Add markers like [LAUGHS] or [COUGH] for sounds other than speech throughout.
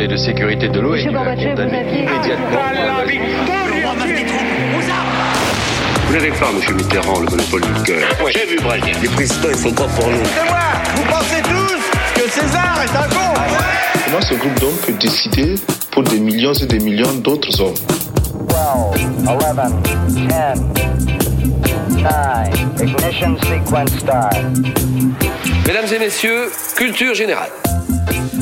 Conseil de sécurité de l'ONU a condamné immédiatement. Vous n'avez pas, monsieur Mitterrand, le monopole du cœur. J'ai vu Brazil. Les présidents, ils sont pas pour nous. C'est moi Vous pensez tous que César est un con Comment ce groupe d'hommes peut décider pour des millions et des millions d'autres hommes 12, 11, 10, 9, ignition sequence start. Mesdames et messieurs, culture générale.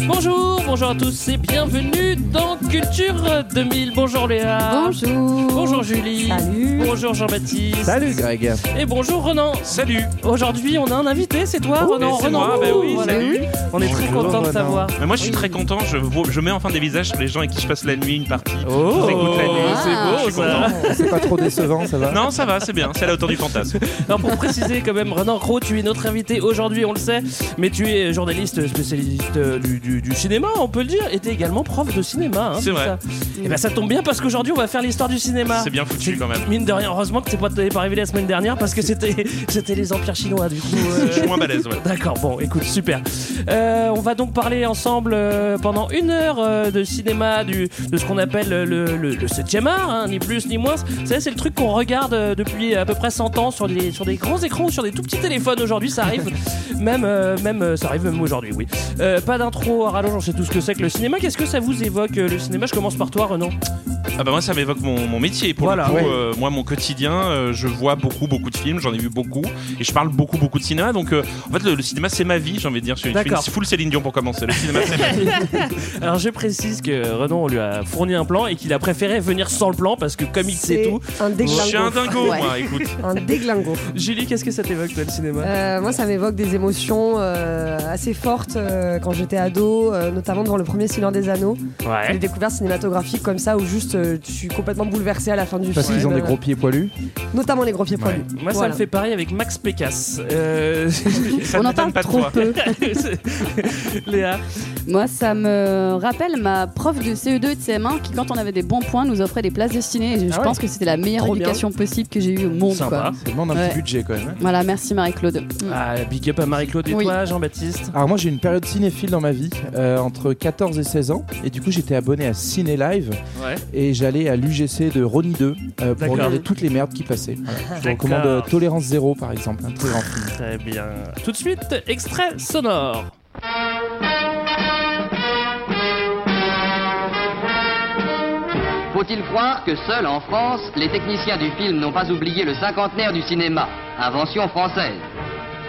Bonjour, bonjour à tous et bienvenue dans Culture 2000. Bonjour Léa. Bonjour. Bonjour Julie. Salut. Bonjour Jean-Baptiste. Salut Greg. Et bonjour Renan. Salut. Aujourd'hui, on a un invité, c'est toi Renan. c'est Renan. moi, bah oui, Voilà. salut. On est très content de Renan. t'avoir. Mais moi je suis très content, je, mets enfin des visages sur les gens avec qui je passe la nuit, une partie. Oh, la nuit. c'est Ah. beau ça. C'est pas trop décevant, ça va Non, ça va, c'est bien, c'est à la hauteur du fantasme. Alors pour préciser quand même, Renan Cros, tu es notre invité aujourd'hui, on le sait, mais tu es journaliste spécialiste euh, du, du- du cinéma, on peut le dire, es également prof de cinéma. hein, C'est vrai. ça Et ben ça tombe bien parce qu'aujourd'hui on va faire l'histoire du cinéma. C'est bien foutu quand même. Mine de rien, heureusement que c'est pas, pas arrivé la semaine dernière parce que c'était [LAUGHS] c'était les empires chinois du coup. euh, Je suis moins balèze, ouais. D'accord, bon, écoute, super. Euh, on va donc parler ensemble euh, pendant une heure de cinéma, du, de ce qu'on appelle le, le, le 7 art, hein, ni plus ni moins. Vous savez, c'est le truc qu'on regarde depuis à peu près 100 ans sur des, sur des grands écrans ou sur des tout petits téléphones. Aujourd'hui, ça arrive [LAUGHS] même, même ça arrive même aujourd'hui, oui. Pas d'intro à rallonge, on sait tout ce que c'est que le cinéma. Qu'est-ce que ça vous évoque euh, le cinéma? Je commence par toi, Renan. Ah bah moi ça m'évoque mon, mon métier. Pour Voilà, le coup, ouais. euh, moi mon quotidien, euh, je vois beaucoup beaucoup de films, j'en ai vu beaucoup et je parle beaucoup beaucoup de cinéma. Donc euh, en fait le, le cinéma c'est ma vie, j'ai envie de dire. Je suis une, D'accord. je suis une full Céline Dion pour commencer. Le cinéma c'est ma [LAUGHS] vie. Alors je précise que Renan on lui a fourni un plan et qu'il a préféré venir sans le plan parce que comme il sait tout. un Je suis un dingo Ouais. moi, écoute. [LAUGHS] Un déglingo. Julie, qu'est-ce que ça t'évoque toi le cinéma? Euh, moi, ça m'évoque des émotions euh, assez fortes euh, quand j'étais ado, euh, notamment devant le premier Seigneur des Anneaux. Ouais. Des découvertes cinématographiques comme ça où juste euh, tu suis complètement bouleversé à la fin du Parce film. qu'ils ont des gros pieds poilus. Notamment les gros pieds poilus. Moi, ça Voilà. me fait pareil avec Max Pécasse. Euh, [LAUGHS] On en parle pas trop toi. peu. [LAUGHS] Léa. Moi, ça me rappelle ma prof de CE2 et de CM1 qui, quand on avait des bons points, nous offrait des places de ciné. Et je Ah ouais. pense que c'était la meilleure Trop bien. possible que j'ai eue au monde. Sympa. Quoi. Ça demande un Ouais. petit budget quand même. hein. Voilà, merci Marie-Claude. Ah, big up à Marie-Claude et Oui. toi, Jean-Baptiste. Alors moi j'ai une période cinéphile dans ma vie, euh, entre 14 et 16 ans, et du coup j'étais abonné à Ciné Live, Ouais. et j'allais à l'UGC de Ronnie 2 euh, pour regarder toutes les merdes qui passaient. Voilà. [LAUGHS] Je recommande euh, Tolérance Zéro par exemple, un très grand film. Très bien. Tout de suite, extrait sonore. Faut-il croire que seuls en France, les techniciens du film n'ont pas oublié le cinquantenaire du cinéma, invention française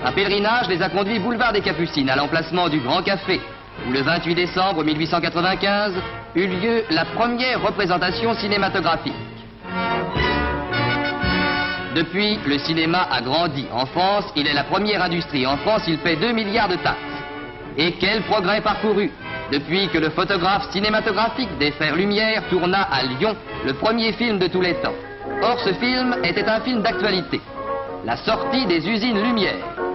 Un pèlerinage les a conduits boulevard des Capucines, à l'emplacement du Grand Café, où le 28 décembre 1895 eut lieu la première représentation cinématographique. Depuis, le cinéma a grandi. En France, il est la première industrie. En France, il paie 2 milliards de taxes. Et quel progrès parcouru Depuis que le photographe cinématographique des frères Lumière tourna à Lyon le premier film de tous les temps. Or, ce film était un film d'actualité. La sortie des usines Lumière.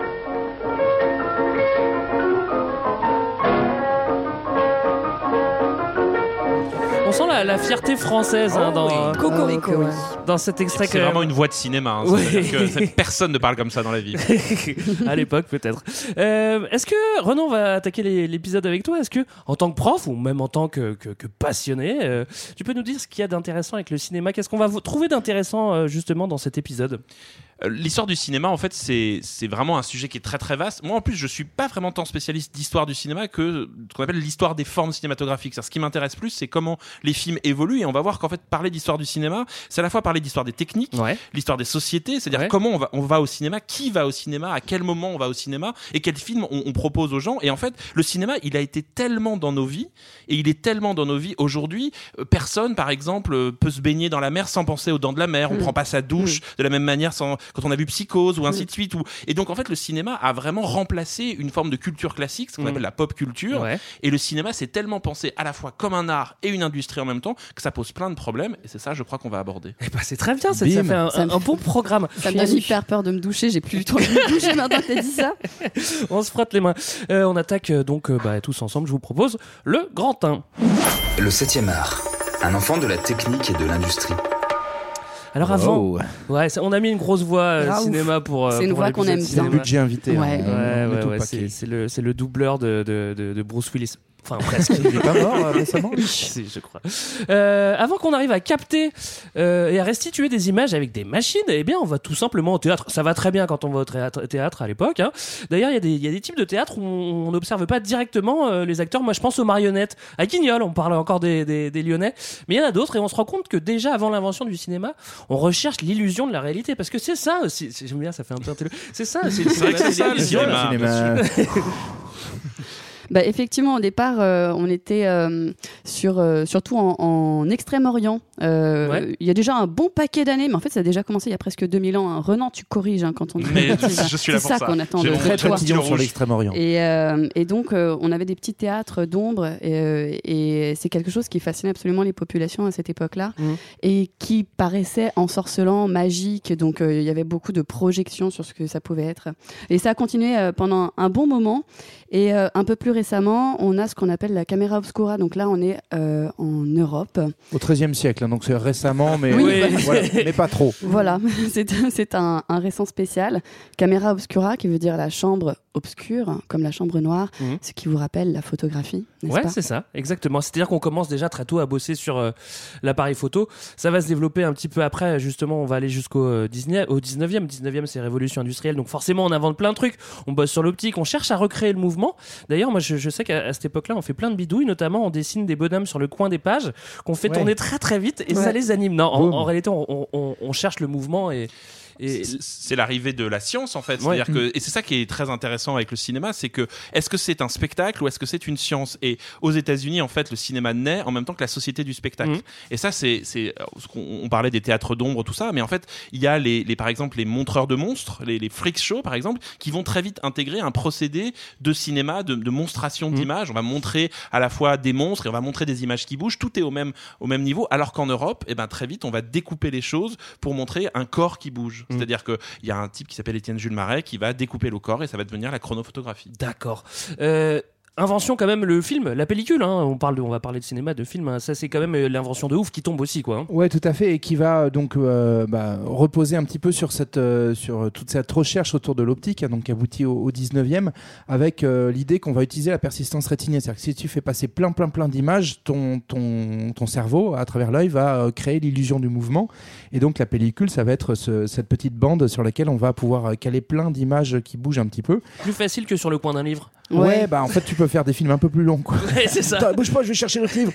Sent la, la fierté française hein, dans, Cocorico. Ah, ok, ouais. dans cet extrait. C'est vraiment une voix de cinéma. Hein. Oui. C'est-à-dire que personne ne parle comme ça dans la vie. [LAUGHS] à l'époque peut-être. Euh, Est-ce que Renan va attaquer l'épisode avec toi Est-ce que en tant que prof ou même en tant que, que- que passionné, euh, tu peux nous dire ce qu'il y a d'intéressant avec le cinéma? Qu'est-ce qu'on va trouver d'intéressant euh, justement dans cet épisode? Euh, L'histoire du cinéma, en fait, c'est c'est vraiment un sujet qui est très très vaste. Moi, en plus, je suis pas vraiment tant spécialiste d'histoire du cinéma que ce qu'on appelle l'histoire des formes cinématographiques. C'est-à-dire, Ce qui m'intéresse plus, c'est comment les films évoluent. Et on va voir qu'en fait, parler d'histoire du cinéma, c'est à la fois parler d'histoire des techniques, Ouais. l'histoire des sociétés, c'est-à-dire Ouais. comment on va, on va au cinéma, qui va au cinéma, à quel moment on va au cinéma, et quels films on, on propose aux gens. Et en fait, le cinéma, il a été tellement dans nos vies, et il est tellement dans nos vies aujourd'hui. euh, Personne, par exemple, euh, peut se baigner dans la mer sans penser aux dents de la mer. On Mm. prend pas sa douche de la même manière sans, quand on a vu Psychose ou ainsi de suite. Ou... Et donc, en fait, le cinéma a vraiment remplacé une forme de culture classique, ce qu'on Mm. appelle la pop culture. Ouais. Et le cinéma, c'est tellement pensé à la fois comme un art et une industrie en même temps que ça pose plein de problèmes. Et c'est ça, je crois, qu'on va aborder. Eh ben, c'est très bien, ça, fait un, Ça me un bon programme. Ça me donne hyper peur de me doucher. J'ai plus du tout envie de me doucher maintenant que t'as dit ça. [LAUGHS] On se frotte les mains. Euh, on attaque euh, donc euh, bah, tous ensemble, je vous propose le grand 1. Le 7 art. Un enfant de la technique et de l'industrie. Alors avant, Oh. ouais, ça- on a mis une grosse voix euh, cinéma pour. euh, C'est une pour voix qu'on aime bien. Budget invité. Ouais. hein, Ouais, ouais, ouais, le c'est c'est le, c'est le doubleur de, de, de- de Bruce Willis. Enfin, presque. Il est pas mort euh, récemment [LAUGHS] Si, je crois. Euh, avant qu'on arrive à capter euh, et à restituer des images avec des machines, eh bien, on va tout simplement au théâtre. Ça va très bien quand on va au théâtre, théâtre à l'époque. hein. D'ailleurs, il y, a des- il y a des types de théâtre où on n'observe pas directement euh, les acteurs. Moi, je pense aux marionnettes. À Guignol, on parle encore des, des- des Lyonnais. Mais il y en a d'autres et on se rend compte que déjà avant l'invention du cinéma, on recherche l'illusion de la réalité. Parce que c'est ça aussi. J'aime bien, ça fait un peu C'est ça, c'est que c'est ça, le cinéma. [LAUGHS] Bah, effectivement, au départ, euh, on était euh, sur, euh, surtout en, en Extrême-Orient. Euh, Ouais. Il y a déjà un bon paquet d'années, mais en fait, ça a déjà commencé il y a presque 2000 ans. hein. Renan, tu corriges hein, quand on dit Mais [LAUGHS] c'est ça. je suis là C'est pour ça ça. qu'on attend de, Très toi. sur l'extrême-orient. Et, euh, et donc, euh, on avait des petits théâtres d'ombre, et, euh, et c'est quelque chose qui fascinait absolument les populations à cette époque-là, Mhm. et qui paraissait ensorcelant, magique. Donc, euh, il y avait beaucoup de projections sur ce que ça pouvait être. Et ça a continué euh, pendant un bon moment. Et euh, un peu plus récemment, on a ce qu'on appelle la caméra obscura. Donc là, on est euh, en Europe. Au XIIIe siècle, hein, donc c'est récemment, mais, Oui, euh, bah- voilà, mais pas trop. [LAUGHS] Voilà, [LAUGHS] c'est c'est un, un récent spécial. Caméra obscura, qui veut dire la chambre obscure, comme la chambre noire, Mhm. ce qui vous rappelle la photographie, n'est-ce Ouais, pas c'est ça, exactement. C'est-à-dire qu'on commence déjà très tôt à bosser sur euh, l'appareil photo. Ça va se développer un petit peu après, justement, on va aller jusqu'au euh, 19 au 19e. 19e, c'est révolution industrielle, donc forcément, on invente plein de trucs. On bosse sur l'optique, on cherche à recréer le mouvement. D'ailleurs, moi, je, je sais qu'à cette époque-là, on fait plein de bidouilles, notamment on dessine des bonhommes sur le coin des pages qu'on fait Ouais. tourner très très vite et ça les anime. Non, en, réalité, on, on- on- on cherche le mouvement et. Et C'est- l'arrivée de la science en fait. Ouais. C'est-à-dire que et c'est ça qui est très intéressant avec le cinéma, c'est que est-ce que c'est un spectacle ou est-ce que c'est une science? Et aux États-Unis, en fait, le cinéma naît en même temps que la société du spectacle. Mhm. Et ça, c'est c'est ce qu'on- on parlait des théâtres d'ombre, tout ça, mais en fait, il y a les, les par exemple les montreurs de monstres, les, les freak shows par exemple, qui vont très vite intégrer un procédé de cinéma, de, de monstration Mhm. d'images. On va montrer à la fois des monstres et on va montrer des images qui bougent. Tout est au même au même niveau, alors qu'en Europe, eh ben très vite, on va découper les choses pour montrer un corps qui bouge. Mhm. C'est-à-dire que il y a un type qui s'appelle Étienne Jules Marais qui va découper le corps et ça va devenir la chronophotographie. D'accord. Euh, invention quand même le film, la pellicule. hein. On parle, de, on va parler de cinéma, de film. hein. Ça, c'est quand même euh, l'invention de ouf qui tombe aussi, quoi. hein. Ouais, tout à fait, et qui va euh, donc euh, bah, reposer un petit peu sur cette, euh, sur toute cette recherche autour de l'optique, donc qui aboutit au, au 19e, avec euh, l'idée qu'on va utiliser la persistance rétinienne. C'est-à-dire que si tu fais passer plein, plein, plein d'images, ton, ton, ton cerveau, à travers l'œil, va créer l'illusion du mouvement. Et donc la pellicule, ça va être ce- cette petite bande sur laquelle on va pouvoir caler plein d'images qui bougent un petit peu. Plus facile que sur le coin d'un livre. Ouais, bah en fait, tu peux faire des films un peu plus longs, quoi. [LAUGHS] Ouais, c'est ça. Bouge pas, je vais chercher l'autre livre.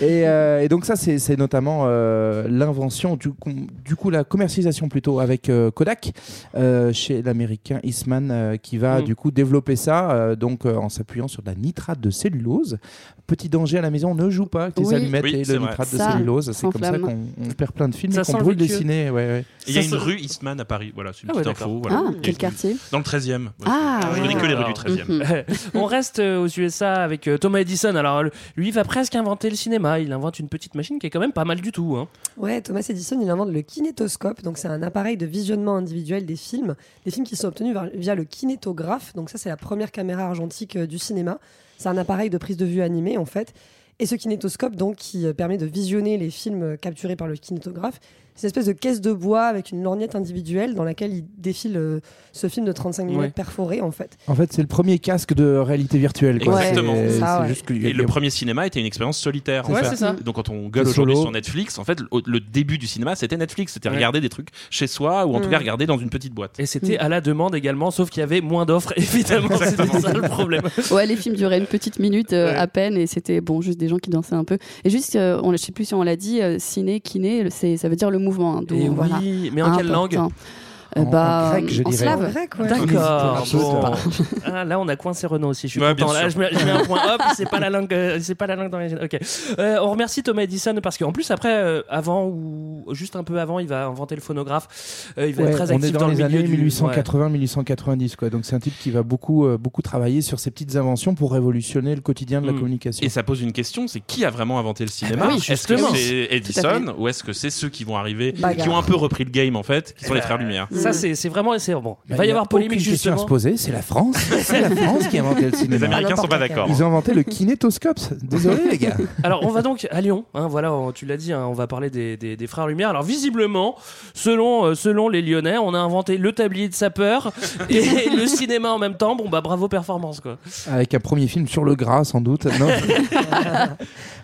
et, euh, et donc ça, c'est c'est notamment euh, l'invention, du, coup- du coup la commercialisation plutôt avec euh, Kodak, euh, chez l'américain Eastman, euh, qui va Mm. du coup développer ça, euh, donc euh, en s'appuyant sur de la nitrate de cellulose. Petit danger à la maison, ne joue pas avec les Oui. allumettes Oui, et le vrai. nitrate de cellulose. C'est comme ça qu'on on perd plein de films Ça et qu'on le brûle des ciné. Ouais, ouais. Et il y a une rue Eastman à Paris. Voilà, c'est une Ah petite info. Voilà. Ah, quel quartier Dans le 13e. Ouais, Ah, je connais que les rues du 13e. [LAUGHS] On reste euh, aux USA avec euh, Thomas Edison. Alors, le- lui, il va presque inventer le cinéma. Il invente une petite machine qui est quand même pas mal du tout. hein. Ouais, Thomas Edison, il invente le kinétoscope. Donc, c'est un appareil de visionnement individuel des films. Des films qui sont obtenus via le kinétographe. Donc, ça, c'est la première caméra argentique euh, du cinéma. C'est un appareil de prise de vue animé, en fait. Et ce kinétoscope, donc, qui euh, permet de visionner les films euh, capturés par le kinétographe, c'est une espèce de caisse de bois avec une lorgnette individuelle dans laquelle il défile euh, ce film de 35 minutes Ouais. perforé, en fait. En fait, c'est le premier casque de réalité virtuelle. quoi. Exactement. C'est- Ça, c'est ouais. juste que- Et le premier cinéma était une expérience solitaire. en Ouais, fait. c'est ça. Donc quand on gueule aujourd'hui sur Netflix, en fait, le, début du cinéma, c'était Netflix. C'était Ouais. regarder des trucs chez soi ou en tout Mm. cas regarder dans une petite boîte. Et c'était à la demande également, sauf qu'il y avait moins d'offres, [LAUGHS] évidemment. C'était ça le problème. [LAUGHS] Ouais, les films duraient une petite minute euh, Ouais. à peine et c'était bon, juste des gens qui dansaient un peu. Et juste, euh, on, je sais plus si on l'a dit, euh, ciné, kiné, ça veut dire le mouvement. hein, donc, Et voilà. oui, mais en quelle langue? En- bah, en grec, je en dirais. slave. En grec, ouais. D'accord. Bon. Ah, là, on a coincé Renault aussi. Je suis Ouais, content. Là, je mets, je mets un point. Hop, c'est pas la langue. euh, c'est pas la langue dans les. Ok. Euh, on remercie Thomas Edison parce qu'en plus après, euh, avant ou juste un peu avant, il va inventer le phonographe. Euh, il va Ouais, être très on actif est dans, dans, les le années du- 1880-1890 quoi. Donc c'est un type qui va beaucoup euh, beaucoup travailler sur ces petites inventions pour révolutionner le quotidien de la Mm. communication. Et ça pose une question, c'est qui a vraiment inventé le cinéma bah oui, Est-ce que justement. c'est Edison ou est-ce que c'est ceux qui vont arriver, Bagarre. qui ont un peu repris le game en fait, qui sont les frères Lumière Ça, c'est c'est vraiment. c'est Bon, il Bah, va y avoir polémique question à justement. se poser, c'est la France. C'est la France qui a inventé le cinéma. Les Américains sont pas d'accord. Ils ont inventé le kinétoscope. Désolé les gars. [LAUGHS] Alors, on va donc à Lyon. hein, voilà, tu l'as dit, hein, on va parler des, des- des frères Lumière. Alors, visiblement, selon, euh, selon les Lyonnais, on a inventé le tablier de sapeur et [LAUGHS] le cinéma en même temps. Bon, bah, bravo performance, quoi. Avec un premier film sur le gras, sans doute. Non [LAUGHS]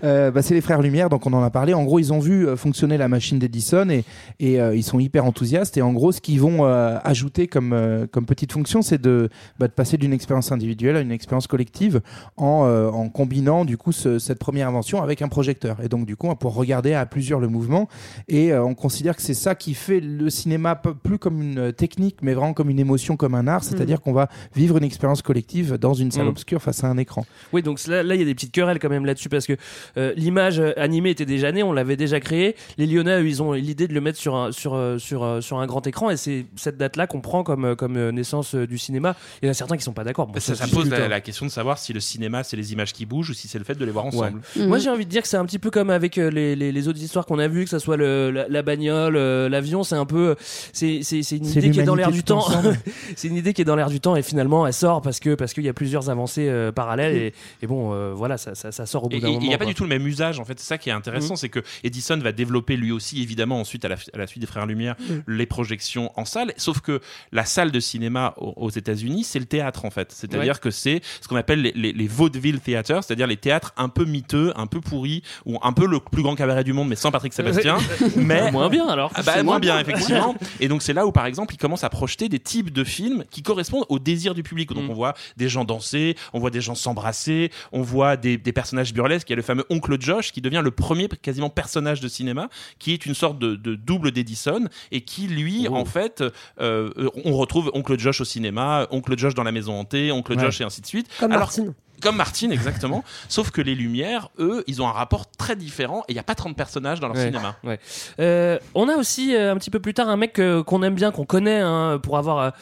Euh, bah, c'est les frères Lumière, donc on en a parlé. En gros, ils ont vu euh, fonctionner la machine d'Edison et, et euh, ils sont hyper enthousiastes. Et en gros, ce qu'ils vont euh, ajouter comme, euh, comme petite fonction, c'est de, bah, de passer d'une expérience individuelle à une expérience collective en, euh, en combinant du coup ce- cette première invention avec un projecteur. Et donc, du coup, pour regarder à plusieurs le mouvement. Et on considère que c'est ça qui fait le cinéma plus comme une technique, mais vraiment comme une émotion, comme un art. C'est-à-dire qu'on va vivre une expérience collective dans une salle Mhm. obscure face à un écran. Oui, donc là, là, il y a des petites querelles quand même là-dessus parce que euh, l'image animée était déjà née, on l'avait déjà créée. Les Lyonnais, ils ont l'idée de le mettre sur un, sur, sur, sur un grand écran et c'est cette date-là qu'on prend comme, euh, comme euh, naissance euh, du cinéma. Il y en a certains qui sont pas d'accord. Bon, ça, ça se pose la, la question de savoir si le cinéma c'est les images qui bougent ou si c'est le fait de les voir ensemble. Mhm. Moi j'ai envie de dire que c'est un petit peu comme avec les, les, les autres histoires qu'on a vues, que ce soit le, la, la bagnole, l'avion, c'est un peu. C'est c'est- c'est une C'est idée qui est dans l'air du temps. [LAUGHS] c'est une idée qui est dans l'air du temps et finalement elle sort parce que parce qu'il y a plusieurs avancées euh, parallèles et, et bon euh, voilà ça, ça, ça sort au bout d'un il moment. n'y a pas quoi. du tout le même usage en fait. C'est ça qui est intéressant, Mhm. c'est que Edison va développer lui aussi évidemment ensuite à la, à la suite des Frères Lumière Mhm. les projections en salle. Sauf que la salle de cinéma aux, aux États-Unis c'est le théâtre en fait. C'est-à-dire Ouais. que c'est ce qu'on appelle les, les, les vaudeville theaters, c'est-à-dire les théâtres un peu miteux, un peu pourris ou un peu le plus grand cabaret du monde mais sans Patrick Sébastien. [LAUGHS] mais moins bien alors. Ah bah, moins bien, effectivement. [LAUGHS] Et donc c'est là où par exemple il commence à projeter des types de films qui correspondent au désir du public. Donc Mm. on voit des gens danser, on voit des gens s'embrasser, on voit des, des personnages burlesques. Il y a le fameux oncle Josh qui devient le premier quasiment personnage de cinéma, qui est une sorte de, de double d'Edison et qui lui Oh. en fait euh, on retrouve oncle Josh au cinéma, oncle Josh dans la maison hantée, oncle Ouais. Josh et ainsi de suite. Comme Alors, Martine. Comme Martine, exactement. [LAUGHS] Sauf que les Lumières, eux, ils ont un rapport très différent et il n'y a pas 30 personnages dans leur Ouais. cinéma. Ouais. Euh, on a aussi euh, un petit peu plus tard un mec qu'on aime bien, qu'on connaît hein, pour avoir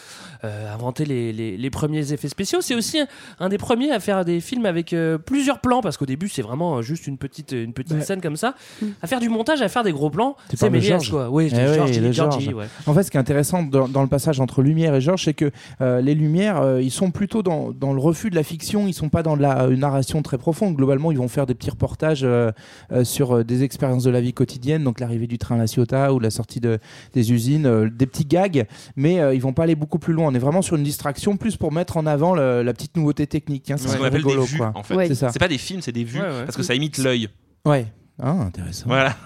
euh, inventé les, les- les premiers effets spéciaux. C'est aussi un, un des premiers à faire des films avec euh, plusieurs plans parce qu'au début c'est vraiment euh, juste une petite une petite Ouais. scène comme ça. À faire du montage, à faire des gros plans. C'est Méliès Georges. quoi. Oui, Eh oui, Georgie, ouais. En fait, ce qui est intéressant dans, dans le passage entre Lumière et Georges, c'est que euh, les Lumières, euh, ils sont plutôt dans, dans le refus de la fiction, ils sont pas dans de la une narration très profonde. Globalement, ils vont faire des petits reportages euh, euh, sur euh, des expériences de la vie quotidienne, donc l'arrivée du train à La Ciotat ou la sortie de, des usines, euh, des petits gags, mais euh, ils vont pas aller beaucoup plus loin. On est vraiment sur une distraction plus pour mettre en avant le- la petite nouveauté technique. hein. C'est ce qu'on appelle rigolo, des vues, quoi. en fait. Ouais. C'est ça. C'est pas des films, c'est des vues, Ouais, ouais. parce que ça imite l'œil. Ouais. Ah, intéressant. Voilà.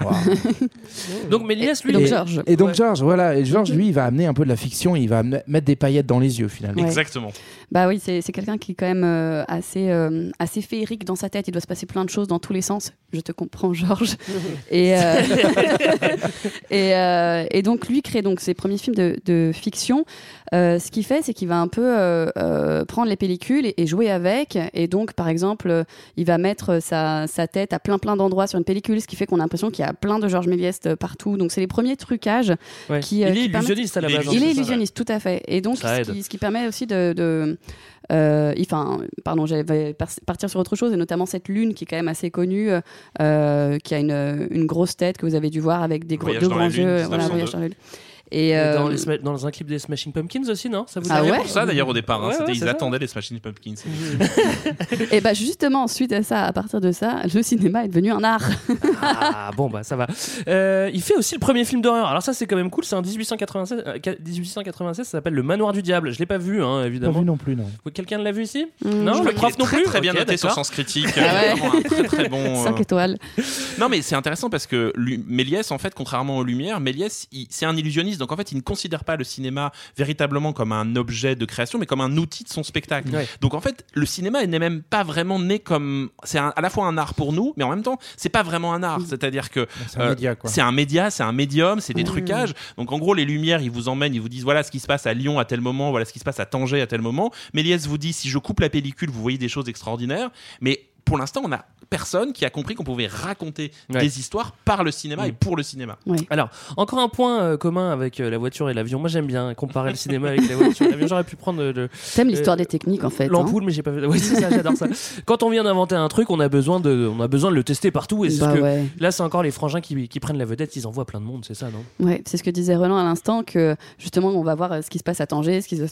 Donc Méliès lui. donc et, Georges. et donc Ouais. Georges, voilà, et Georges lui, il va amener un peu de la fiction, il va amener- mettre des paillettes dans les yeux finalement. Ouais. Exactement. Bah oui, c'est c'est quelqu'un qui est quand même euh, assez, euh, assez féerique dans sa tête. Il doit se passer plein de choses dans tous les sens. Je te comprends, Georges. et, euh, [LAUGHS] et, euh, et donc, lui crée donc ses premiers films de, de fiction. Euh, ce qu'il fait, c'est qu'il va un peu euh, euh, prendre les pellicules et, et jouer avec. Et donc, par exemple, il va mettre sa, sa tête à plein plein d'endroits sur une pellicule, ce qui fait qu'on a l'impression qu'il y a plein de Georges Méliès partout. Donc, c'est les premiers trucages Ouais. qui, il est qui illusionniste à la Il est base. hein, il est ça. illusionniste, tout à fait. Et donc, ce qui, ce qui permet aussi de. de enfin, pardon, j'allais par- partir sur autre chose, et notamment cette lune qui est quand même assez connue, euh, qui a une, une grosse tête que vous avez dû voir avec des gros, deux grands Lune, yeux. 1902. Voilà, Voyage dans la lune. Et, Et euh, dans, les dans un clip des Smashing Pumpkins aussi, non? Ça vous Ah ouais pour ça d'ailleurs au départ. hein, Ouais, ouais, ils attendaient les Smashing Pumpkins. [LAUGHS] et [LAUGHS] bah justement, suite à ça, à partir de ça, le cinéma est devenu un art. [LAUGHS] Ah bon bah ça va. Euh, il fait aussi le premier film d'horreur. Alors ça c'est quand même cool. C'est en 1896. euh, 1896. Ça s'appelle Le Manoir du Diable. Je l'ai pas vu hein, Pas évidemment. vu non plus, non. Quelqu'un l'a vu ici? Mm. Non, Je le crois prof non très, plus. Très bien Ok, noté sur. Sens Critique. Ah ouais. Un très très bon. 5 euh, étoiles. Non, mais c'est intéressant parce que Méliès, en fait, contrairement aux Lumières, Méliès, c'est un illusionniste. Donc, en fait, il ne considère pas le cinéma véritablement comme un objet de création, mais comme un outil de son spectacle. Ouais. Donc, en fait, le cinéma n'est même pas vraiment né comme. C'est à la fois un art pour nous, mais en même temps, c'est pas vraiment un art. C'est-à-dire que. C'est un euh, média. C'est un média, c'est un médium, c'est des trucages. Donc, en gros, les Lumières, ils vous emmènent, ils vous disent voilà ce qui se passe à Lyon à tel moment, voilà ce qui se passe à Tanger à tel moment. Méliès vous dit si je coupe la pellicule, vous voyez des choses extraordinaires. Mais pour l'instant, on a personne qui a compris qu'on pouvait raconter Ouais. des histoires par le cinéma et pour le cinéma. Alors, encore un point euh, commun avec euh, la voiture et l'avion. Moi, j'aime bien comparer le cinéma avec la voiture et l'avion. J'aurais pu prendre euh, le. T'aimes l'histoire euh, des techniques en fait. hein. L'ampoule, mais j'ai pas fait. Oui, c'est ça, j'adore ça. Quand on vient d'inventer un truc, on a besoin de, on a besoin de le tester partout. Et Bah ce que- ouais. là, c'est encore les frangins qui, qui prennent la vedette. Ils envoient plein de monde, c'est ça, non? Ouais, c'est ce que disait Roland à l'instant, que justement, on va voir euh, ce qui se passe à Tanger, ce qui, se-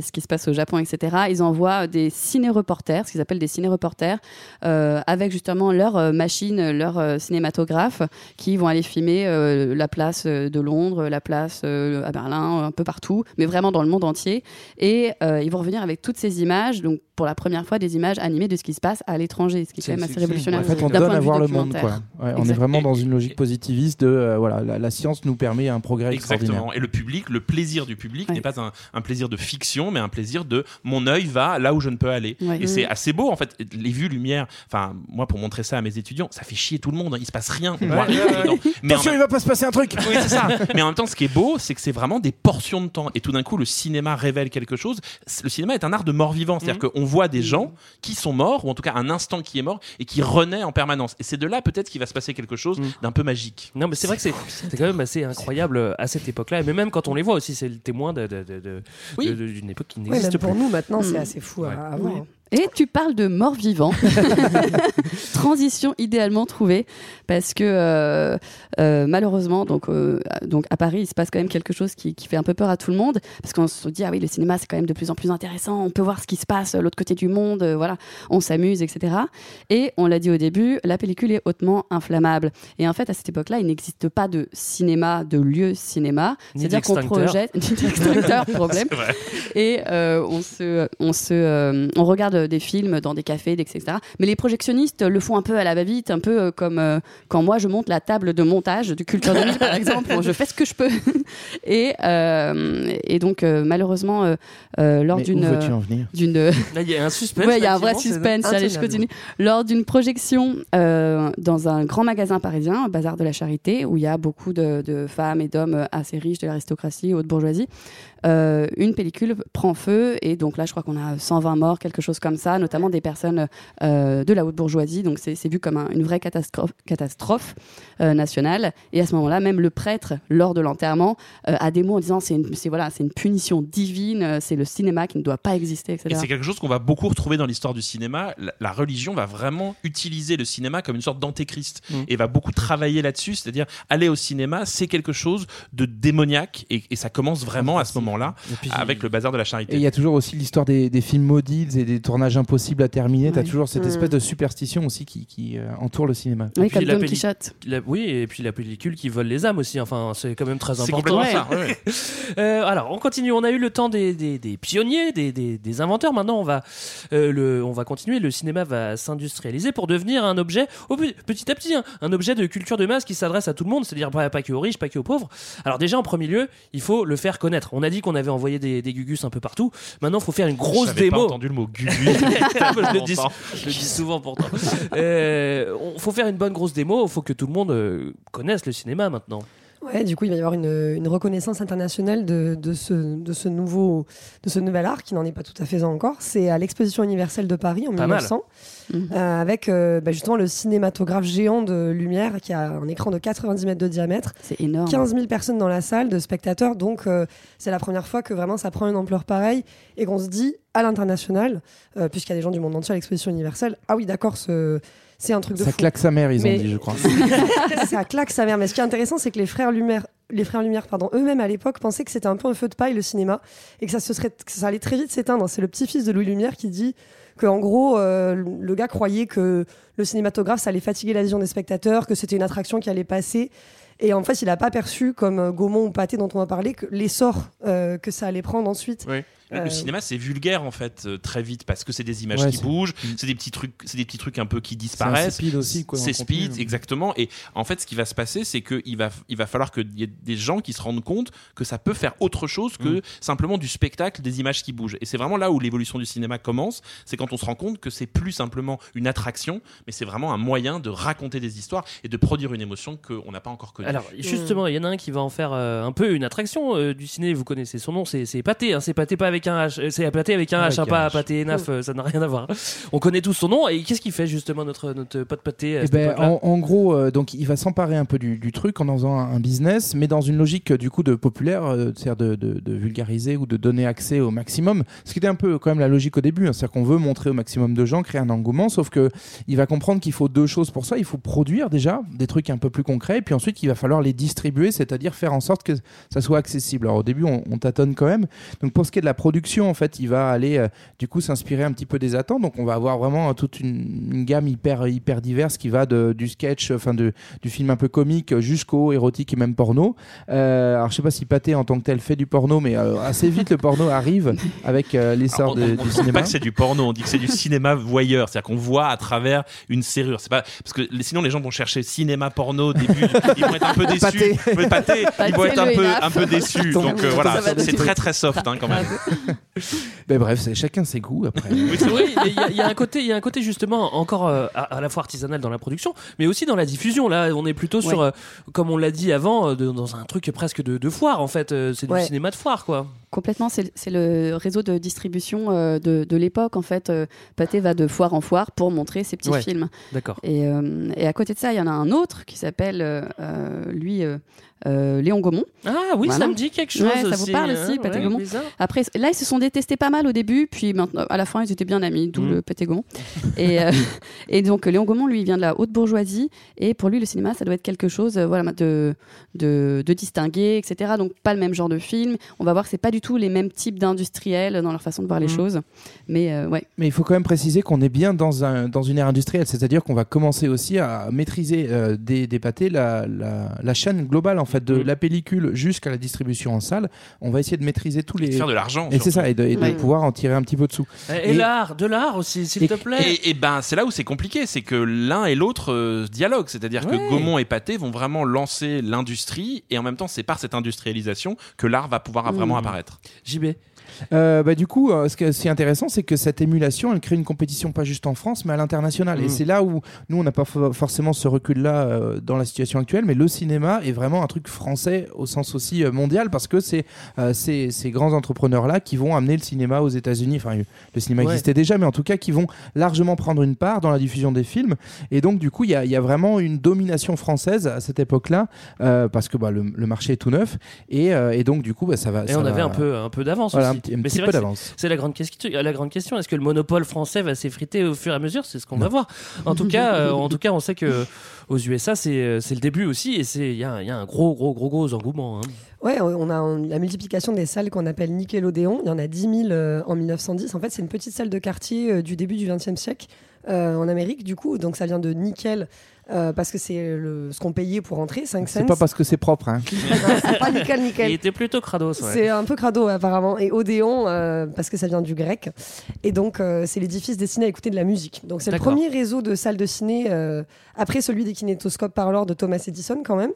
ce qui se passe au Japon, etc. Ils envoient des ciné-reporters, ce qu'ils appellent des ciné-reporters, avec justement leur euh, machine, leur euh, cinématographe, qui vont aller filmer euh, la place euh, de Londres, la place euh, à Berlin, un peu partout, mais vraiment dans le monde entier. Et euh, ils vont revenir avec toutes ces images, donc pour la première fois, des images animées de ce qui se passe à l'étranger, ce qui est quand même assez révolutionnaire. En fait, on donne à voir le monde. documentaire. Quoi. Ouais, on est vraiment dans une logique positiviste de euh, voilà, la, la science nous permet un progrès Exactement. extraordinaire. Et le public, le plaisir du public n'est pas un, un plaisir de fiction, mais un plaisir de mon œil va là où je ne peux aller. Ouais. Et c'est Mhm. assez beau en fait. Les vues lumière. Enfin, moi pour montrer ça à mes étudiants, ça fait chier tout le monde. hein. Il se passe rien. On Ouais, voit ouais, ouais. Mais en Attention, même- il va pas se passer un truc. Oui, c'est ça. Mais en même temps, ce qui est beau, c'est que c'est vraiment des portions de temps. Et tout d'un coup, le cinéma révèle quelque chose. Le cinéma est un art de mort-vivant. C'est-à-dire qu'on voit des gens qui sont morts, ou en tout cas un instant qui est mort, et qui renaît en permanence. Et c'est de là peut-être qu'il va se passer quelque chose d'un peu magique. Non, mais c'est vrai que c'est quand même assez incroyable euh, à cette époque-là. Mais même quand on les voit aussi, c'est le témoin de- de- de- de- de- de- d'une époque qui Ouais, n'existe même plus. pour nous maintenant, c'est Mm. assez fou à, à Ouais. voir. Et tu parles de mort vivant. [LAUGHS] Transition idéalement trouvée parce que euh, euh, malheureusement donc euh, donc à Paris il se passe quand même quelque chose qui, qui fait un peu peur à tout le monde parce qu'on se dit ah oui le cinéma c'est quand même de plus en plus intéressant on peut voir ce qui se passe de l'autre côté du monde voilà on s'amuse etc et on l'a dit au début la pellicule est hautement inflammable. Et en fait à cette époque-là il n'existe pas de cinéma de lieu cinéma. C'est-à-dire qu'on projette [LAUGHS] problème. [LAUGHS] Et on se on se on regarde des films dans des cafés etc mais les projectionnistes le font un peu à la va-vite un peu euh, comme euh, quand moi je monte la table de montage du Culture 2000 par [LAUGHS] exemple Bon, je fais ce que je peux [LAUGHS] et euh, et donc euh, malheureusement lors d'une veux-tu en venir? d'une Là, il y a un [LAUGHS] suspense. Ouais, il y a un vrai suspense. Allez, je continue. Lors d'une projection euh, dans un grand magasin parisien, Bazar de la Charité, où il y a beaucoup de, de femmes et d'hommes assez riches de l'aristocratie, haute bourgeoisie, euh, une pellicule prend feu et donc là, je crois qu'on a 120 morts, quelque chose comme ça, notamment des personnes euh, de la haute bourgeoisie. Donc c'est vu comme un- une vraie catastrophe, catastrophe euh, nationale. Et à ce moment-là, même le prêtre, lors de l'enterrement, euh, a des mots en disant c'est une, voilà, c'est une punition divine, c'est le cinéma qui ne doit pas exister, etc. Et c'est quelque chose qu'on va beaucoup retrouver dans l'histoire du cinéma. La, la religion va vraiment utiliser le cinéma comme une sorte d'antéchrist Mm. et va beaucoup travailler là-dessus. C'est-à-dire, aller au cinéma, c'est quelque chose de démoniaque et, et ça commence vraiment à ce moment-là avec le bazar de la charité. Et il y a toujours aussi l'histoire des, des films maudits et des tournages impossibles à terminer. T'as Ouais. toujours cette Mm. espèce de superstition aussi qui, qui, euh, entoure le cinéma. Et puis la pelli- la- oui, et puis la pellicule qui vole les âmes aussi. Enfin, c'est quand même très important. ça, ouais. [LAUGHS] Euh, alors, on continue. On a eu le temps des, des- des pionniers, des, des- des inventeurs. Maintenant, on va, euh, le, on va continuer. Le cinéma va s'industrialiser pour devenir un objet, au petit à petit, hein, un objet de culture de masse qui s'adresse à tout le monde, c'est-à-dire pas, pas que aux riches, pas que aux pauvres. Alors déjà, en premier lieu, il faut le faire connaître. On a dit qu'on avait envoyé des, des gugus un peu partout. Maintenant, il faut faire une grosse J'avais pas démo. entendu le mot gugus. [LAUGHS] je, le dis, Longtemps. je le dis souvent pourtant. Euh, on- faut faire une bonne grosse démo. Il faut que tout le monde euh, connaisse le cinéma maintenant. Ouais, du coup, il va y avoir une, une reconnaissance internationale de, de ce, de, ce nouveau, de ce nouvel art qui n'en est pas tout à fait un encore. C'est à l'exposition universelle de Paris en Pas mal. 1900, euh, avec euh, bah, justement le cinématographe géant de lumière qui a un écran de 90 mètres de diamètre. C'est énorme. 15 000 personnes dans la salle de spectateurs, donc euh, c'est la première fois que vraiment ça prend une ampleur pareille et qu'on se dit à l'international, euh, puisqu'il y a des gens du monde entier à l'exposition universelle, ah oui d'accord, ce- c'est un truc de Ça fou. claque sa mère, ils Mais- ont dit, je crois. [LAUGHS] ça claque sa mère. Mais ce qui est intéressant, c'est que les frères Lumière, les frères Lumière, pardon, eux-mêmes à l'époque pensaient que c'était un peu un feu de paille le cinéma et que ça se serait, que ça allait très vite s'éteindre. C'est le petit-fils de Louis Lumière qui dit que en gros, euh, le gars croyait que le cinématographe, ça allait fatiguer la vision des spectateurs, que c'était une attraction qui allait passer. Et en fait, il n'a pas perçu, comme Gaumont ou Pathé dont on va parler, que l'essor euh, que ça allait prendre ensuite. Le, le Euh, cinéma c'est vulgaire en fait euh, très vite parce que c'est des images Ouais, qui c'est- bougent, c'est des petits trucs, c'est des petits trucs un peu qui disparaissent. speed aussi, quoi, C'est contenu, speed hein. exactement. Et en fait, ce qui va se passer, c'est que il va il va falloir qu'il y ait des gens qui se rendent compte que ça peut faire autre chose que Mm. simplement du spectacle, des images qui bougent. Et c'est vraiment là où l'évolution du cinéma commence. C'est quand on se rend compte que c'est plus simplement une attraction, mais c'est vraiment un moyen de raconter des histoires et de produire une émotion qu'on n'a pas encore connue. Alors, justement, il y en a un qui va en faire euh, un peu une attraction euh, du ciné. Vous connaissez son nom, c'est c'est Pathé. Hein, c'est Pathé pas avec avec un H. Euh, C'est pâté avec un Avec H, hein, un pas H. pâté naf, euh, ça n'a rien à voir. On connaît tous son nom. Et qu'est-ce qu'il fait justement notre, notre pote pâté à Eh ben, en, en gros, euh, donc il va s'emparer un peu du, du truc en en faisant un, un business, mais dans une logique du coup de populaire, euh, c'est-à-dire de, de- de vulgariser ou de donner accès au maximum. Ce qui était un peu quand même la logique au début, hein, c'est-à-dire qu'on veut montrer au maximum de gens, créer un engouement, sauf que il va comprendre qu'il faut deux choses pour ça. Il faut produire déjà des trucs un peu plus concrets, et puis ensuite il va falloir les distribuer, c'est-à-dire faire en sorte que ça soit accessible. Alors au début, on, on tâtonne quand même. Donc pour ce qui est de la production, en fait, il va aller euh, du coup s'inspirer un petit peu des attentes. Donc on va avoir vraiment euh, toute une, une gamme hyper hyper diverse qui va de, du sketch, enfin de, du film un peu comique jusqu'au érotique et même porno. Euh, alors je sais pas si Pathé en tant que tel fait du porno, mais euh, assez vite le porno arrive avec euh, l'essor On de- ne du dit cinéma. pas que c'est du porno, on dit que c'est du cinéma voyeur, c'est-à-dire qu'on voit à travers une serrure. C'est pas parce que sinon les gens vont chercher cinéma porno au début, ils vont être un peu [LAUGHS] déçus. Pâté. Ouais, pâté, ils vont être un peu un peu déçus. Donc euh, voilà, c'est très très soft hein, quand même. [LAUGHS] [LAUGHS] Ben bref, c'est chacun ses goûts après. Oui, c'est vrai, il y, a- il y a un côté, il y a un côté justement encore euh, à, à la fois artisanal dans la production, mais aussi dans la diffusion. Là, on est plutôt sur, Ouais. euh, comme on l'a dit avant, euh, de- dans un truc presque de, de foire en fait. Euh, C'est du Ouais. cinéma de foire, quoi. Complètement, c'est c'est le réseau de distribution euh, de, de l'époque. En fait, euh, Pathé va de foire en foire pour montrer ses petits Ouais. films. D'accord. Et, euh, et à côté de ça, il y en a un autre qui s'appelle, euh, euh, lui, euh, euh, Léon Gaumont. Ah oui, Voilà. ça me dit quelque chose. Ouais, ça vous aussi, parle hein, aussi, Pathé ouais, Gaumont. Après, là, ils se sont détestés pas mal au début, puis maintenant, à la fin, ils étaient bien amis, d'où Mhm. le Pathé Gaumont. Et, euh, [LAUGHS] et donc, Léon Gaumont, lui, il vient de la haute bourgeoisie, et pour lui, le cinéma, ça doit être quelque chose euh, voilà, de, de, de distingué, etc. Donc, pas le même genre de film. On va voir que c'est pas du tout les mêmes types d'industriels dans leur façon de voir les Mhm. choses. Mais euh, ouais. Mais il faut quand même préciser qu'on est bien dans, un, dans une ère industrielle, c'est-à-dire qu'on va commencer aussi à maîtriser euh, des, des pâtés la, la, la chaîne globale en fait de Mm. la pellicule jusqu'à la distribution en salle. On va essayer de maîtriser tous les De faire de l'argent. et c'est ça et de, et de pouvoir en tirer un petit peu dessous. Et, Et- l'art, de l'art aussi, s'il te plaît. Et, et ben c'est là où c'est compliqué, c'est que l'un et l'autre euh, dialoguent, c'est-à-dire Ouais. que Gaumont et Pathé vont vraiment lancer l'industrie et en même temps c'est par cette industrialisation que l'art va pouvoir vraiment Mmh. apparaître. JB. Euh, bah, du coup, euh, ce qui est intéressant, c'est que cette émulation, elle crée une compétition pas juste en France, mais à l'international. Mm. Et c'est là où nous, on n'a pas fo- forcément ce recul-là euh, dans la situation actuelle, mais le cinéma est vraiment un truc français au sens aussi euh, mondial, parce que c'est euh, ces, ces grands entrepreneurs-là qui vont amener le cinéma aux États-Unis. Enfin, le cinéma Ouais. existait déjà, mais en tout cas, qui vont largement prendre une part dans la diffusion des films. Et donc, du coup, il y y a vraiment une domination française à cette époque-là, euh, parce que bah, le, le marché est tout neuf. Et, euh, et donc, du coup, bah, ça va. Et ça on va- avait un peu, un peu d'avance Voilà, aussi. Petit, un Mais petit c'est peu d'avance. La grande question. La grande question. Est-ce que le monopole français va s'effriter au fur et à mesure? C'est ce qu'on va voir. En tout cas, euh, en tout cas, on sait que aux USA, c'est euh, c'est le début aussi, et c'est il y, a un- il y a un gros, gros, gros, gros engouement. hein. Ouais, on a un- la multiplication des salles qu'on appelle Nickelodeon. Il y en a 10 000 euh, en 1910. En fait, c'est une petite salle de quartier euh, du début du XXe siècle euh, en Amérique, du coup. Donc, ça vient de nickel euh, parce que c'est le- ce qu'on payait pour entrer, 5 cents. C'est pas parce que c'est propre. Hein. [LAUGHS] C'est pas nickel, nickel. Il était plutôt crados. ouais. C'est un peu crado apparemment. Et Odéon, euh, parce que ça vient du grec. Et donc, euh, c'est l'édifice destiné à écouter de la musique. Donc, c'est le premier réseau de salles de ciné, euh, après celui des kinétoscopes parleurs de Thomas Edison quand même.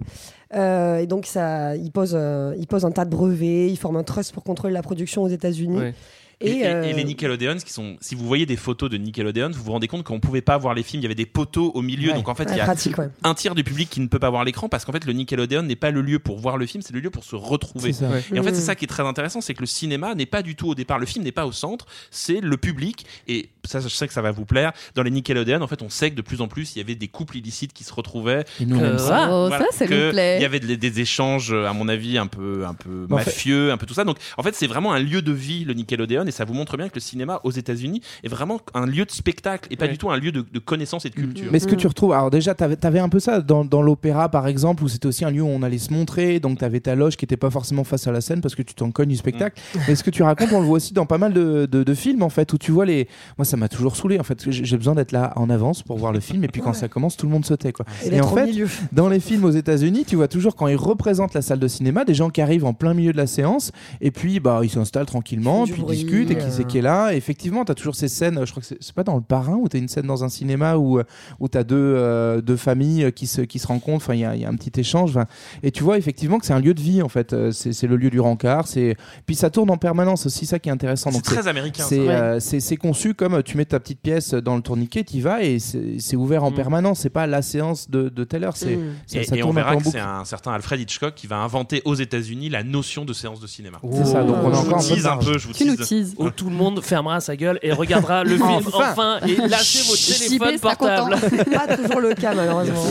Euh, et donc, ça, il, pose, euh, il pose un tas de brevets, il forme un trust pour contrôler la production aux États-Unis. Ouais. Et, et- euh, et les Nickelodeons, qui sont, si vous voyez des photos de Nickelodeon, vous vous rendez compte qu'on pouvait pas voir les films. Il y avait des poteaux au milieu, Ouais. donc en fait, ouais, il y a pratique, ouais. un tiers du public qui ne peut pas voir l'écran parce qu'en fait, le Nickelodeon n'est pas le lieu pour voir le film, c'est le lieu pour se retrouver. C'est ça. Ouais. Et en fait, c'est ça qui est très intéressant, c'est que le cinéma n'est pas du tout au départ, le film n'est pas au centre, c'est le public. Et ça, je sais que ça va vous plaire. Dans les Nickelodeon, en fait, on sait que de plus en plus, il y avait des couples illicites qui se retrouvaient. Et nous, on Euh, aime ça. Oh, Voilà, ça, ça que nous plaît. Il y avait des, des échanges, à mon avis, un peu, un peu fait- mafieux, un peu tout ça. Donc, en fait, c'est vraiment un lieu de vie, le Nickelodeon, et ça vous montre bien que le cinéma aux États-Unis est vraiment un lieu de spectacle et pas Ouais. du tout un lieu de, de connaissance et de culture. Mais ce que Mm. tu retrouves, alors déjà, tu avais, un peu ça dans, dans l'opéra par exemple, où c'était aussi un lieu où on allait se montrer, donc tu avais ta loge qui n'était pas forcément face à la scène parce que tu t'en cognes du spectacle. Mm. Mais ce que tu racontes, on le voit aussi dans pas mal de, de- de films en fait, où tu vois les. Moi, ça m'a toujours saoulé en fait, j'ai besoin d'être là en avance pour voir le film, et puis quand Ouais. ça commence, tout le monde sautait quoi. Et en fait, milieu. dans les films aux États-Unis, tu vois toujours quand ils représentent la salle de cinéma, des gens qui arrivent en plein milieu de la séance, et puis bah ils s'installent tranquillement, puis ils discutent, et qui bruit, c'est euh. qui est là. Et effectivement, tu as toujours ces scènes, je crois que c'est pas dans le parrain, où tu as une scène dans un cinéma où, où tu as deux, euh, deux familles qui se, qui se rencontrent, enfin il y a, il y a un petit échange. Et tu vois effectivement que c'est un lieu de vie en fait, Euh, c'est le lieu du rencard, c'est- puis ça tourne en permanence aussi, ça qui est intéressant. C'est très américain. Ouais. euh, c'est conçu comme euh, tu mets ta petite pièce dans le tourniquet, tu y vas et c'est ouvert en permanence. C'est pas la séance de, de telle heure. C'est ça, Et, ça et on tourne un peu verra en que boucle. c'est un certain Alfred Hitchcock qui va inventer aux États-Unis la notion de séance de cinéma. C'est ça, donc on je vous tease un peu, je vous Tu nous tease. Où tout le monde fermera sa gueule et regardera le [LAUGHS] film Enfin. enfin et lâchez vos JB téléphones sera content. portables. [LAUGHS] Pas toujours le cas, malheureusement.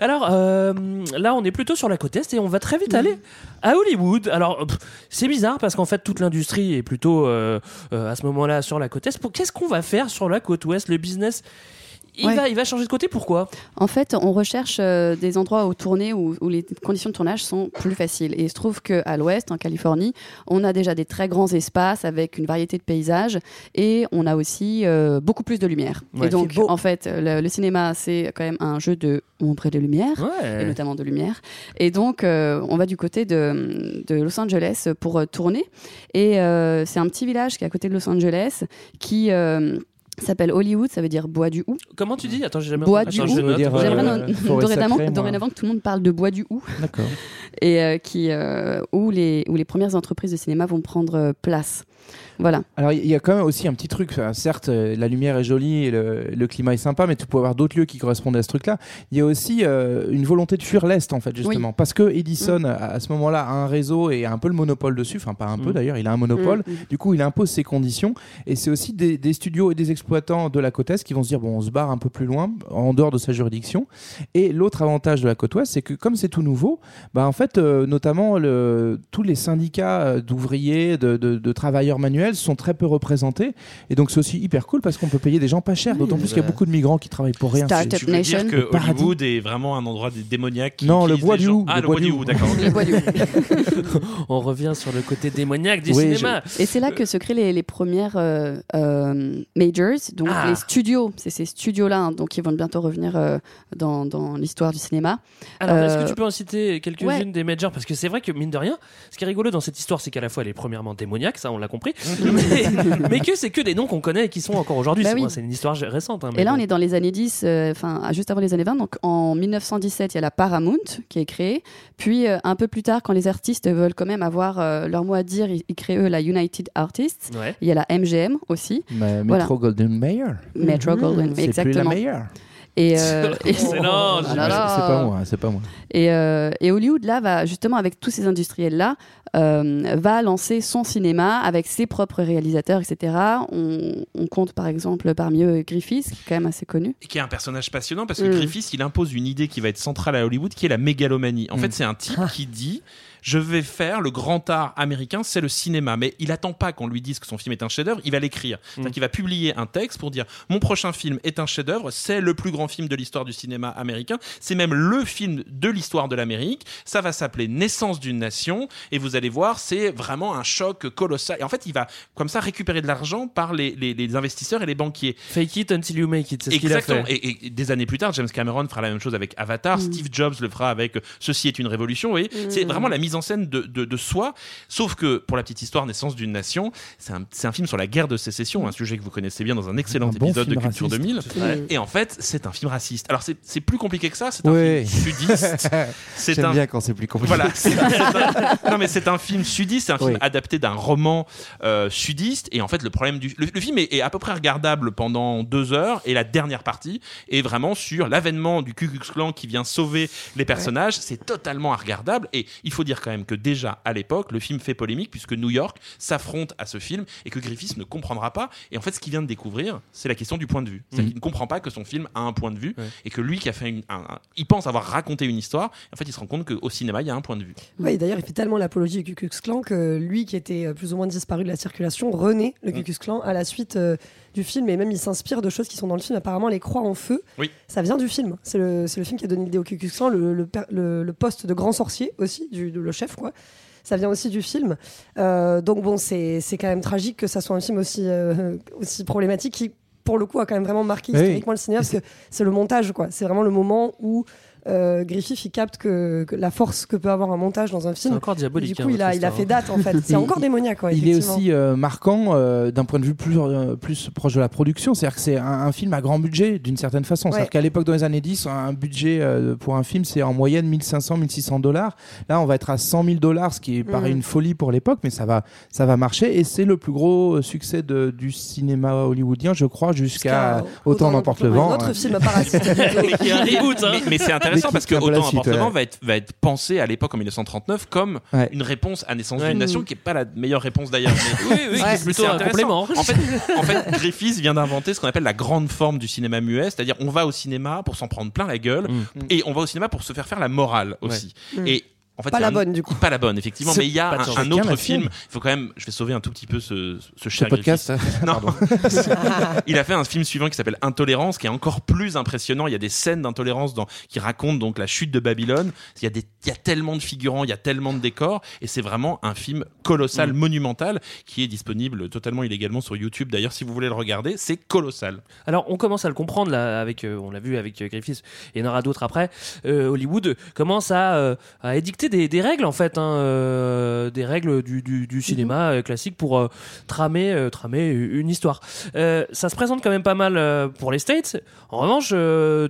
Alors euh, là, on est plutôt sur la côte est et on va très vite aller à Hollywood. Alors c'est bizarre parce qu'en fait toute l'industrie est plutôt euh, euh, à ce moment-là sur la côte est. Pour- Qu'est-ce qu'on va faire sur la côte ouest Le business, il Ouais. va, il va changer de côté. Pourquoi? En fait, on recherche euh, des endroits où tourner où, où les conditions de tournage sont plus faciles. Et il se trouve qu'à l'ouest, en Californie, on a déjà des très grands espaces avec une variété de paysages et on a aussi euh, beaucoup plus de lumière. Ouais, et donc, en fait, le, le cinéma, c'est quand même un jeu de ombre et de lumière. Et Ouais. notamment de lumière. Et donc, euh, on va du côté de, de Los Angeles pour tourner. Et c'est un petit village qui est à côté de Los Angeles qui s'appelle Hollywood, ça veut dire bois du hou. Comment tu dis? Attends, j'ai jamais Bois du hou. J'aimerais euh, [LAUGHS] dorénavant, que tout le monde parle de bois du hou D'accord. [LAUGHS] et euh, qui, euh, où, les, où les premières entreprises de cinéma vont prendre place. Voilà. Alors il y a quand même aussi un petit truc. Enfin, certes, euh, la lumière est jolie et le, le climat est sympa, mais tu peux avoir d'autres lieux qui correspondent à ce truc-là. Il y a aussi euh, une volonté de fuir l'est en fait justement, parce que Edison à, à ce moment-là a un réseau et a un peu le monopole dessus. Enfin pas un peu Mm. d'ailleurs, il a un monopole. Mm, mm. Du coup, il impose ses conditions et c'est aussi des, des studios et des exploitants de la côte est qui vont se dire bon, on se barre un peu plus loin, en dehors de sa juridiction. Et l'autre avantage de la côte ouest, c'est que comme c'est tout nouveau, bah en fait, euh, notamment le, tous les syndicats d'ouvriers, de, de- de travailleurs manuels sont très peu représentés. Et donc c'est aussi hyper cool parce qu'on peut payer des gens pas chers, d'autant plus qu'il y a beaucoup de migrants qui travaillent pour rien. Startup Tu veux Nation. dire que. Hollywood est vraiment un endroit qui Non, le bois du Ah, le bois du d'accord. ok. Le bois du hou. [LAUGHS] On revient sur le côté démoniaque du Oui, cinéma. Et c'est là que se créent les, les premières euh, euh, majors, donc Ah. les studios. C'est ces studios-là, hein, donc qui vont bientôt revenir euh, dans, dans l'histoire du cinéma. Alors, est-ce que tu peux en citer quelques-unes ouais. des majors? Parce que c'est vrai que, mine de rien, ce qui est rigolo dans cette histoire, c'est qu'à la fois elle est premièrement démoniaque, ça on l'a compris, mais, mais que [LAUGHS] c'est que des noms qu'on connaît et qui sont encore aujourd'hui. Bah c'est oui. bon, c'est une histoire récente. hein, Et là, bon. on est dans les années 10, euh, enfin juste avant les années 20. Donc en 1917, il y a la Paramount qui est créée. Puis euh, un peu plus tard, quand les artistes veulent quand même avoir euh, leur mot à dire, ils, ils créent eux la United Artists. Ouais. Il y a la MGM aussi, Mais Voilà. Metro Golden Mayer. Metro C'est plus la exactement. meilleure. Et, [LAUGHS] euh, et- Excellent, Oh là là. C'est pas moi, c'est pas moi. Et, euh, et Hollywood, là, va justement, avec tous ces industriels-là, euh, va lancer son cinéma avec ses propres réalisateurs, etc. On, on compte par exemple parmi eux Griffiths, qui est quand même assez connu. Et qui est un personnage passionnant parce que Mm. Griffiths, il impose une idée qui va être centrale à Hollywood, qui est la mégalomanie. En Mm. fait, c'est un type qui dit je vais faire le grand art américain, c'est le cinéma. Mais il attend pas qu'on lui dise que son film est un chef-d'œuvre, il va l'écrire. C'est-à-dire qu'il va publier un texte pour dire mon prochain film est un chef-d'œuvre, c'est le plus grand film de l'histoire du cinéma américain, c'est même le film de l'histoire de l'Amérique. Ça va s'appeler Naissance d'une nation et vous allez voir, c'est vraiment un choc colossal. Et en fait, il va comme ça récupérer de l'argent par les, les- les investisseurs et les banquiers. Fake it until you make it, c'est ce qu'il a Exactement. fait. Et, et des années plus tard, James Cameron fera la même chose avec Avatar. Mm. Steve Jobs le fera avec Ceci est une révolution. Vous voyez, c'est vraiment la mise en scène de, de, de soi. Sauf que pour la petite histoire, Naissance d'une nation, c'est un, c'est un film sur la guerre de sécession, un sujet que vous connaissez bien dans un excellent Un bon épisode de Culture raciste. 2000. Ouais. Et en fait, c'est un film raciste. Alors c'est c'est plus compliqué que ça. C'est un film sudiste. [LAUGHS] C'est J'aime un bien quand c'est plus compliqué. voilà. c'est- c'est un- [LAUGHS] non mais c'est un film sudiste, c'est un film Oui. adapté d'un roman euh, sudiste et en fait le problème du le, le film est, est à peu près regardable pendant deux heures et la dernière partie est vraiment sur l'avènement du Ku Klux Klan qui vient sauver les personnages. C'est totalement regardable et il faut dire quand même que déjà à l'époque le film fait polémique puisque New York s'affronte à ce film et que Griffiths ne comprendra pas et en fait ce qu'il vient de découvrir c'est la question du point de vue. C'est-à-dire Mhm. qu'il ne comprend pas que son film a un point de vue Ouais. et que lui qui a fait une, un- un- il pense avoir raconté une histoire en fait il se rend compte qu'au cinéma il y a un point de vue. Oui, d'ailleurs, il fait tellement l'apologie du Ku Klux Klan que lui, qui était euh, plus ou moins disparu de la circulation, renaît le Ku Klux Klan à la suite euh, du film. Et même, il s'inspire de choses qui sont dans le film. Apparemment, les croix en feu, Oui. ça vient du film. C'est le, film qui a donné l'idée au Ku Klux Klan. Le, le, per- le- le poste de grand sorcier aussi, du, le chef, quoi. Ça vient aussi du film. Euh, donc, bon, c'est c'est quand même tragique que ça soit un film aussi, euh, aussi problématique qui, pour le coup, a quand même vraiment marqué Oui. historiquement le cinéma parce que c'est le montage, quoi. C'est vraiment le moment où euh, Griffith il capte que, que la force que peut avoir un montage dans un film. C'est encore diabolique, Du hein, coup, il a, il a fait date en fait. C'est Il- encore démoniaque. ouais, il est aussi euh, marquant euh, d'un point de vue plus, euh, plus proche de la production. C'est-à-dire que c'est un, un film à grand budget d'une certaine façon. C'est-à-dire qu'à l'époque, dans les années 10, un budget euh, pour un film, c'est en moyenne 1500, 1600 dollars. Là, on va être à 100 000 dollars, ce qui paraît Mhm. une folie pour l'époque, mais ça va, ça va marcher. Et c'est le plus gros succès de- du cinéma hollywoodien, je crois, jusqu'à Autant n'emporte le vent. Un autre hein. film parasite. [LAUGHS] Reboot, hein. Mais, mais c'est intéressant Qui- parce que Autant suite, Appartement ouais. va être, va être pensé à l'époque en 1939 comme Ouais. une réponse à Naissance Ouais. d'une nation, qui est pas la meilleure réponse d'ailleurs. [LAUGHS] Oui, oui, c'est plutôt un intéressant. complément. En fait, en fait, Griffiths vient d'inventer ce qu'on appelle la grande forme du cinéma muet, c'est-à-dire on va au cinéma pour s'en prendre plein la gueule Mm. et on va au cinéma pour se faire faire la morale aussi. Mm. Et en fait, Pas il y a la un- bonne, du coup. Pas la bonne, effectivement. Mais il y a un, autre film. Il faut quand même, je vais sauver un tout petit peu ce, ce Ce podcast. Griffiths. Non. [LAUGHS] il a fait un film suivant qui s'appelle Intolérance, qui est encore plus impressionnant. Il y a des scènes d'intolérance dans, qui racontent donc la chute de Babylone. Il y, a des, il y a tellement de figurants, il y a tellement de décors, et c'est vraiment un film colossal, Mm. monumental, qui est disponible totalement illégalement sur YouTube. D'ailleurs, si vous voulez le regarder, c'est colossal. Alors, on commence à le comprendre là, avec, euh, on l'a vu avec euh, Griffiths, et il y en aura d'autres après. Euh, Hollywood commence à, euh, à édicter des, des règles en fait, hein, euh, des règles du, du- du cinéma euh, classique pour euh, tramer, tramer une histoire. Ça se présente quand même pas mal pour les States. En revanche,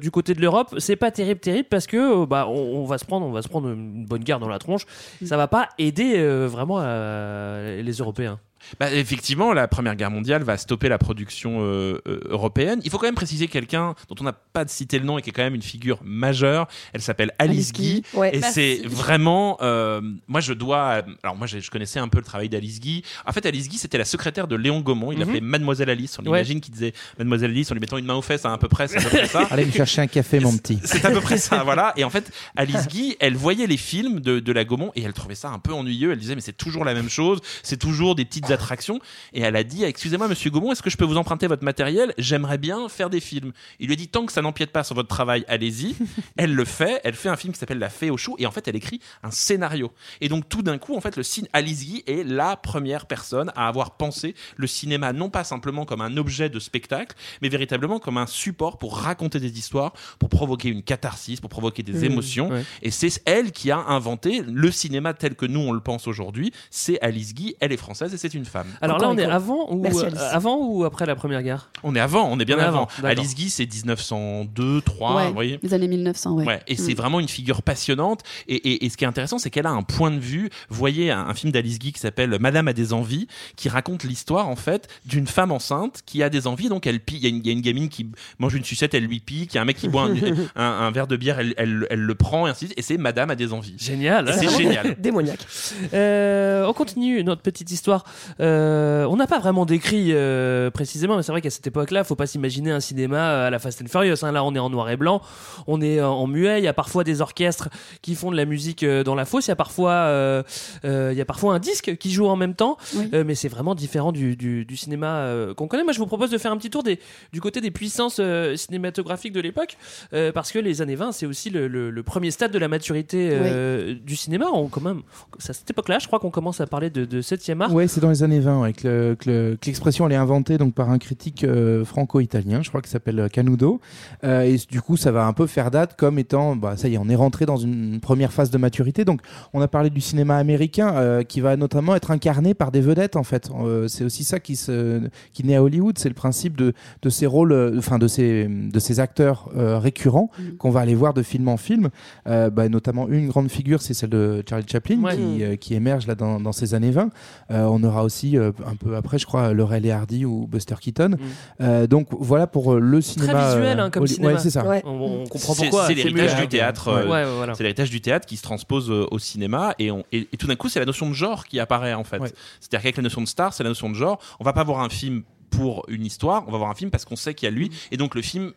du côté de l'Europe, c'est pas terrible, terrible parce que bah, on, on va se prendre, on va se prendre une bonne guerre dans la tronche. Ça va pas aider vraiment les Européens. Bah, effectivement, la Première Guerre mondiale va stopper la production euh, euh, européenne. Il faut quand même préciser quelqu'un dont on n'a pas cité le nom et qui est quand même une figure majeure. Elle s'appelle Alice, Alice Guy. Guy, ouais. Et c'est vraiment. euh, moi, je dois. Alors, moi, je connaissais un peu le travail d'Alice Guy. En fait, Alice Guy, c'était la secrétaire de Léon Gaumont. Il Mhm. l'appelait Mademoiselle Alice. On Ouais. imagine qu'il disait Mademoiselle Alice en lui mettant une main aux fesses, hein, à peu près. C'est à peu près ça. [LAUGHS] Allez me chercher un café, mon petit. C'est à peu près ça, [LAUGHS] voilà. Et en fait, Alice Guy, elle voyait les films de, de la Gaumont et elle trouvait ça un peu ennuyeux. Elle disait, mais c'est toujours la même chose, c'est toujours des petites attractions. Et elle a dit, excusez-moi, monsieur Gaumont, est-ce que je peux vous emprunter votre matériel? J'aimerais bien faire des films. Il lui a dit, tant que ça n'empiète pas sur votre travail, allez-y. [LAUGHS] elle le fait. Elle fait un film qui s'appelle La Fée au chou et en fait, elle écrit un scénario. Et donc, tout d'un coup, en fait, le ciné, Alice Guy est la première personne à avoir pensé le cinéma non pas simplement comme un objet de spectacle, mais véritablement comme un support pour raconter des histoires, pour provoquer une catharsis, pour provoquer des Mmh, émotions. ouais. Et c'est elle qui a inventé le cinéma tel que nous on le pense aujourd'hui. C'est Alice Guy, elle est française et c'est une femme. Alors là, on est avant ou, Merci, euh, Alice. avant ou après la Première Guerre? On est avant, on est bien On est avant. Alice Guy, c'est 1902, 3, Ouais, vous voyez les années 1900, ouais. Ouais, et c'est Mm. vraiment une figure passionnante. Et, et- et ce qui est intéressant, c'est qu'elle a un point de vue. Vous voyez un, un film d'Alice Guy qui s'appelle Madame a des envies, qui raconte l'histoire en fait d'une femme enceinte qui a des envies. Donc elle pique. Il y, a une- il y a une gamine qui mange une sucette, elle lui pique. Il y a un mec qui boit un, [LAUGHS] un- un verre de bière, elle, elle- elle le prend et ainsi de suite. Et c'est Madame a des envies. Génial. C'est [LAUGHS] génial. Démoniaque. Euh, on continue notre petite histoire. Euh, on n'a pas vraiment décrit euh, précisément, mais c'est vrai qu'à cette époque-là, faut pas s'imaginer un cinéma à la Fast and Furious. hein. Là, on est en noir et blanc, on est en, muet. Il y a parfois des orchestres qui font de la musique euh, dans la fosse. Il y a parfois, euh, euh, il y a parfois un disque qui joue en même temps. Oui. Euh, mais c'est vraiment différent du, du- du cinéma euh, qu'on connaît. Moi, je vous propose de faire un petit tour des, du côté des puissances euh, cinématographiques de l'époque, euh, parce que les années 20, c'est aussi le, le- le premier stade de la maturité euh, du cinéma. On, quand même, c'est à cette époque-là, je crois qu'on commence à parler de, de 7e art. Ouais, c'est dans les années 20 ouais, que, le- que le- que l'expression elle est inventée donc par un critique euh, franco-italien, je crois qu'il s'appelle euh, Canudo. Euh, et du coup, ça va un peu faire date comme étant, bah, ça y est, on est rentré dans une première phase de maturité. Donc, on a parlé du cinéma américain euh, qui va notamment être incarné par des vedettes en fait. C'est aussi ça qui se, qui naît à Hollywood, c'est le principe de, de ces rôles, enfin de ces, de ces acteurs récurrents Mm. qu'on va aller voir de film en film. Bah, notamment une grande figure, c'est celle de Charlie Chaplin Ouais. qui, qui émerge là dans, dans ces années 20. Euh, on aura aussi euh, un peu après, je crois, Laurel et Hardy ou Buster Keaton. Euh, donc voilà pour euh, le cinéma. Mm. Très visuel hein, comme cinéma. Ouais, c'est ça. Ouais. On, on comprend pourquoi. C'est l'héritage du théâtre. Ouais, ouais, voilà. C'est l'héritage du théâtre qui se transpose euh, au cinéma et, on, et, et tout d'un coup c'est la notion de genre qui apparaît en fait. Ouais. C'est-à-dire qu'avec la notion de star, c'est la notion de genre. On va pas voir un film pour une histoire, on va voir un film parce qu'on sait qu'il y a lui et donc le film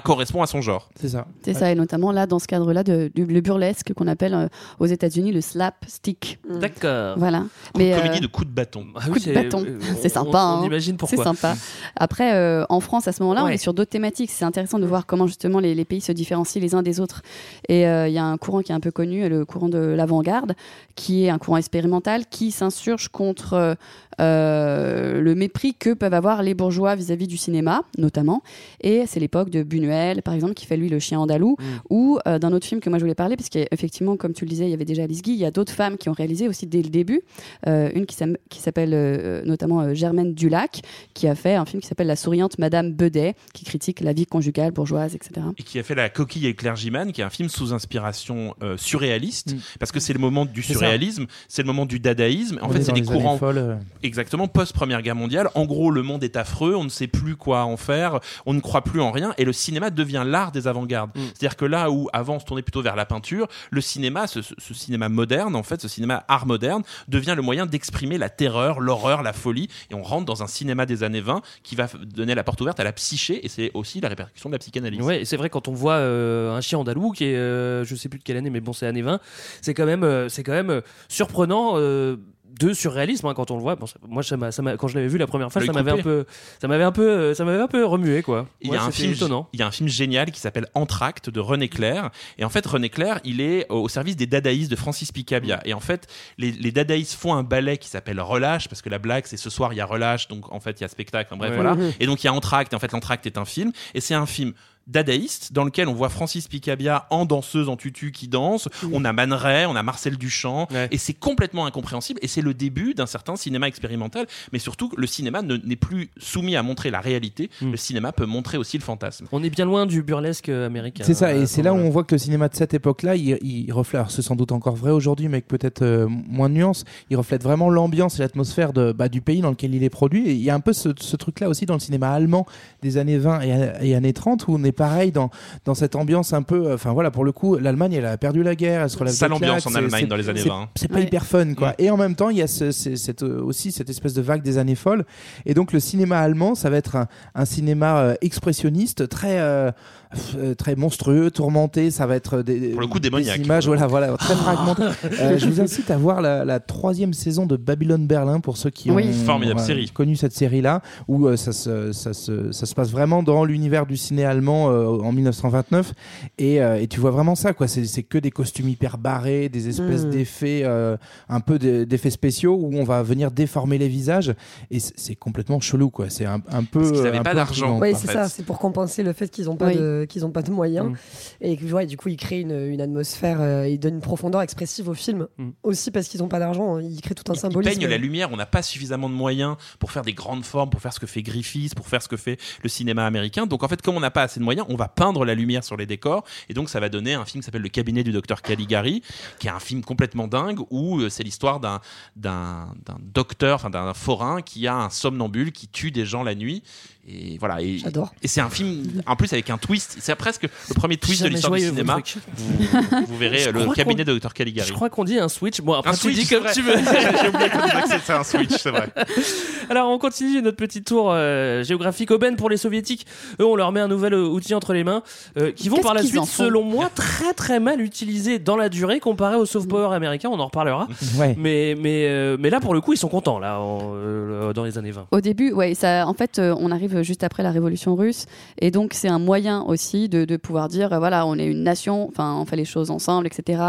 correspond à son genre. C'est ça. C'est ça, et notamment là, dans ce cadre-là, de, du- le burlesque qu'on appelle euh, aux États-Unis le slapstick. D'accord. Voilà. Mais, euh, comédie de coups de bâton. Ah oui, coup de c'est- bâton. euh, C'est sympa, On, hein. imagine C'est pourquoi. sympa. Après, euh, en France, à ce moment-là, on est sur d'autres thématiques. C'est intéressant de voir comment justement les, les pays se différencient les uns des autres. Et euh, il y a un courant qui est un peu connu, le courant de l'avant-garde, qui est un courant expérimental qui s'insurge contre euh, euh, le mépris que peuvent avoir les bourgeois vis-à-vis du cinéma, notamment. Et c'est l'époque de Buñuel, par exemple, qui fait lui le chien andalou, ou euh, d'un autre film que moi je voulais parler, parce qu'effectivement, comme tu le disais, il y avait déjà Alice Guy, il y a d'autres femmes qui ont réalisé aussi dès le début. Euh, une qui s'appelle euh, notamment euh, Germaine Dulac, qui a fait un film qui s'appelle La souriante Madame Bedet, qui critique la vie conjugale bourgeoise, etc. et qui a fait La coquille et le clergyman, qui est un film sous inspiration euh, surréaliste, Mm. parce que c'est le moment du surréalisme, c'est le moment du dadaïsme. En On fait, est c'est des courants folles, exactement post Première Guerre mondiale. En gros, le monde est affreux, on ne sait plus quoi en faire, on ne croit plus en rien, et le cinéma devient l'art des avant-gardes. C'est-à-dire que là où avant on se tournait plutôt vers la peinture, le cinéma, ce, cinéma moderne, en fait, ce cinéma art moderne, devient le moyen d'exprimer la terreur, l'horreur, la folie, et on rentre dans un cinéma des années 20 qui va donner la porte ouverte à la psyché, et c'est aussi la répercussion de la psychanalyse. Ouais, et c'est vrai quand on voit euh, un chien andalou qui est, euh, je sais plus de quelle année, mais bon, c'est années 20, c'est quand même, euh, c'est quand même euh, surprenant. De surréalisme hein, quand on le voit. Bon, ça- moi, ça ça quand je l'avais vu la première fois, L'œil ça m'avait un coupé. peu, ça m'avait un peu, euh, ça m'avait un peu remué quoi. Il y, Ouais, a un c'était film, étonnant. il y a un film génial qui s'appelle Entracte de René Clair. Et en fait, René Clair, il est au service des dadaïstes de Francis Picabia. Et en fait, les, les dadaïstes font un ballet qui s'appelle Relâche, parce que la blague, c'est ce soir, il y a Relâche, donc en fait, il y a spectacle. Enfin, bref, Ouais. voilà. Mhm. Et donc, il y a Entracte. Et en fait, l'Entracte est un film. Et c'est un film dadaïste dans lequel on voit Francis Picabia en danseuse en tutu qui danse. On a Man Ray on a Marcel Duchamp. Et c'est complètement incompréhensible. Et c'est le début d'un certain cinéma expérimental. Mais surtout le cinéma ne- n'est plus soumis à montrer la réalité. Le cinéma peut montrer aussi le fantasme. On est bien loin du burlesque euh, américain. C'est ça, hein, et à c'est ce là où on voit que le cinéma de cette époque-là, il, il reflète, alors c'est sans doute encore vrai aujourd'hui, mais avec peut-être euh, moins de nuances, il reflète vraiment l'ambiance et l'atmosphère de, bah, du pays dans lequel il est produit. Et il y a un peu ce, ce truc-là aussi dans le cinéma allemand des années 20 et, et années 30, où on est pareil dans, dans cette ambiance un peu. euh, Enfin voilà, pour le coup, l'Allemagne, elle a perdu la guerre, elle se relève Sale ambiance en c'est- Allemagne dans les années c'est- 20. C'est pas Ouais. hyper fun, quoi. Et en même temps, il y a ce- c'est- cette, euh, aussi cette espèce de vague des années folles. Et donc, le cinéma allemand, ça va être un, un cinéma euh, expressionniste, très, euh, très monstrueux, tourmenté. Ça va être des, Pour le coup, des images, voilà, voilà, très fragmentées. Euh, je vous incite à voir la, la troisième saison de Babylone Berlin pour ceux qui Oui. ont Formidable euh, série. connu cette série-là, où euh, ça, se, ça, se, ça se passe vraiment dans l'univers du ciné allemand euh, en 1929. Et, euh, et tu vois vraiment ça, quoi. C'est c'est que des costumes hyper barrés, des espèces Mm. d'effets, euh, un peu d'e- d'effets spéciaux où on va venir déformer les visages. Et c'est complètement chelou, quoi. C'est un, un peu. Parce qu'ils avaient un pas d'argent. Oui, c'est ça, c'est pour compenser le fait qu'ils n'ont pas, Oui. de, qu'ils ont pas de moyens. Mm. Et ouais, du coup, ils créent une, une atmosphère, euh, ils donnent une profondeur expressive au film. Mm. Aussi parce qu'ils n'ont pas d'argent, hein, ils créent tout un Ils symbolisme. peignent la lumière, on n'a pas suffisamment de moyens pour faire des grandes formes, pour faire ce que fait Griffith, pour faire ce que fait le cinéma américain. Donc en fait, comme on n'a pas assez de moyens, on va peindre la lumière sur les décors, et donc ça va donner un film qui s'appelle Le cabinet du docteur Caligari, qui est un film complètement dingue où euh, c'est l'histoire d'un d'un d'un docteur, enfin d'un forain qui a un somnambule qui tue des gens la nuit. Et voilà. Et, J'adore. Et c'est un film, en plus avec un twist. C'est presque le premier twist de l'histoire du cinéma. Vous, vous verrez le cabinet de docteur Caligari. Je crois qu'on dit un switch. Bon, après Un tu dis switch, comme c'est tu veux. [LAUGHS] J'ai oublié que c'était un switch, c'est vrai. [LAUGHS] Alors on continue notre petit tour euh, géographique aubaine pour les soviétiques. Eux on leur met un nouvel euh, outil entre les mains euh, qui vont Qu'est-ce par la suite selon moi très très mal utilisés dans la durée comparé au soft power américain. On en reparlera. [LAUGHS] Ouais. Mais mais euh, mais là pour le coup ils sont contents là en, euh, dans les années 20. Au début, ouais, ça, en fait, euh, on arrive juste après la révolution russe, et donc c'est un moyen aussi de, de pouvoir dire, euh, voilà, on est une nation, enfin, on fait les choses ensemble, etc.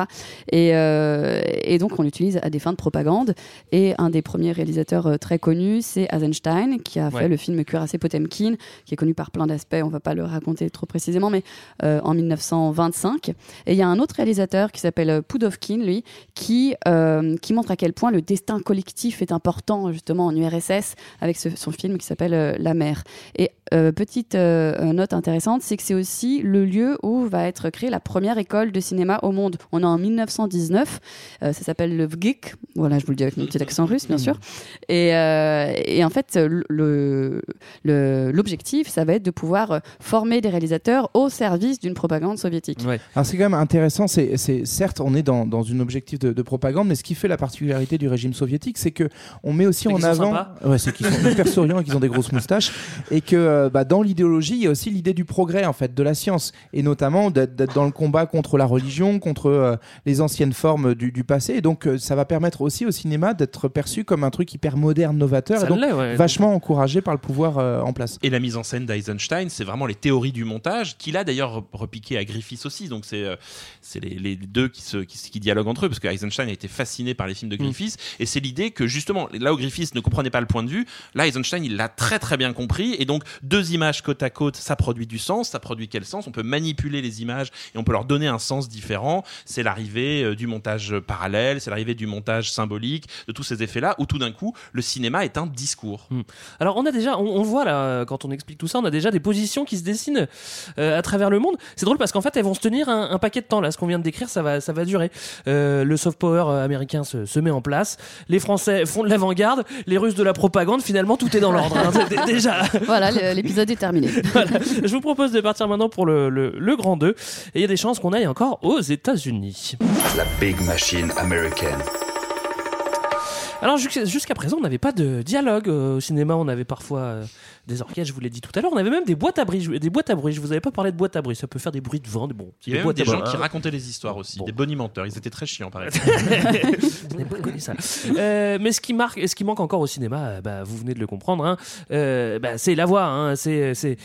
Et, euh, et donc on l'utilise à des fins de propagande. Et un des premiers réalisateurs euh, très connus, c'est Eisenstein, qui a Ouais. fait le film Cuirassé Potemkin, qui est connu par plein d'aspects. On va pas le raconter trop précisément, mais euh, en 1925. Et il y a un autre réalisateur qui s'appelle Pudovkin, lui, qui, euh, qui montre à quel point le destin collectif est important justement en URSS avec ce- son film qui s'appelle La mer. Et euh, petite euh, note intéressante, c'est que c'est aussi le lieu où va être créée la première école de cinéma au monde. On est en 1919, euh, ça s'appelle le VGIK, voilà, je vous le dis avec mon petit accent russe, bien sûr. Et, euh, et en fait, le- le- l'objectif, ça va être de pouvoir former des réalisateurs au service d'une propagande soviétique. Alors c'est quand même intéressant, c'est certes on est dans, dans une objectif de, de propagande, mais ce qui fait la particularité du régime soviétique, c'est que on met aussi en avant, ouais, c'est qu'ils sont hyper souriants et qu'ils ont des grosses moustaches, et que euh, bah, dans l'idéologie il y a aussi l'idée du progrès en fait, de la science, et notamment d'être dans le combat contre la religion, contre euh, les anciennes formes du, du passé, et donc euh, ça va permettre aussi au cinéma d'être perçu comme un truc hyper moderne, novateur, Ça et donc ouais. vachement encouragé par le pouvoir euh, en place. Et la mise en scène d'Eisenstein, c'est vraiment les théories du montage, qu'il a d'ailleurs re- repiqué à Griffiths aussi. Donc c'est euh, c'est les, les deux qui, se, qui, se- qui dialoguent entre eux, parce que Eisenstein a été fasciné par les films de Griffiths. Et c'est l'idée que justement, là où Griffiths ne comprenait pas le point de vue, là Eisenstein il l'a très très bien compris Et donc, deux images côte à côte, ça produit du sens. Ça produit quel sens? On peut manipuler les images et on peut leur donner un sens différent. C'est l'arrivée euh, du montage parallèle, c'est l'arrivée du montage symbolique, de tous ces effets-là, où tout d'un coup, le cinéma est un discours. Hmm. Alors on a déjà, on, voit là, quand on explique tout ça, on a déjà des positions qui se dessinent euh, à travers le monde. C'est drôle parce qu'en fait, elles vont se tenir un, paquet de temps. Là, ce qu'on vient de décrire, ça va, ça va durer. Euh, le soft power américain se, met en place. Les Français font de l'avant-garde. Les Russes de la propagande. Finalement, tout est dans l'ordre. hein. [LAUGHS] Déjà. Voilà, l'épisode est terminé. [LAUGHS] Voilà. Je vous propose de partir maintenant pour le, le, le grand 2. Et il y a des chances qu'on aille encore aux États-Unis. La Big Machine américaine. Alors jusqu'à jusqu'à présent, on n'avait pas de dialogue euh, au cinéma. On avait parfois euh, des orchestres, je vous l'ai dit tout à l'heure. On avait même des boîtes à bruit. Je- Des boîtes à bruit. Je vous avais pas parlé de boîtes à bruit. Ça peut faire des bruits de vent. Des, bon, Il y avait des à gens bruit. qui racontaient les histoires aussi, des bonimenteurs. Ils étaient très chiants, pareil. Je n'ai pas connu ça. Euh, mais ce qui marque, et ce qui manque encore au cinéma, euh, bah, vous venez de le comprendre, hein, euh, bah, c'est la voix. Hein, c'est, c'est,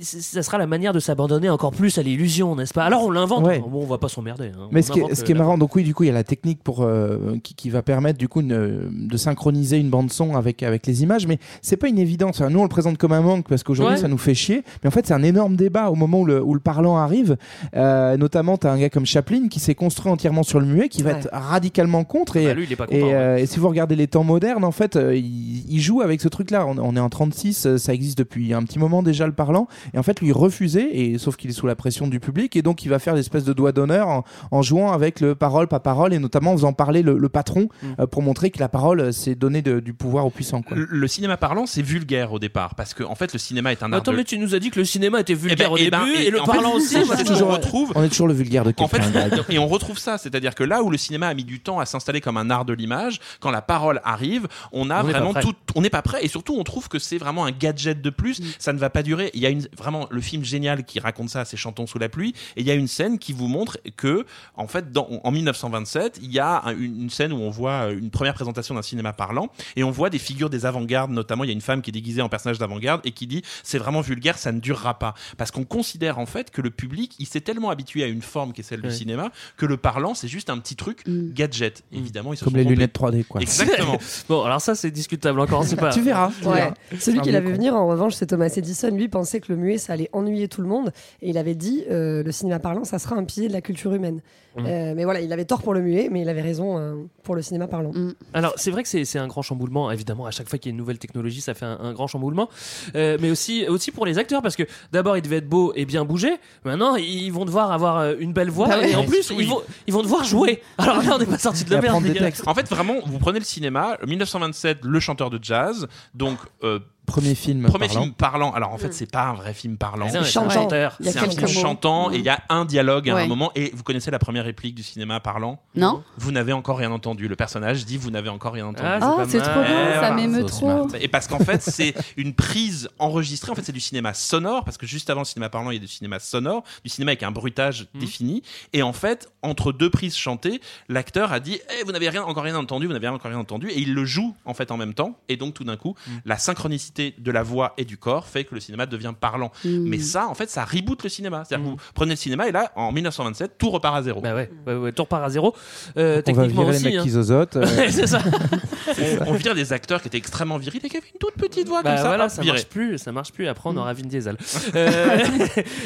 ça sera la manière de s'abandonner encore plus à l'illusion, n'est-ce pas? Alors on l'invente. Ouais. Bon, on va pas s'emmerder. hein. Mais On ce qui, est, invente, ce qui est marrant, donc oui, du coup, il y a la technique pour euh, qui, qui va permettre du coup une- de synchroniser une bande son avec avec les images, mais c'est pas une évidence. Enfin, nous, on le présente comme un manque parce qu'aujourd'hui, Ouais. ça nous fait chier. Mais en fait, c'est un énorme débat au moment où le, où le parlant arrive. Euh, notamment, t'as un gars comme Chaplin qui s'est construit entièrement sur le muet, qui va être radicalement contre. Et, Bah, lui, il est pas et, content, euh, et si vous regardez les temps modernes, en fait, euh, il, il joue avec ce truc-là. On, on est en 36, euh, ça existe depuis un petit moment déjà le parlant. Et en fait, lui refusait, et sauf qu'il est sous la pression du public, et donc il va faire l'espèce de doigt d'honneur en, en jouant avec le parole, pas parole, et notamment en faisant parler le, le patron Mm. euh, pour montrer que la parole, euh, c'est donner de- du pouvoir aux puissants. Quoi. Le, le cinéma parlant, c'est vulgaire au départ, parce que en fait, le cinéma est un art Attends, de- mais tu nous as dit que le cinéma était vulgaire Eh ben- au eh début ben, et, le parlant [LAUGHS] aussi. trouve- retrouve. On est toujours le vulgaire de En fait, [LAUGHS] et on retrouve ça, c'est-à-dire que là où le cinéma a mis du temps à s'installer comme un art de l'image, quand la parole arrive, on a On n'est pas vraiment prêt. tout, on n'est pas prêt, et surtout on trouve que c'est vraiment un gadget de plus. Ça ne va pas durer. Il y a une vraiment le film génial qui raconte ça, c'est Chantons sous la pluie, et il y a une scène qui vous montre que en fait, dans, en 1927, il y a un- une, une scène où on voit une première présentation d'un cinéma parlant, et on voit des figures des avant-gardes, notamment il y a une femme qui est déguisée en personnage et qui dit c'est vraiment vulgaire, ça ne durera pas, parce qu'on considère en fait que le public, il s'est tellement habitué à une forme qui est celle Ouais. du cinéma que le parlant c'est juste un petit truc gadget. Évidemment, ils se Comme sont les trompés. lunettes 3D, quoi. Exactement. [LAUGHS] bon, alors ça, c'est discutable encore. C'est [LAUGHS] pas. Tu verras. tu Ouais. verras. Celui qui l'avait venir, en revanche, c'est Thomas Edison. Lui pensait que le muet, ça allait ennuyer tout le monde. Et il avait dit euh, le cinéma parlant, ça sera un pilier de la culture humaine. Mhm. Euh, mais voilà, il avait tort pour le muet, mais il avait raison euh, pour le cinéma parlant. Alors, c'est vrai que c'est c'est un grand chamboulement. Évidemment, à chaque fois qu'il y a une nouvelle technologie, ça fait un, un grand chamboulement. Euh, mais aussi, aussi pour les acteurs, parce que d'abord, ils devaient être beaux et bien bouger. Maintenant, ils vont devoir avoir euh, une belle voix. Bah ouais. et en plus, oui. ils, vont, ils vont devoir jouer. Alors là, on n'est pas sorti de la merde. En fait, vraiment, vous prenez le cinéma, 1927, le chanteur de jazz, donc euh, Premier film premier parlant. film parlant. Alors en fait, c'est pas un vrai film parlant. C'est un chanteur. C'est un film chantant et il y a un dialogue à Ouais. un moment. Et vous connaissez la première réplique du cinéma parlant? Non Vous n'avez encore rien entendu. Le personnage dit Vous n'avez encore rien entendu. Ah, Oh, c'est trop beau, Eh, ça m'émeut trop. Et parce qu'en fait, c'est une prise enregistrée. En fait, c'est du cinéma sonore. Parce que juste avant le cinéma parlant, il y a du cinéma sonore, du cinéma avec un bruitage Mhm. défini. Et en fait, entre deux prises chantées, l'acteur a dit Eh, Vous n'avez rien, encore rien entendu, vous n'avez encore rien entendu. Et il le joue en fait en même temps. Et donc, tout d'un coup, Mhm. la synchronicité de la voix et du corps fait que le cinéma devient parlant. Mm. Mais ça, en fait, ça reboot le cinéma. C'est-à-dire que vous prenez le cinéma et là, en 1927, tout repart à zéro. Bah ouais, ouais, ouais, tout repart à zéro. Euh, On va techniquement virer les aussi. mecs hein. qui zozotent. euh, [LAUGHS] c'est ça. [LAUGHS] on, on vire des acteurs qui étaient extrêmement virils et qui avaient une toute petite voix Bah comme ça. voilà, ça marche plus, ça marche plus. Après, on Mm. aura Vin Diesel. [LAUGHS] Euh,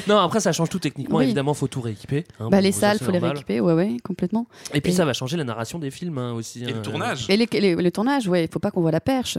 non, après, ça change tout techniquement. Oui. Évidemment, faut tout rééquiper. hein, Bah, bon, les salles, faut les rééquiper, ouais, ouais, complètement. Et puis, Et- ça va changer la narration des films hein, aussi. Et hein. le tournage. Et les, les- le tournage, ouais, il faut pas qu'on voit la perche.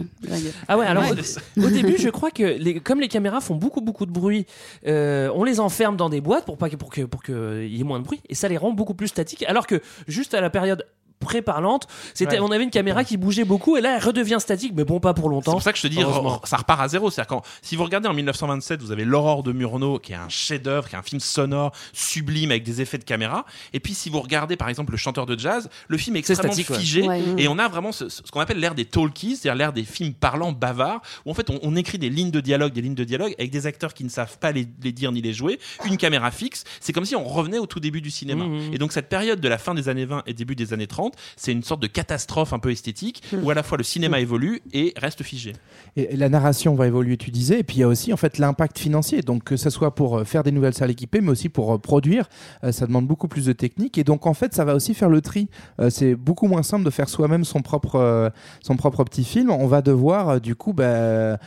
Ah ouais, alors Ouais. Au début, je crois que comme les caméras font beaucoup beaucoup de bruit, euh, on les enferme dans des boîtes pour pas que pour que pour que il y ait moins de bruit et ça les rend beaucoup plus statiques. Alors que juste à la période pré-parlante, c'était Ouais. on avait une caméra qui bougeait beaucoup et là elle redevient statique, mais bon pas pour C'est longtemps. pour ça que je te dis, ça repart à zéro. C'est-à-dire quand, si vous regardez en 1927, vous avez L'aurore de Murnau, qui est un chef-d'œuvre, qui est un film sonore, sublime, avec des effets de caméra. Et puis, si vous regardez, par exemple, Le chanteur de jazz, le film est C'est extrêmement statique, figé. Ouais. Et on a vraiment ce, ce qu'on appelle l'ère des talkies, c'est-à-dire l'ère des films parlants, bavards, où en fait, on, on écrit des lignes de dialogue, des lignes de dialogue, avec des acteurs qui ne savent pas les, les dire ni les jouer, une caméra fixe. C'est comme si on revenait au tout début du cinéma. Mhm. Et donc, cette période de la fin des années 20 et début des années 30, 50, c'est une sorte de catastrophe un peu esthétique où à la fois le cinéma évolue et reste figé. Et, la narration va évoluer, tu disais, et puis il y a aussi en fait l'impact financier. Donc que ce soit pour euh, faire des nouvelles salles équipées, mais aussi pour euh, produire, euh, ça demande beaucoup plus de technique. Et donc en fait, ça va aussi faire le tri. C'est beaucoup moins simple de faire soi-même son propre, son propre petit film. On va devoir du coup bah,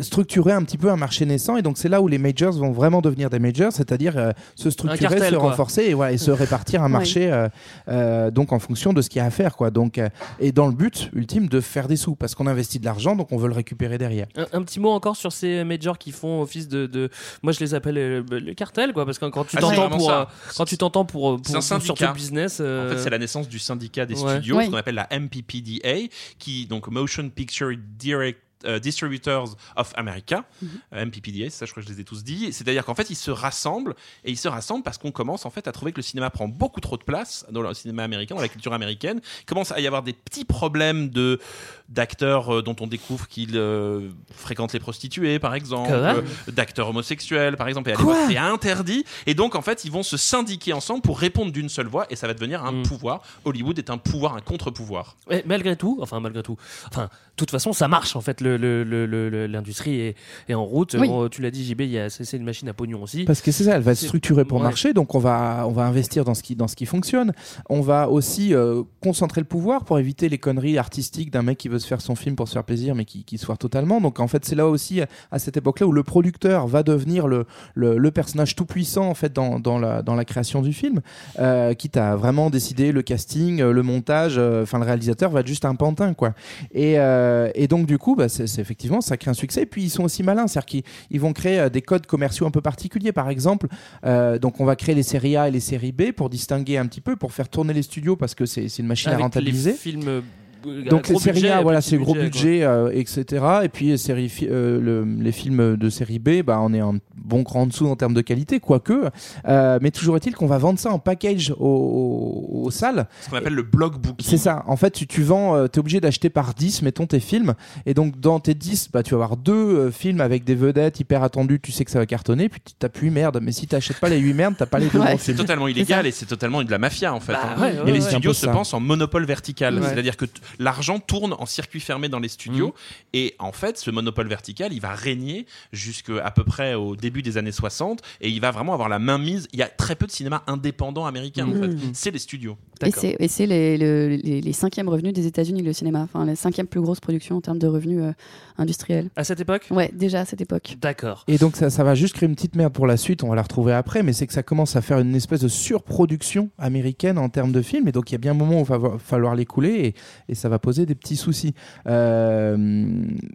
structurer un petit peu un marché naissant. Et donc c'est là où les majors vont vraiment devenir des majors, c'est-à-dire se structurer, cartel, se renforcer et, voilà, et se répartir un [LAUGHS] Oui. marché euh, euh, donc en fonction de ce qu'il y a à faire. Quoi. Donc, euh, et dans le but ultime de faire des sous, parce qu'on investit de l'argent, donc on veut le récupérer derrière. Un, un petit mot encore sur ces majors qui font office de, de- moi je les appelle euh, le cartel quoi parce que quand tu Ah, t'entends pour euh, quand tu t'entends pour, euh, pour, pour sur ton business euh, En fait, c'est la naissance du syndicat des Ouais. studios, Oui. ce qu'on appelle la MPPDA, qui donc Motion Picture Direct euh, Distributors of America, Euh, MPPDA, c'est ça, je crois que je les ai tous dit. C'est-à-dire qu'en fait, ils se rassemblent et ils se rassemblent parce qu'on commence en fait à trouver que le cinéma prend beaucoup trop de place dans le cinéma américain, dans la culture américaine. Il commence à y avoir des petits problèmes de d'acteurs euh, dont on découvre qu'ils euh, fréquentent les prostituées, par exemple, euh, d'acteurs homosexuels, par exemple. Et c'est interdit. Et donc, en fait, ils vont se syndiquer ensemble pour répondre d'une seule voix et ça va devenir un Mm. pouvoir. Hollywood est un pouvoir, un contre-pouvoir. Mais malgré tout, enfin malgré tout, enfin, de toute façon, ça marche en fait. le- le- le- le- le- L'industrie est, est en route. Oui. Bon, tu l'as dit, JB, il y a- c'est une machine à pognon aussi. Parce que c'est ça, elle va être C'est- structurée pour ouais. marcher, donc on va, on va investir dans ce, qui, dans ce qui fonctionne. On va aussi euh, concentrer le pouvoir pour éviter les conneries artistiques d'un mec qui veut se faire son film pour se faire plaisir, mais qui, qui se foire totalement. Donc en fait, c'est là aussi, à cette époque-là, où le producteur va devenir le, le, le personnage tout puissant en fait, dans, dans, la, dans la création du film, euh, quitte à vraiment décider le casting, euh, le montage, euh, enfin le réalisateur va être juste un pantin. quoi. Et, euh, et donc du coup, bah, c'est effectivement, ça crée un succès. Et puis ils sont aussi malins, c'est-à-dire qu'ils ils vont créer des codes commerciaux un peu particuliers. Par exemple, donc on va créer les séries A et les séries B pour distinguer un petit peu, pour faire tourner les studios parce que c'est c'est une machine Avec à rentabiliser. les films. Euh, Donc les séries budget, A, voilà, c'est gros budget, euh, etc. Et puis les, séries fi- euh, le- les films de série B, bah, on est un bon cran en dessous en termes de qualité, quoique. Euh, mais toujours est-il qu'on va vendre ça en package aux, aux- salles. Ce qu'on appelle le block booking. C'est ça. En fait, tu, tu vends, tu es obligé d'acheter par 10, mettons tes films. Et donc, dans tes 10, bah, tu vas avoir deux euh, films avec des vedettes hyper attendues. Tu sais que ça va cartonner. Puis tu t'as plus merde. Mais si tu n'achètes pas les 8 merdes, t'as pas les deux bons C'est totalement illégal et c'est totalement de la mafia en fait. Bah hein. ouais, et ouais, les ouais. studios se pensent en monopole vertical, Ouais. c'est-à-dire que l'argent tourne en circuit fermé dans les studios Mm. et en fait ce monopole vertical il va régner jusqu'à peu près au début des années 60 et il va vraiment avoir la main mise. Il y a très peu de cinéma indépendant américain en fait, c'est les studios. Et c'est, et c'est les, le- les, les cinquièmes revenus des États-Unis, le cinéma. Enfin, la cinquième plus grosse production en termes de revenus euh, industriels. À cette époque? Ouais, déjà à cette époque. D'accord. Et donc ça, ça va juste créer une petite merde pour la suite, on va la retrouver après, mais c'est que ça commence à faire une espèce de surproduction américaine en termes de films, et donc il y a bien un moment où il va falloir l'écouler, et, et ça va poser des petits soucis. Euh,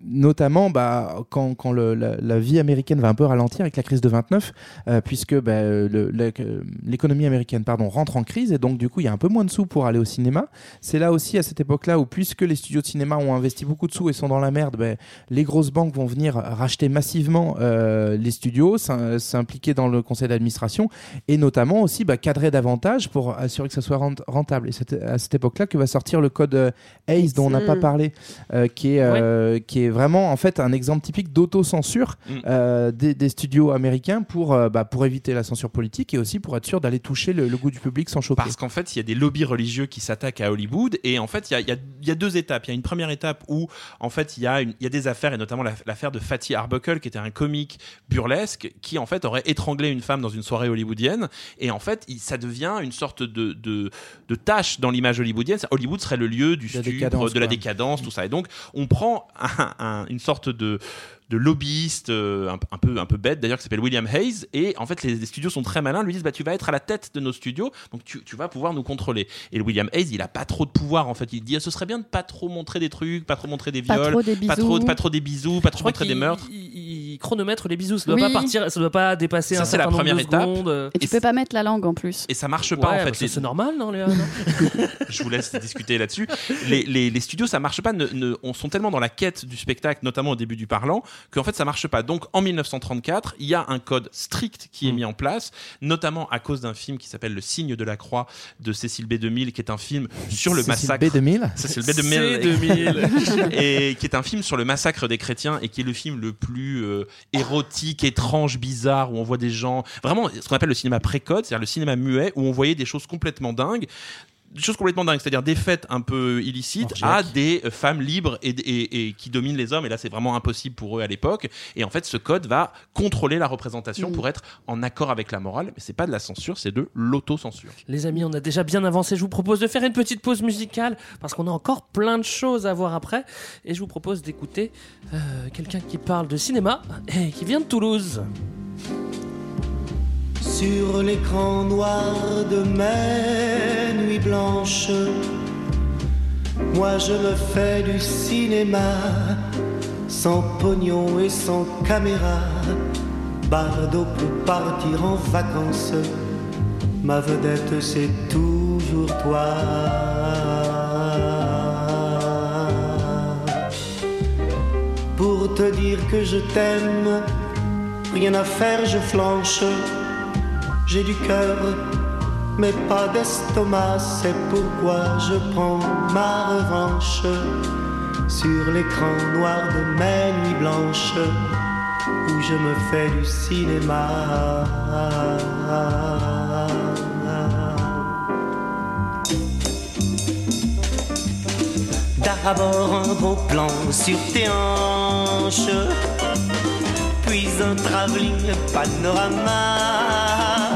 notamment bah, quand, quand le- la, la vie américaine va un peu ralentir avec la crise de 29, euh, puisque bah, le- l'économie américaine pardon, rentre en crise, et donc du coup il y a un peu moins de sous pour aller au cinéma. C'est là aussi à cette époque-là où puisque les studios de cinéma ont investi beaucoup de sous et sont dans la merde, ben, les grosses banques vont venir racheter massivement euh, les studios, s'im- s'impliquer dans le conseil d'administration et notamment aussi bah, cadrer davantage pour assurer que ça soit rent- rentable. Et c'est à cette époque-là que va sortir le code euh, ACE dont on n'a pas Mm. parlé, euh, qui, est, euh, qui est vraiment en fait un exemple typique d'autocensure Mm. euh, des, des studios américains pour, euh, bah, pour éviter la censure politique et aussi pour être sûr d'aller toucher le, le goût du public sans choquer. Parce qu'en fait, il y a des lobbies religieux qui s'attaquent à Hollywood. Et en fait, il y a, y y deux étapes. Il y a une première étape où, en fait, il y a, une- y a des affaires, et notamment la- l'affaire de Fatih Arbuckle, qui était un comique burlesque, qui, en fait, aurait étranglé une femme dans une soirée hollywoodienne. Et en fait, il- ça devient une sorte de, de, de tâche dans l'image hollywoodienne. Hollywood serait le lieu du De la stupre, de la décadence, tout ça. Et donc, on prend un- un- une sorte de de lobbyiste euh, un, un peu un peu bête d'ailleurs qui s'appelle William Hayes. Et en fait les, les studios sont très malins. Lui disent bah tu vas être à la tête de nos studios donc tu, tu vas pouvoir nous contrôler. Et le William Hayes il a pas trop de pouvoir en fait. Il dit ah, ce serait bien de pas trop montrer des trucs pas trop montrer des Pas viols trop des pas trop bisous. pas trop des bisous pas trop montrer des meurtres. Il, il chronomètre les bisous, ça doit Oui. pas partir, ça doit pas dépasser Ça, un c'est la certain nombre première de étape. secondes. Et tu peux pas mettre la langue en plus. et ça marche pas Ouais, en mais fait Les- c'est normal, non, Léa non [LAUGHS] [LAUGHS] je vous laisse discuter là-dessus. Les, les, les studios, ça marche pas. Ne, ne- on sont tellement dans la quête du spectacle, notamment au début du parlant, qu'en fait, ça marche pas. Donc, en 1934, il y a un code strict qui est mis en place, notamment à cause d'un film qui s'appelle Le signe de la croix de Cécile B. 2000, qui est un film sur le Cécile massacre. B. 2000 Cécile B. 2000. [LAUGHS] C2000. et qui est un film sur le massacre des chrétiens et qui est le film le plus euh, érotique, étrange, bizarre, où on voit des gens. Vraiment, ce qu'on appelle le cinéma précoce, c'est-à-dire le cinéma muet, où on voyait des choses complètement dingues des choses complètement dingues, c'est-à-dire des fêtes un peu illicites à des euh, femmes libres et, et- et qui dominent les hommes. Et là, c'est vraiment impossible pour eux à l'époque. Et en fait, ce code va contrôler la représentation Mm. pour être en accord avec la morale. Mais c'est pas de la censure, c'est de l'autocensure. Les amis, on a déjà bien avancé. Je vous propose de faire une petite pause musicale parce qu'on a encore plein de choses à voir après. Et je vous propose d'écouter euh, quelqu'un qui parle de cinéma et qui vient de Toulouse. Sur l'écran noir de mes nuits blanches, moi je me fais du cinéma, sans pognon et sans caméra. Bardo peut partir en vacances, ma vedette c'est toujours toi. Pour te dire que je t'aime, rien à faire, je flanche. J'ai du cœur, mais pas d'estomac, c'est pourquoi je prends ma revanche sur l'écran noir de mes nuits blanches où je me fais du cinéma. D'abord un beau plan sur tes hanches, puis un travelling panorama.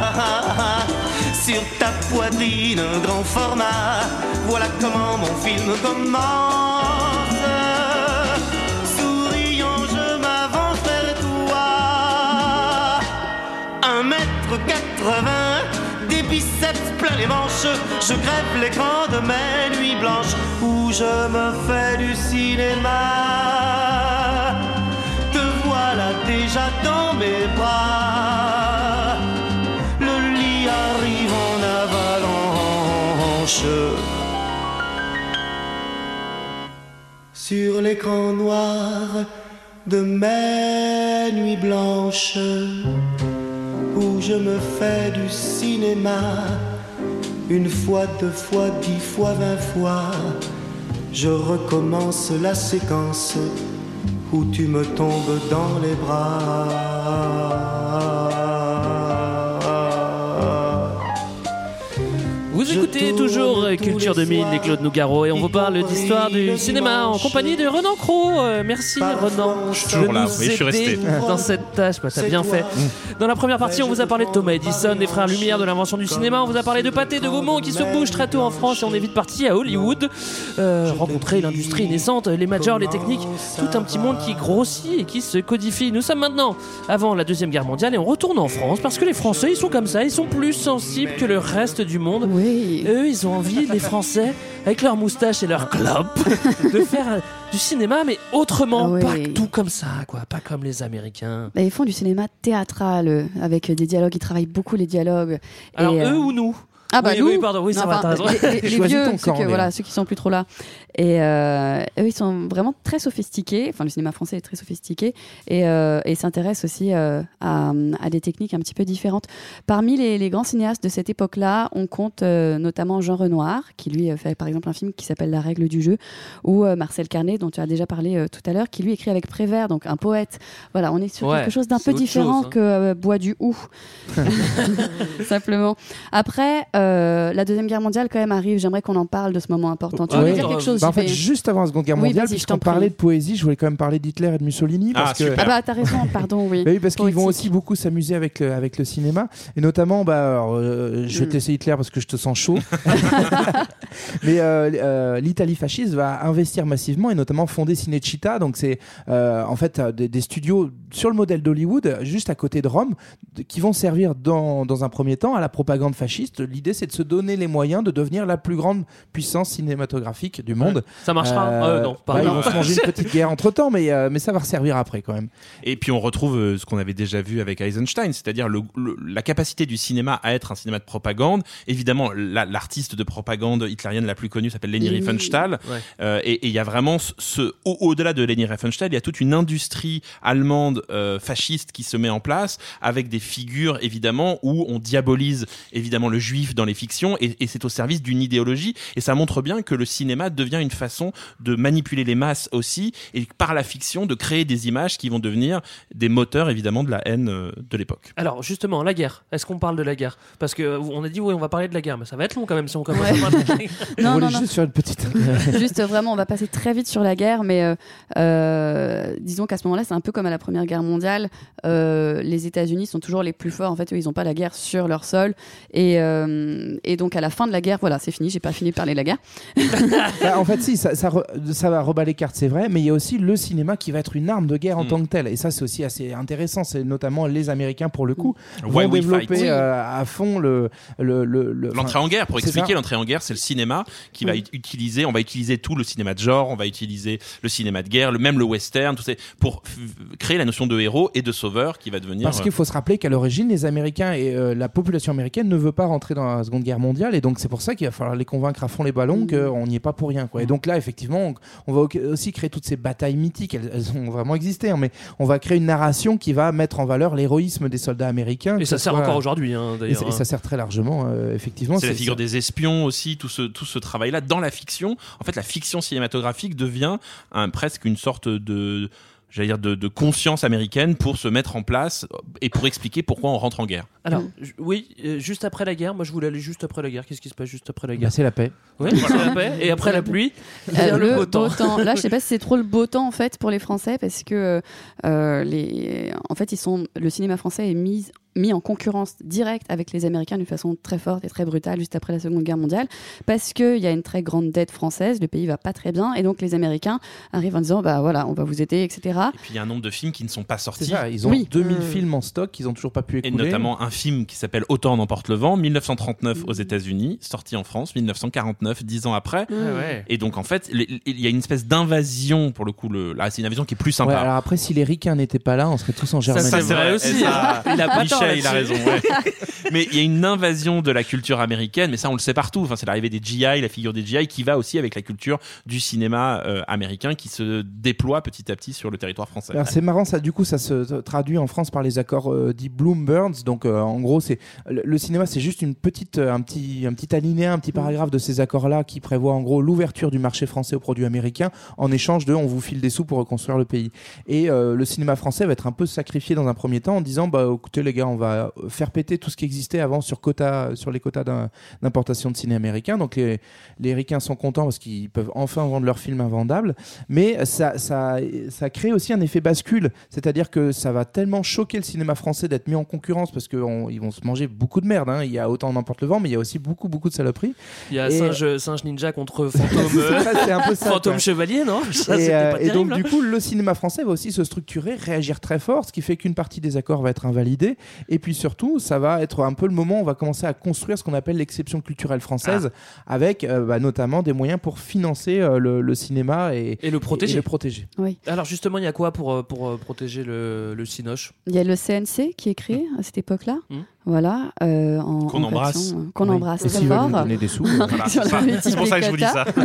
[LAUGHS] Sur ta poitrine, grand format, voilà comment mon film commence. Souriant, je m'avance vers toi. Un mètre quatre-vingts, des biceps plein les manches. Je grève l'écran de mes nuits blanches où je me fais du cinéma. Te voilà déjà dans mes bras. Sur l'écran noir de mes nuits blanches où je me fais du cinéma une fois, deux fois, dix fois, vingt fois. Je recommence la séquence où tu me tombes dans les bras. Vous écoutez toujours Culture 2000 et Claude Nougaro et on vous parle d'histoire du cinéma en compagnie de Renan Cro. Euh, merci Renan suis toujours là, oui, je suis resté. dans cette tâche. Bah, T'as bien fait. Dans la première partie, on vous a parlé de Thomas Edison, des frères Lumière, de l'invention du cinéma. On vous a parlé de Pâté de Gaumont qui se bouge très tôt en France et on est vite parti à Hollywood euh, rencontrer l'industrie naissante, les majors, les techniques, tout un petit monde qui grossit et qui se codifie. Nous sommes maintenant avant la deuxième guerre mondiale et on retourne en France parce que les Français ils sont comme ça, ils sont plus sensibles que le reste du monde. Eux ils ont envie, les Français, avec leur moustache et leur clope, de faire euh, du cinéma mais autrement, Ah ouais. pas tout comme ça, quoi, pas comme les Américains. Bah, ils font du cinéma théâtral euh, avec des dialogues. Ils travaillent beaucoup les dialogues. Alors Et, euh, eux ou nous? Ah bah Oui, pardon, oui, ça va, enfin. Les, les [LAUGHS] Choisis vieux, ton ceux, que- voilà, ceux qui sont plus trop là. Et euh, eux, ils sont vraiment très sophistiqués. Enfin, le cinéma français est très sophistiqué et, euh, et s'intéresse aussi euh, à, à des techniques un petit peu différentes. Parmi les, les grands cinéastes de cette époque-là, on compte euh, notamment Jean Renoir, qui lui euh, fait par exemple un film qui s'appelle La règle du jeu, ou Marcel Carnet, dont tu as déjà parlé tout à l'heure, qui lui écrit avec Prévert, donc un poète. Voilà, on est sur Ouais, quelque chose d'un peu différent chose, hein. que Bois du Hou. [LAUGHS] [LAUGHS] simplement. Après, euh, la deuxième guerre mondiale quand même arrive. J'aimerais qu'on en parle de ce moment important. Tu Ouais. voulais dire quelque chose Bah, en fait, juste avant la Seconde Guerre Oui, mondiale, je puisqu'on parlait de poésie, je voulais quand même parler d'Hitler et de Mussolini. Parce que... Ah bah t'as raison, pardon, oui. Bah [LAUGHS] oui, parce qu'ils vont aussi beaucoup s'amuser avec le, avec le cinéma. Et notamment, bah, alors, euh, je vais Mm. te laisser Hitler parce que je te sens chaud. [LAUGHS] [LAUGHS] Mais euh, euh, l'Italie fasciste va investir massivement et notamment fonder Cinecittà. Donc, c'est euh, en fait euh, des, des studios sur le modèle d'Hollywood, juste à côté de Rome, qui vont servir dans, dans un premier temps à la propagande fasciste. L'idée, c'est de se donner les moyens de devenir la plus grande puissance cinématographique du monde. Ça marchera Euh, non, pardon. ouais, Ils vont se manger une [LAUGHS] petite guerre entre temps, mais, euh, mais ça va servir après quand même. Et puis on retrouve euh, ce qu'on avait déjà vu avec Eisenstein, c'est-à-dire le- le- la capacité du cinéma à être un cinéma de propagande. Évidemment, la- l'artiste de propagande hitlérienne la plus connue s'appelle Leni. Riefenstahl. Ouais. Euh, et il y a vraiment ce, ce- au- au-delà de Leni Riefenstahl, il y a toute une industrie allemande monde euh, fasciste qui se met en place, avec des figures évidemment où on diabolise évidemment le juif dans les fictions, et, et c'est au service d'une idéologie. Et ça montre bien que le cinéma devient une façon de manipuler les masses aussi, et par la fiction de créer des images qui vont devenir des moteurs évidemment de la haine euh, de l'époque. Alors justement, la guerre. Est-ce qu'on parle de la guerre? Parce que euh, on a dit oui, on va parler de la guerre, mais ça va être long quand même si on commence à parler de la guerre. [LAUGHS] Non, On voulait non, non. juste faire une petite. [LAUGHS] Juste vraiment, on va passer très vite sur la guerre, mais euh, euh, disons qu'à ce moment-là, c'est un peu comme à la Première Guerre mondiale. Euh, les États-Unis sont toujours les plus forts. En fait, eux, ils n'ont pas la guerre sur leur sol. Et, euh, et donc, à la fin de la guerre, voilà, c'est fini. J'ai pas fini de parler de la guerre. [LAUGHS] Bah, en fait, si, ça, ça, re- ça va rebattre les cartes, c'est vrai, mais il y a aussi le cinéma qui va être une arme de guerre en Mm. tant que tel. Et ça, c'est aussi assez intéressant. C'est notamment les Américains, pour le coup, Why vont we développer fight. euh, à fond le. le, le- le- L'entrée en guerre, pour expliquer l'entrée en guerre, c'est le cinéma qui va ut- utiliser, on va utiliser tout le cinéma de genre, on va utiliser le cinéma de guerre, le, même le western, tout ça, pour créer la notion de héros et de sauveur qui va devenir. Parce qu'il faut se rappeler qu'à l'origine, les Américains et euh, la population américaine ne veut pas rentrer dans la Seconde Guerre mondiale, et donc c'est pour ça qu'il va falloir les convaincre à fond les ballons qu'on n'y est pas pour rien. Quoi. Et donc là, effectivement, on, on va au- aussi créer toutes ces batailles mythiques. Elles, elles ont vraiment existé, hein, mais on va créer une narration qui va mettre en valeur l'héroïsme des soldats américains. Et ça sert soit- encore aujourd'hui, hein, Et, d'ailleurs. et ça sert très largement, euh, effectivement. C'est la figure des espions aussi, tout ce, tout ce travail-là dans la fiction. En fait, la fiction cinématographique devient un, presque une sorte de, j'allais dire, de, de conscience américaine pour se mettre en place et pour expliquer pourquoi on rentre en guerre. Alors, ju- oui, euh, juste après la guerre, moi je voulais aller juste après la guerre. Qu'est-ce qui se passe juste après la Bah, guerre? c'est la paix. Oui, c'est la paix. Et après la pluie, Euh, le le beau temps. Là, je sais pas si c'est trop le beau temps en fait pour les Français parce que euh, les, en fait, ils sont, le cinéma français est mis mis en concurrence directe avec les Américains d'une façon très forte et très brutale juste après la Seconde Guerre mondiale parce qu'il y a une très grande dette française, le pays va pas très bien et donc les Américains arrivent en disant bah voilà on va vous aider etc. Et puis il y a un nombre de films qui ne sont pas sortis. Ça, ils ont Oui. 2000 Mm. films en stock qu'ils n'ont toujours pas pu Et écouler. notamment un film qui s'appelle Autant en emporte le vent, 1939 aux États-Unis, sorti en France 1949, dix ans après. Ah ouais. Et donc en fait, il y a une espèce d'invasion pour le coup. Le, là, c'est une invasion qui est plus Ouais, sympa. alors après, si les ricains n'étaient pas là, on serait tous en Germanie. c'est vrai aussi. Il a pas Michel, il a raison. ouais. [LAUGHS] mais il y a une invasion de la culture américaine, mais ça on le sait partout. Enfin, c'est l'arrivée des GI, la figure des GI, qui va aussi avec la culture du cinéma euh, américain qui se déploie petit à petit sur le territoire français. Alors, c'est marrant, ça, du coup, ça se traduit en France par les accords euh, dits Bloombergs. Donc, euh, en gros, c'est le, le cinéma, c'est juste une petite, euh, un petit, un petit alinéa, un petit paragraphe de ces accords-là qui prévoit en gros l'ouverture du marché français aux produits américains en échange de, on vous file des sous pour reconstruire le pays. Et euh, le cinéma français va être un peu sacrifié dans un premier temps en disant, bah, écoutez les gars, on va faire péter tout ce qui existait avant sur quota, sur les quotas d'importation de ciné américain. Donc, les, les ricains sont contents parce qu'ils peuvent enfin vendre leurs films invendables. Mais ça, ça, ça crée aussi un effet bascule, c'est-à-dire que ça va tellement choquer le cinéma français d'être mis en concurrence parce qu'ils vont se manger beaucoup de merde. hein. Il y a autant n'importe le vent, mais il y a aussi beaucoup, beaucoup de saloperies. Il y a Et- singe, singe ninja contre [LAUGHS] fantôme, euh, ça, c'est un peu ça, fantôme chevalier, non? Ça, et, euh, pas et donc du hein. coup le cinéma français va aussi se structurer, réagir très fort, ce qui fait qu'une partie des accords va être invalidée et puis surtout ça va être un peu le moment où on va commencer à construire ce qu'on appelle l'exception culturelle française avec euh, bah, notamment des moyens pour financer euh, le, le cinéma et, Et le protéger. et le protéger. Oui. Alors justement, il y a quoi pour, euh, pour protéger le, le cinoche? Il y a le CNC qui est créé à cette époque-là. Mm. Voilà, euh, en, Qu'on en embrasse. version, euh, qu'on Oui. embrasse fort. nous des sous, [LAUGHS] euh, Voilà, c'est pour ça que je vous dis ça. [LAUGHS]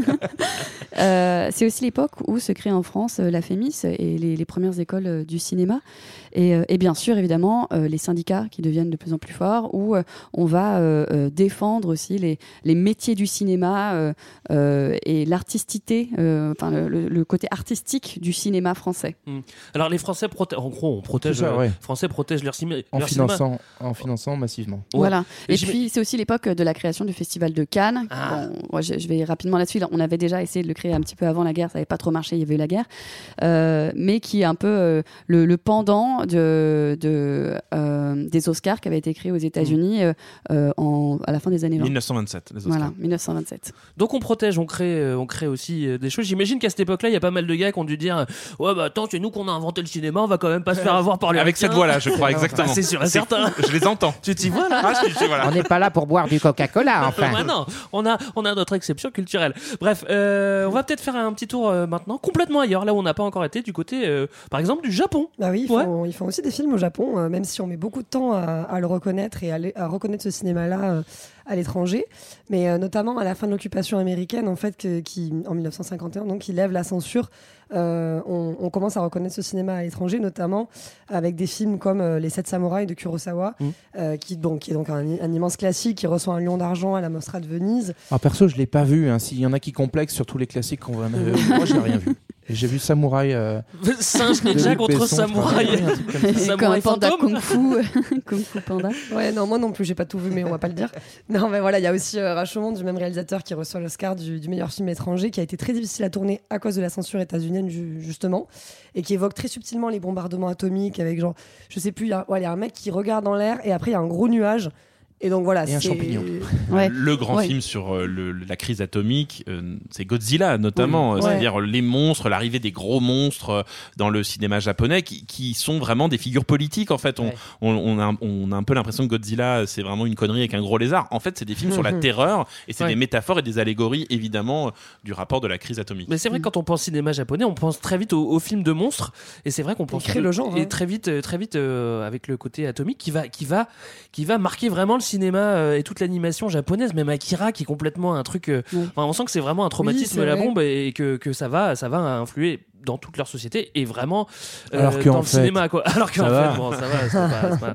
Euh, c'est aussi l'époque où se crée en France euh, la FEMIS et les, les premières écoles euh, du cinéma. Et, euh, et bien sûr, évidemment, euh, les syndicats qui deviennent de plus en plus forts, où euh, on va euh, euh, défendre aussi les, les métiers du cinéma euh, euh, et l'artisticité, euh, enfin le, le- le côté artistique du cinéma français. Hmm. Alors les Français protègent, en gros, on protège, C'est ça, euh, ouais. Français protègent leur, En leur cinéma. finançant, en finançant massivement. Ouais. Voilà. Et puis, c'est aussi l'époque de la création du Festival de Cannes. Ah. Bon, moi, je, je vais rapidement là-dessus. On avait déjà essayé de le créer un petit peu avant la guerre. Ça n'avait pas trop marché. Il y avait eu la guerre. Euh, mais qui est un peu euh, le, le pendant de, de, euh, des Oscars qui avait été créé aux États-Unis en- à la fin des années 20. 1927, les Oscars. Voilà, 1927. Donc on protège, on crée, on crée aussi des choses. J'imagine qu'à cette époque-là, il y a pas mal de gars qui ont dû dire Ouais, bah attends, c'est nous qu'on a inventé le cinéma, on va quand même pas se faire [LAUGHS] avoir par les Avec cette voix-là, je crois, [LAUGHS] exactement. Bah, c'est sûr certain. Je les entends. Tu t'y vois là Ah, voilà. On n'est pas là pour boire du Coca-Cola, [LAUGHS] enfin. Bah non, on a, on a notre exception culturelle. Bref, euh, on va peut-être faire un petit tour euh, maintenant, complètement ailleurs, là où on n'a pas encore été, du côté, euh, par exemple, du Japon. Bah oui, ils Ouais. font, ils font aussi des films au Japon, euh, même si on met beaucoup de temps à, à le reconnaître et à, reconnaître ce cinéma-là euh, à l'étranger, mais euh, notamment à la fin de l'occupation américaine, en fait, que- qui, en 1951, donc, qui lève la censure. Euh, on, on commence à reconnaître ce cinéma à l'étranger, notamment avec des films comme euh, Les Sept Samouraïs de Kurosawa, Mm. euh, qui, est donc un, un immense classique, qui reçoit un lion d'argent à la Mostra de Venise. Alors perso, je l'ai pas vu. hein. S'il y en a qui complexent sur tous les classiques qu'on va, [LAUGHS] moi j'ai rien vu. Et J'ai vu Samouraï. euh, [LAUGHS] Singe ninja contre Besson, je crois. samouraï. Comme ça. Samouraï Comme un panda fantôme. kung fu, [LAUGHS] kung fu panda. Ouais, non, moi non plus, j'ai pas tout vu, mais on va pas le dire. [LAUGHS] Non, mais voilà, il y a aussi euh, Rashomon, du même réalisateur, qui reçoit l'Oscar du, du meilleur film étranger, qui a été très difficile à tourner à cause de la censure états-unienne, ju- justement, et qui évoque très subtilement les bombardements atomiques avec genre, je sais plus, ouais, il y a un mec qui regarde dans l'air et après il y a un gros nuage. Et donc voilà, Et un c'est- champignon. [LAUGHS] Le grand Ouais. film sur euh, le- la crise atomique, euh, c'est Godzilla notamment, Oui. Euh, c'est-à-dire les monstres, l'arrivée des gros monstres dans le cinéma japonais qui, qui sont vraiment des figures politiques en fait. On, Ouais. on, on a, on a un peu l'impression que Godzilla c'est vraiment une connerie avec un gros lézard. En fait, c'est des films sur la [LAUGHS] terreur et c'est Ouais. des métaphores et des allégories évidemment du rapport de la crise atomique. Mais c'est vrai que quand on pense cinéma japonais, on pense très vite aux, aux films de monstres, et c'est vrai qu'on pense crée le genre, et hein. très vite, très vite euh, avec le côté atomique qui va, qui va, qui va marquer vraiment le cinéma euh, et toute l'animation japonaise, même Akira qui est complètement un truc. euh, enfin, on sent que c'est vraiment un traumatisme c'est à la vrai. bombe et que, que ça va, ça va influer dans toute leur société et vraiment euh, Alors que, dans en le fait, cinéma quoi. [LAUGHS] Alors qu'en fait, bon, ça va, pas-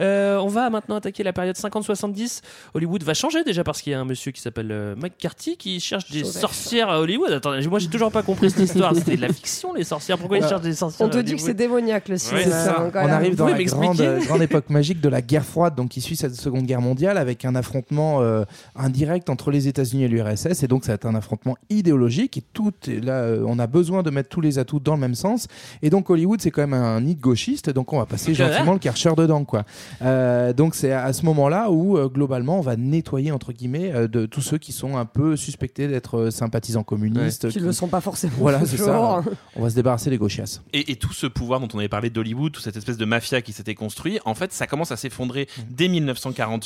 Euh, on va maintenant attaquer la période 50-70. Hollywood va changer déjà parce qu'il y a un monsieur qui s'appelle euh, McCarthy qui cherche des sorcières à Hollywood. Attendez, moi j'ai toujours pas compris cette histoire. [LAUGHS] C'était de la fiction les sorcières. Pourquoi ils cherchent des sorcières On te dit que c'est démoniaque le cinéma. On arrive dans la m'expliquer grande, grande époque magique de la guerre froide, donc qui suit cette Seconde Guerre mondiale avec un affrontement euh, indirect entre les États-Unis et l'URSS. Et donc, ça va être un affrontement idéologique. Et tout, et là, euh, on a besoin de mettre tous les atouts dans le même sens. Et donc, Hollywood, c'est quand même un nid de gauchiste. Donc, on va passer gentiment le karcher dedans. Quoi. Euh, donc, c'est à, ce moment-là où, globalement, on va nettoyer, entre guillemets, de tous ceux qui sont un peu suspectés d'être sympathisants communistes. Qui ne le sont pas forcément. Voilà, c'est ça. On va se débarrasser des gauchias. Et, et tout ce pouvoir dont on avait parlé d'Hollywood, toute cette espèce de mafia qui s'était construite, en fait, ça commence à s'effondrer mm. dès 1940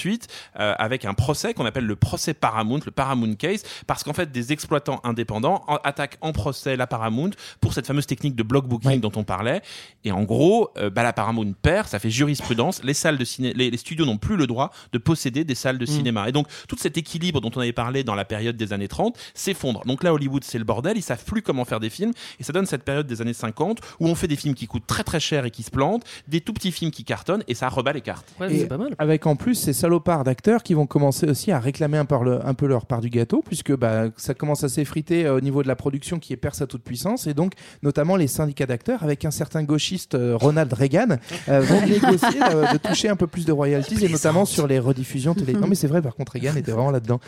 euh, avec un procès qu'on appelle le procès Paramount, le Paramount Case, parce qu'en fait des exploitants indépendants attaquent en procès la Paramount pour cette fameuse technique de block booking dont on parlait. Et en gros, euh, bah, la Paramount perd, ça fait jurisprudence, les salles de ciné les, studios n'ont plus le droit de posséder des salles de mm. cinéma. Et donc tout cet équilibre dont on avait parlé dans la période des années 30 s'effondre. Donc là, Hollywood, c'est le bordel, ils savent plus comment faire des films, et ça donne cette période des années 50 où on fait des films qui coûtent très très cher et qui se plantent, des tout petits films qui cartonnent, et ça rebat les cartes. Ouais, et pas mal. Avec en plus, c'est salopards d'acteurs qui vont commencer aussi à réclamer un peu, le- un peu leur part du gâteau, puisque bah, ça commence à s'effriter euh, au niveau de la production qui est perce à toute puissance, et donc notamment les syndicats d'acteurs, avec un certain gauchiste euh, Ronald Reagan, euh, vont [LAUGHS] négocier euh, de toucher un peu plus de royalties, et notamment sur les rediffusions télé. Non mais c'est vrai, par contre Reagan était vraiment là-dedans,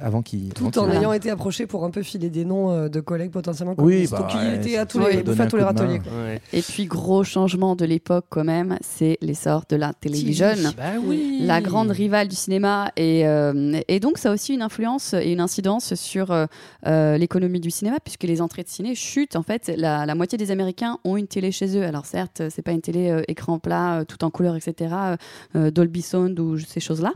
avant qu'il... avant Tout en ayant été approché pour un peu filer des noms euh, de collègues potentiellement Oui, bah Donc il ouais, était à tous les, à tous les râteliers. Ouais. Et puis, gros changement de l'époque quand même, c'est l'essor de la télévision. Bah oui. La grande rivale du cinéma. Et, euh, et donc, ça a aussi une influence et une incidence sur euh, euh, l'économie du cinéma, puisque les entrées de ciné chutent. En fait, la, la moitié des Américains ont une télé chez eux. Alors, certes, c'est pas une télé euh, écran plat, tout en couleur, etc., Dolby Sound ou ces choses-là.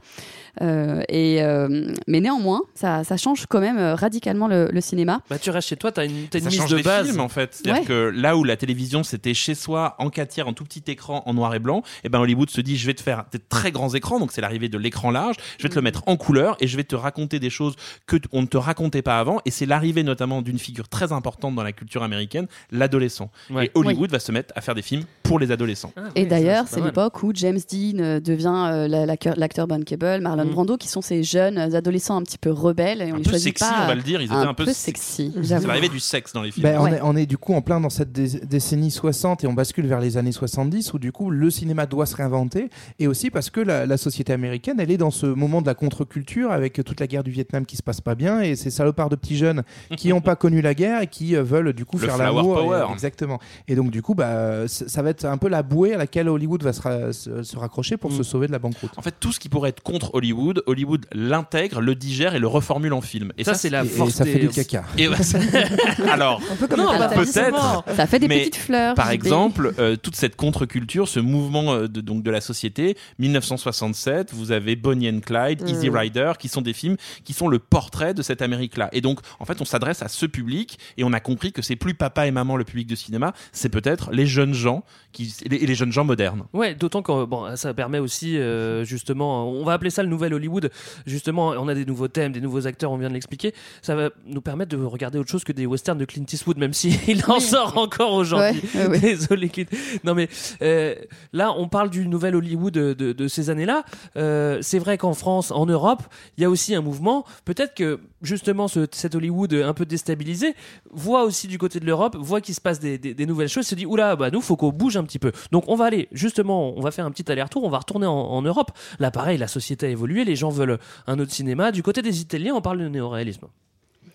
Euh, et, euh, mais néanmoins, ça, ça change quand même radicalement le, le cinéma. Bah tu restes chez toi, t'as une, t'as une ça mise change de base. films en fait. C'est-à-dire Ouais. que là où la télévision c'était chez soi en 4 tiers, en tout petit écran, en noir et blanc, et ben Hollywood se dit je vais te faire des très grands écrans, donc c'est l'arrivée de l'écran large, je vais te le mettre en couleur et je vais te raconter des choses que on ne te racontait pas avant. Et c'est l'arrivée notamment d'une figure très importante dans la culture américaine, l'adolescent. Ouais. Et Hollywood va se mettre à faire des films pour les adolescents. Ah, Et oui, d'ailleurs, c'est l'époque où James Dean euh, devient euh, la- l'acteur l'acteur bankable, Marlon Mm. Brando, qui sont ces jeunes adolescents un petit peu rebelles. Et on Un les peu sexy, pas, on va le dire, ils étaient un peu sexy. C'est l'arrivée du sexe dans les films. Ben, on, Ouais. est, on est du coup en plein dans cette dé- décennie 60 et on bascule vers les années 70 où du coup le cinéma doit se réinventer et aussi parce que la, la société américaine elle est dans ce moment de la contre-culture avec toute la guerre du Vietnam qui se passe pas bien et ces salopards de petits jeunes qui n'ont pas [LAUGHS] connu la guerre et qui euh, veulent du coup Le faire l'amour. et- power. exactement. Et donc du coup bah, ça va être un peu la bouée à laquelle Hollywood va se, ra- se- se raccrocher pour Mm. se sauver de la banqueroute. En fait, tout ce qui pourrait être contre Hollywood, Hollywood l'intègre, le digère et le reformule en film. Et Ça, c'est la Et, et force ça des- fait du caca. Et [LAUGHS] alors, bah, capitalisme. peut-être. Ça fait des Mais, petites fleurs. Par exemple, euh, toute cette contre-culture, ce mouvement euh, de, donc de la société, 1967, vous avez Bonnie and Clyde, Easy Mm. Rider, qui sont des films qui sont le portrait de cette Amérique-là. Et donc, en fait, on s'adresse à ce public et on a compris que c'est plus, pa- papa et maman, le public de cinéma, c'est peut-être les jeunes gens qui, et les, les jeunes gens modernes. Ouais, d'autant que bon, ça permet aussi euh, justement, on va appeler ça le nouvel Hollywood. Justement, on a des nouveaux thèmes, des nouveaux acteurs, on vient de l'expliquer. Ça va nous permettre de regarder autre chose que des westerns de Clint Eastwood, même s'il [LAUGHS] en sort encore aujourd'hui. Ouais, ouais, ouais. Désolé, Clint. Non mais euh, là, on parle du nouvel Hollywood de, de- de ces années-là. Euh, c'est vrai qu'en France, en Europe, il y a aussi un mouvement. Peut-être que justement ce, cet Hollywood un peu déstabilisé voit aussi du côté de l'Europe, voit qu'il se passe des nouvelles choses, se dit oula, bah nous faut qu'on bouge un petit peu. Donc on va aller justement, on va faire un petit aller-retour, on va retourner en, en Europe. Là pareil, la société a évolué, les gens veulent un autre cinéma. Du côté des Italiens, on parle de néoréalisme.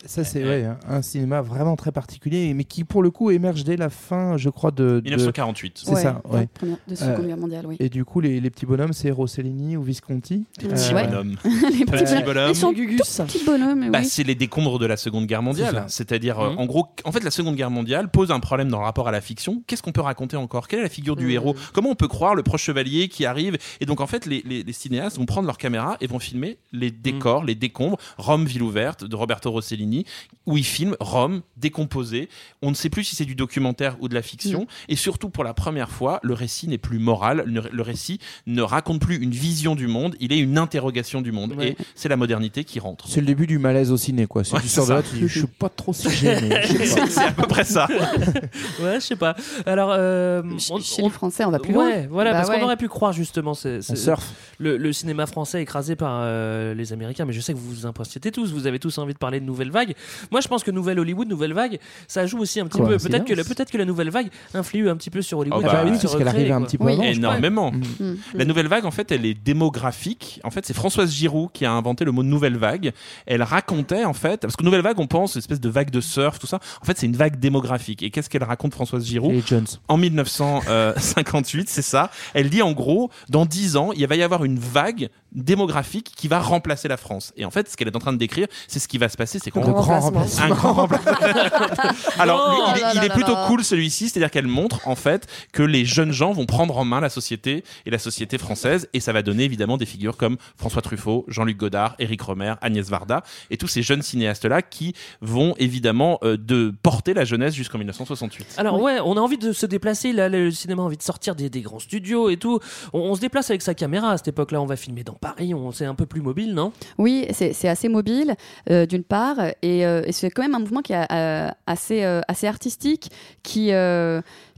Ça, c'est ouais, un- un cinéma vraiment très particulier, mais qui, pour le coup, émerge dès la fin, je crois, de. de- 1948. C'est ça, ouais. première- de Seconde Guerre mondiale, oui. Et du coup, les, les petits bonhommes, c'est Rossellini ou Visconti. Les petits Ouais. bonhommes. [LAUGHS] les Petits bonhommes. Ils sont tout petits bonhommes, Bah, oui. c'est les décombres de la Seconde Guerre mondiale. C'est-à-dire, euh, Mhm. en gros, en fait, la Seconde Guerre mondiale pose un problème dans le rapport à la fiction. Qu'est-ce qu'on peut raconter encore? Quelle est la figure du héros? Comment on peut croire le proche chevalier qui arrive? Et donc, en fait, les, les- les cinéastes vont prendre leur caméra et vont filmer les décors, les décombres. Rome, ville ouverte de Roberto Rossellini, où il filme Rome décomposée. On ne sait plus si c'est du documentaire ou de la fiction. Mm. Et surtout, pour la première fois, le récit n'est plus moral. Le, récit ne raconte plus une vision du monde. Il est une interrogation du monde. Ouais. Et c'est la modernité qui rentre. C'est le début du malaise au ciné, quoi. C'est Ouais, du sort de ça. là, tu dis, je suis pas trop [LAUGHS] pas. C'est à peu près ça. [LAUGHS] Ouais, je sais pas. Alors, euh, on- Chez on- les Français, on va plus loin. Ouais, voilà, Bah parce ouais. qu'on aurait pu croire justement c'est, le, le cinéma français écrasé par euh, les Américains, mais je sais que vous vous impatientez tous, vous avez tous envie de parler de nouvelle vague. Moi, je pense que nouvelle Hollywood, nouvelle vague, ça joue aussi un petit peu. Peut-être que, la- peut-être que la nouvelle vague influe un petit peu sur Hollywood. Oh, bah a oui, qu'elle arrive un petit peu Oui. avant. Énormément. Mm. La nouvelle vague, en fait, elle est démographique. En fait, c'est Françoise Giroud qui a inventé le mot nouvelle vague. Elle racontait, en fait, parce que nouvelle vague, on pense, une espèce de vague de surf, tout ça. En fait, c'est une vague démographique. Et qu'est-ce qu'elle raconte, Françoise Giroud Et Jones. En 1958, [LAUGHS] c'est ça. Elle dit, en gros, dans 10 ans, il va y avoir une vague démographique qui va remplacer la France. Et en fait, ce qu'elle est en train de décrire, c'est ce qui va se passer, c'est qu'on grand remplacement. un grand remplacement. [LAUGHS] [LAUGHS] Alors, Oh lui, il est, il là plutôt cool celui-ci, c'est-à-dire qu'elle montre en fait que les jeunes gens vont prendre en main la société et la société française, et ça va donner évidemment des figures comme François Truffaut, Jean-Luc Godard, Éric Romer, Agnès Varda, et tous ces jeunes cinéastes-là qui vont évidemment euh, de porter la jeunesse jusqu'en 1968. Alors ouais, on a envie de se déplacer. Là, le cinéma a envie de sortir des, des grands studios et tout. On, on se déplace avec sa caméra à cette époque-là. On va filmer dans Paris. On c'est un peu plus mobile, non? Oui, c'est assez mobile, euh, d'une part, et, euh, et c'est quand même un mouvement qui est euh, assez, assez artistique, qui,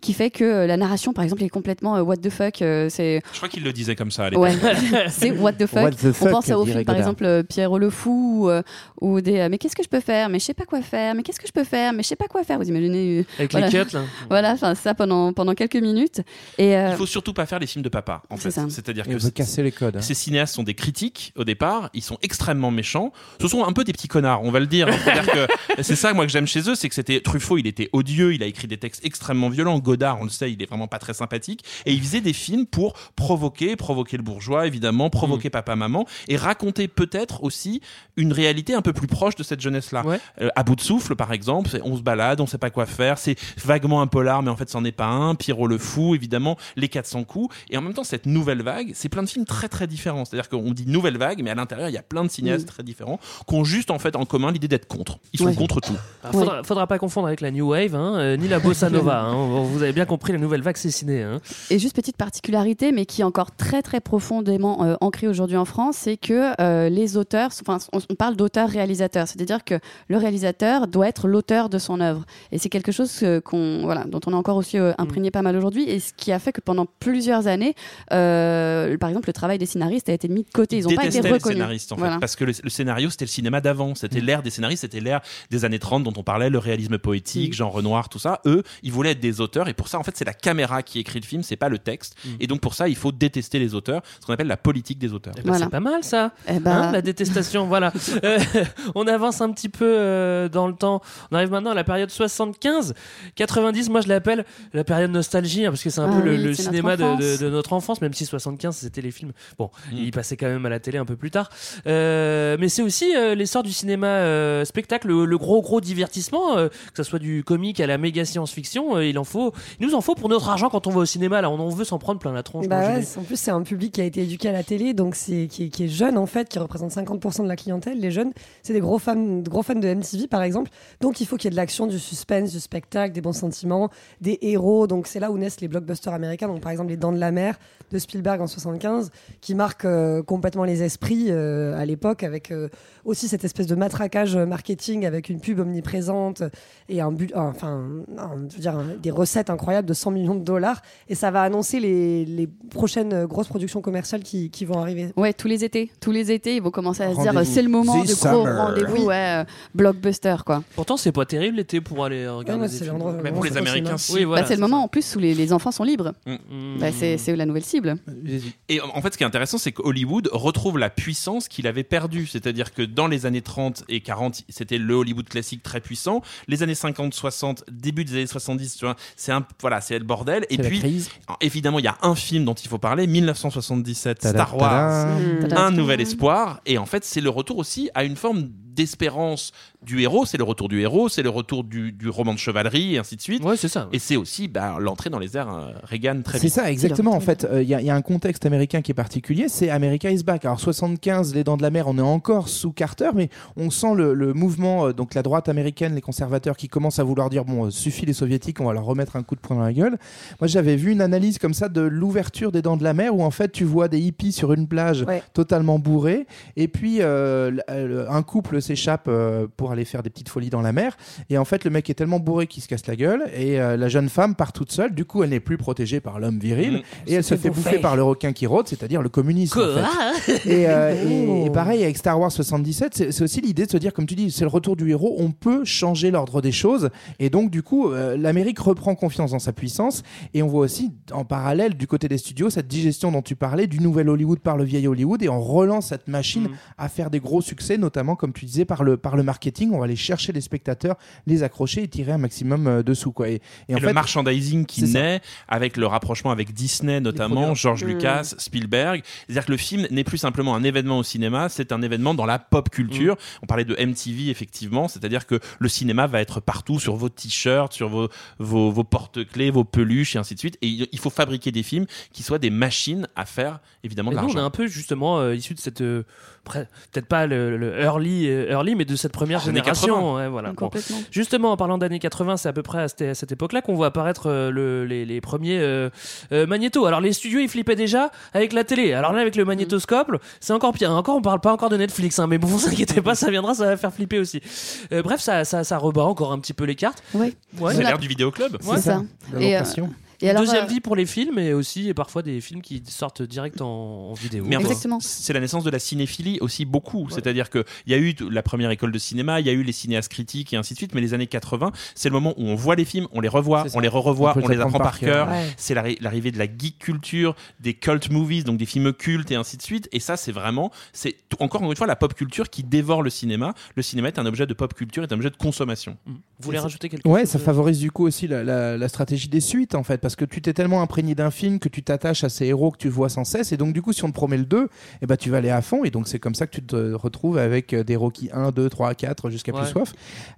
qui fait que euh, la narration, par exemple, est complètement euh, what the fuck. euh, c'est Je crois qu'il le disait comme ça à l'époque. ouais, [LAUGHS] c'est what the fuck. What the On fuck, pense au dirait film, par exemple, euh, Pierrot le Fou, ou, euh, ou des euh, mais qu'est-ce que je peux faire Mais je sais pas quoi faire. Mais qu'est-ce que je peux faire Mais je sais pas quoi faire. Vous imaginez euh, Avec voilà. les cuts, là. [LAUGHS] Voilà, enfin ça pendant pendant quelques minutes. Et euh, Il faut surtout pas faire les films de papa, en C'est fait. ça. C'est-à-dire que veut casser les codes. hein. Ces cinéastes sont des critiques au départ, ils sont extrêmement méchants. Ce sont un peu des petits connards, on va le dire. [LAUGHS] C'est ça moi que j'aime chez eux, c'est que c'était Truffaut, il était odieux, il a écrit des textes extrêmement violents. Godard, on le sait, il est vraiment pas très sympathique. Et il faisait des films pour provoquer, provoquer le bourgeois évidemment, provoquer papa maman et raconter peut-être aussi une réalité un peu plus proche de cette jeunesse-là. Ouais. Euh, à bout de souffle, par exemple, on se balade, on sait pas quoi faire, c'est vaguement un polar, mais en fait, c'en est pas un. Pierrot le fou, évidemment, les 400 coups. Et en même temps, cette nouvelle vague, c'est plein de films très très différents. C'est-à-dire qu'on dit nouvelle vague, mais à l'intérieur, il y a plein de cinéastes Mm. très différents qui ont juste en fait en commun l'idée d'être contre. Ils sont Ouais. contre tout. Alors, faudra, faudra pas confondre avec la New Wave, hein, euh, ni la Bossa Nova. hein. Vous avez bien compris, la nouvelle vague, c'est ciné. hein. Et juste petite particularité, mais qui est encore très très profondément euh, ancrée aujourd'hui en France, c'est que euh, les auteurs, enfin on, on parle d'auteur-réalisateur, c'est-à-dire que le réalisateur doit être l'auteur de son œuvre. Et c'est quelque chose euh, qu'on, voilà, dont on est encore aussi euh, imprégné pas mal aujourd'hui, et ce qui a fait que pendant plusieurs années, euh, par exemple, le travail des scénaristes a été mis de côté. Ils n'ont pas été reconnus. scénaristes en fait, Voilà. parce que le, le scénario c'était le cinéma d'avant, c'était l'ère des scénaristes, c'était l'ère des années 30 dont on parlait, le réalisme poétique, Jean Renoir, tout ça. Eux, ils voulaient être des auteurs et pour ça en fait c'est la caméra qui écrit le film, c'est pas le texte. Et donc pour ça il faut détester les auteurs, ce qu'on appelle la politique des auteurs. Eh ben, C'est pas mal ça. Eh Hein, la détestation, [LAUGHS] voilà. Euh, [LAUGHS] on avance un petit peu euh, dans le temps. On arrive maintenant à la période 75, 90. Moi, je l'appelle la période nostalgie hein, parce que c'est un Ah peu le, oui, le c'est cinéma notre de, enfance. de- de notre enfance, même si 75 c'était les films. Bon, Mm. il passait quand même à la télé un peu plus tard. Euh, mais c'est aussi euh, l'essor du cinéma euh, spectacle, le, le gros gros divertissement, euh, que ce soit du comique à la méga science-fiction. euh, il en faut Il nous en faut pour notre argent quand on va au cinéma. Là, on en veut s'en prendre plein la tronche. Bah ouais, c'est- en plus, c'est un public qui a été éduqué à la télé, donc c'est qui, est- qui est jeune en fait, qui représente 50% de la clientèle. Les jeunes, c'est des gros fans, gros fans de MTV par exemple. Donc il faut qu'il y ait de l'action, du suspense, du spectacle, des bons sentiments, des héros. Donc c'est là où naissent les blockbusters américains. Donc par exemple les Dents de la Mer de Spielberg en 75, qui marquent euh, complètement les esprits euh, à l'époque, avec euh, aussi cette espèce de matraquage marketing avec une pub omniprésente et un but, enfin, un- je veux dire, un- des recettes incroyables de 100 millions de dollars. Et ça va annoncer les, les prochaines euh, grosses productions commerciales qui, qui vont arriver. Ouais, tous les étés. Tous les étés, ils vont commencer à se dire c'est le moment The de gros rendez-vous, Oui. ouais, euh, blockbuster quoi. Pourtant, c'est pas terrible l'été pour aller regarder moi, des c'est films. Mais pour les Américains, si. Oui, voilà. Bah, c'est le moment en plus où les, les enfants sont libres. Mm. Bah, c'est c'est la nouvelle cible. Et en fait, ce qui est intéressant, c'est que Hollywood retrouve la puissance qu'il avait perdue. C'est-à-dire que dans les années 30 et 40, c'était le Hollywood classique très puissant. Les années 50, 60, début des années 70, tu vois, c'est un, voilà, c'est le bordel. Et puis, crise. évidemment, il y a un film dont il faut parler, 1977, Tada, Star Wars, tada. un nouvel espoir. Et en fait, c'est le retour aussi à une forme d'espérance du héros. C'est le retour du héros, c'est le retour du, du roman de chevalerie, et ainsi de suite. Ouais, c'est ça. Et c'est aussi bah, l'entrée dans les airs euh, Reagan très C'est ça, exactement. En fait, euh, il y, a- il y a un contexte américain qui est particulier, c'est America is back. Alors 75, les Dents de la Mer, on est encore sous Carter, mais on sent le, le mouvement, euh, donc la droite américaine, les conservateurs qui commencent à vouloir dire bon, euh, suffit les soviétiques, on va leur remettre un coup de poing dans la gueule. Moi, j'avais vu une analyse comme ça de l'ouverture des Dents de la Mer, où en fait tu vois des hippies sur une plage totalement bourrés, et puis un couple s'échappe euh, pour aller faire des petites folies dans la mer, et en fait le mec est tellement bourré qu'il se casse la gueule, et euh, la jeune femme part toute seule. Du coup, elle n'est plus protégée par l'homme viril, Mm. et elle se fait bouffer par le requin qui rôde, c'est-à-dire le communisme. en Quoi fait. et, euh, [LAUGHS] et- et Oh. pareil avec Star Wars 77, c'est c'est aussi l'idée de se dire, comme tu dis, c'est le retour du héros, on peut changer l'ordre des choses, et donc du coup, euh, l'Amérique reprend confiance dans sa puissance, et on voit aussi en parallèle du côté des studios cette digestion dont tu parlais du nouvel Hollywood par le vieil Hollywood, et on relance cette machine Mm. à faire des gros succès, notamment comme tu disais par le par le marketing, on va aller chercher les spectateurs, les accrocher et tirer un maximum euh, dessous quoi. Et, Et, en le fait, merchandising qui ça. naît avec le rapprochement avec Disney notamment. George Mm. Lucas, Spielberg. C'est-à-dire que le film n'est plus simplement un événement au cinéma, c'est un événement dans la pop culture. Mm. On parlait de MTV effectivement, c'est-à-dire que le cinéma va être partout sur vos t-shirts, sur vos, vos, vos porte-clés, vos peluches et ainsi de suite. Et il faut fabriquer des films qui soient des machines à faire évidemment Et de nous, on est l'argent. un peu justement euh, issu de cette, euh, peut-être pas le, le early, euh, early, mais de cette première génération. 80. ouais, voilà. Bon. Complètement. Justement, en parlant d'années 80, c'est à peu près à cette, à cette époque-là qu'on voit apparaître euh, le- les, les premiers euh, euh, magnétos. Alors les studios, ils flippaient déjà avec la télé. Alors là, avec le magnétoscope, c'est encore pire. Encore, on parle pas encore de Netflix, hein, mais bon, [LAUGHS] vous inquiétez pas, ça viendra, ça va faire flipper aussi. Euh, bref, ça, ça, ça rebat encore un petit peu les cartes. Ouais. Ouais. C'est l'ère du vidéoclub. Ouais. C'est ça. Et, et alors, Deuxième euh, vie pour les films et aussi et parfois des films qui sortent direct en, en vidéo. Mais Exactement. c'est la naissance de la cinéphilie aussi beaucoup. C'est-à-dire qu'il y a eu la première école de cinéma, il y a eu les cinéastes critiques et ainsi de suite, mais les années 80, c'est le moment où on voit les films, on les revoit, on les re-revoit, On les apprend par cœur. Ouais. C'est l'arri- l'arrivée de la geek culture, des cult movies, donc des films cultes et ainsi de suite. Et ça, c'est vraiment, c'est encore une fois la pop culture qui dévore le cinéma. Le cinéma est un objet de pop culture, est un objet de consommation. Vous voulez rajouter quelque Ouais, chose ça favorise du coup aussi la, la- la stratégie des suites en fait, parce que tu t'es tellement imprégné d'un film que tu t'attaches à ces héros que tu vois sans cesse, et donc du coup, si on te promet le 2, eh ben, tu vas aller à fond, et donc c'est comme ça que tu te retrouves avec euh, des Rocky 1, 2, 3, 4 jusqu'à Ouais. plus soif.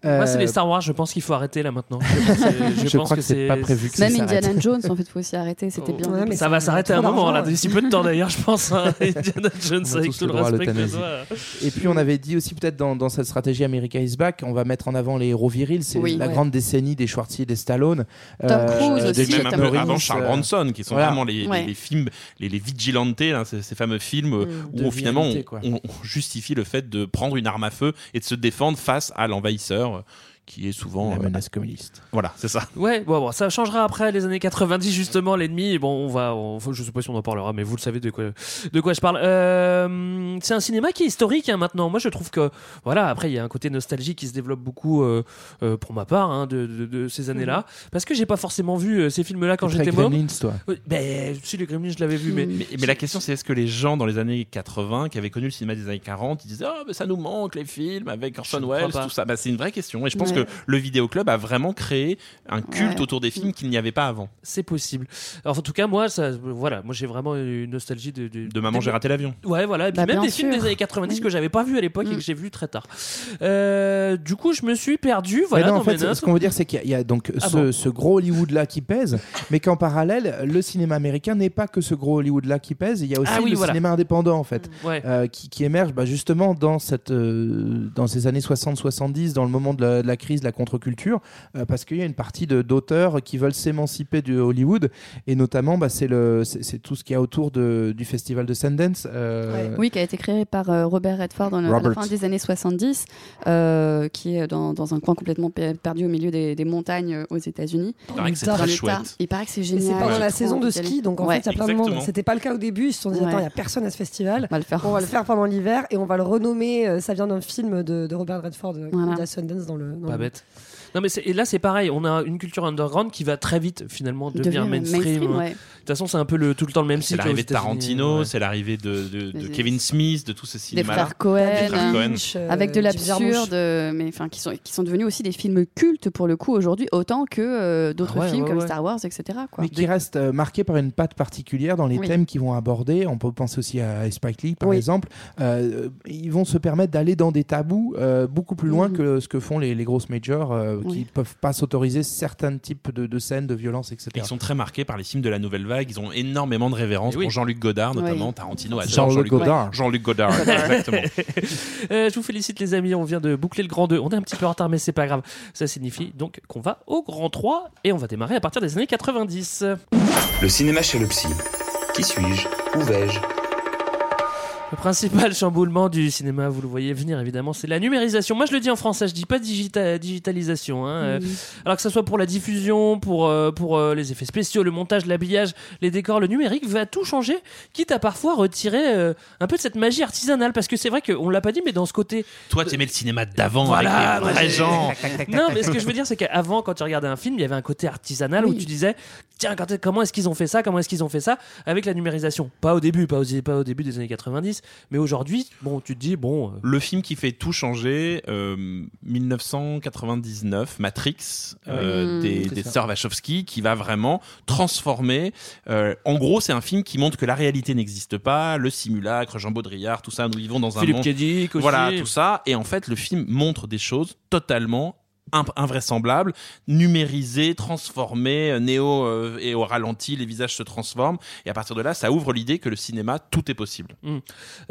Moi, c'est Euh, les Star Wars, je pense qu'il faut arrêter là maintenant. [LAUGHS] Je, pense, je Je pense crois que c'est pas prévu que ça Même. Indiana Jones, en fait, faut aussi arrêter. C'était bien. Ouais, mais ça va s'arrêter à un moment, là, d'ici peu de temps d'ailleurs, je pense. hein, [LAUGHS] Indiana Jones, avec tout le le respect que je. Et puis on avait dit aussi peut-être dans, dans cette stratégie America is Back, on va mettre en avant les héros virils, c'est Oui. la Ouais. grande décennie des Schwarzenegger, des Stallone, Tom Cruise de aussi, Tom peu Norris, avant Charles euh, Bronson, qui sont voilà. vraiment les, les- Ouais. les films, les, les vigilantes, là, ces, ces fameux films euh, De où finalement on justifie le fait de prendre une arme à feu et de se défendre face à l'envahisseur, euh, qui est souvent la euh, menace communiste. voilà, c'est ça. Ouais, bon, bon, ça changera après les années 90 justement l'ennemi. Bon, on va, on- je sais pas si on en parlera, mais vous le savez de quoi, de quoi je parle. Euh, c'est un cinéma qui est historique hein, maintenant. Moi, je trouve que voilà, après il y a un côté nostalgie qui se développe beaucoup euh, euh, pour ma part hein, de, de- de ces années-là, parce que j'ai pas forcément vu ces films-là quand j'étais môme. Gremlins, toi. Oui, Ben, si les Gremlins, je l'avais vu, mais, Mais, mais la question, c'est est-ce que les gens dans les années 80 qui avaient connu le cinéma des années 40, ils disaient Ah, mais ça nous manque les films avec Orson Welles, tout ça bah, C'est une vraie question. Et je pense Ouais. que le vidéoclub a vraiment créé un culte Ouais. autour des films qu'il n'y avait pas avant. c'est possible. Alors, en tout cas, moi, ça, voilà, moi j'ai vraiment une nostalgie de, de, De Maman, j'ai raté l'avion. Ouais, voilà. Et puis Bah, même des films des années 90 que j'avais pas vu à l'époque Mm. et que j'ai vu très tard. Euh, du coup, je me suis perdu. Voilà, Mais non, en fait, mes ce- qu'on veut dire, c'est qu'il y a- il y, a donc Ah ce, bon ce gros Hollywood-là qui pèse, mais qu'en parallèle, le cinéma américain n'est pas que ce gros Hollywood-là qui pèse. Il y a aussi Ah oui, le voilà. cinéma indépendant, en fait, Ouais. euh, qui, qui émerge bah, justement dans, cette, euh, dans ces années 60-70, dans le moment de la, de la crise de la contre-culture, euh, parce qu'il y a une partie de- d'auteurs qui veulent s'émanciper du Hollywood, et notamment, bah, c'est le- c'est c'est tout ce qu'il y a autour de, du festival de Sundance. euh, Oui, qui a été créé par euh, Robert Redford dans le- à la fin des années 70, euh, qui est dans, dans un coin complètement pe- perdu au milieu des, des montagnes aux États-Unis. Il paraît que c'est très chouette. Il paraît que c'est génial. c'est pendant la saison de ski, donc en Ouais. fait, il y a plein de monde. C'était pas le cas au début. Ils se sont dit, Ouais. attends, il y a personne à ce festival. On va le faire. On va le faire pendant l'hiver et on va le renommer. ça vient d'un film de, de Robert Redford, Voilà. Sundance dans le. dans Pas bête. Non mais et là c'est pareil, on a une culture underground qui va très vite finalement devenir mainstream. mainstream, ouais. De toute façon c'est un peu le, tout le temps le même C'est cycle. l'arrivée aux de Tarantino, ouais. c'est l'arrivée de, de- de Des- Kevin Smith, de tous ces Des cinémas-là. frères Cohen, Des frères Cohen. Lynch, euh, avec de l'absurde, euh, mais enfin qui sont qui sont devenus aussi des films cultes pour le coup aujourd'hui, autant que euh, d'autres Ah ouais, films ouais, comme ouais. Star Wars, etc. Quoi. mais qui reste euh, marqué par une patte particulière dans les Oui. thèmes qu'ils vont aborder. On peut penser aussi à Spike Lee, par Oui. exemple. Euh, ils vont se permettre d'aller dans des tabous euh, beaucoup plus loin Mhm. que ce que font les, les grosses majors euh, Oui. qui peuvent pas s'autoriser certains types de, de scènes de violence, etc. Ils sont très marqués par les films de la nouvelle vague. Ils ont énormément de oui. pour Jean-Luc Godard, Oui. notamment. Tarantino adore Jean-Luc Jean-Luc Godard. Jean-Luc Godard, exactement. [LAUGHS] Euh, je vous félicite les amis, on vient de boucler le grand 2. On est un petit peu en retard mais c'est pas grave. Ça signifie donc qu'on va au grand 3 et on va démarrer à partir des années 90. Le cinéma chez le psy. Qui suis-je? Où vais-je? Le principal [LAUGHS] chamboulement du cinéma, vous le voyez venir évidemment, c'est la numérisation. Moi je le dis en français, je dis pas digita- digitalisation. hein. Euh, Alors que ce soit pour la diffusion, pour, euh, pour euh, les effets spéciaux, le montage, l'habillage, les décors, le numérique va tout changer, quitte à parfois retirer euh, un peu de cette magie artisanale. Parce que c'est vrai qu'on l'a pas dit, mais dans ce côté. Toi, tu aimais le cinéma d'avant Voilà, avec les vrais gens. [LAUGHS] Non, mais ce que je veux dire, c'est qu'avant, quand tu regardais un film, il y avait un côté artisanal où tu disais, tiens, comment est-ce qu'ils ont fait ça Comment est-ce qu'ils ont fait ça Avec la numérisation. Pas au début, pas au, pas au début des années 90, mais aujourd'hui, bon, tu te dis, bon. euh, Le film qui fait tout changer, euh, 1999, Matrix, euh, Mm. des, C'est des ça. sœurs Wachowski, qui va vraiment transformer. euh, en gros, c'est un film qui montre que la réalité n'existe pas, le simulacre, Jean Baudrillard, tout ça, nous vivons dans un Philippe monde. Aussi. Voilà, tout ça. Et en fait, le film montre des choses totalement invraisemblables, numérisées, transformées, euh, néo euh, et au ralenti, les visages se transforment. Et à partir de là, ça ouvre l'idée que le cinéma, tout est possible.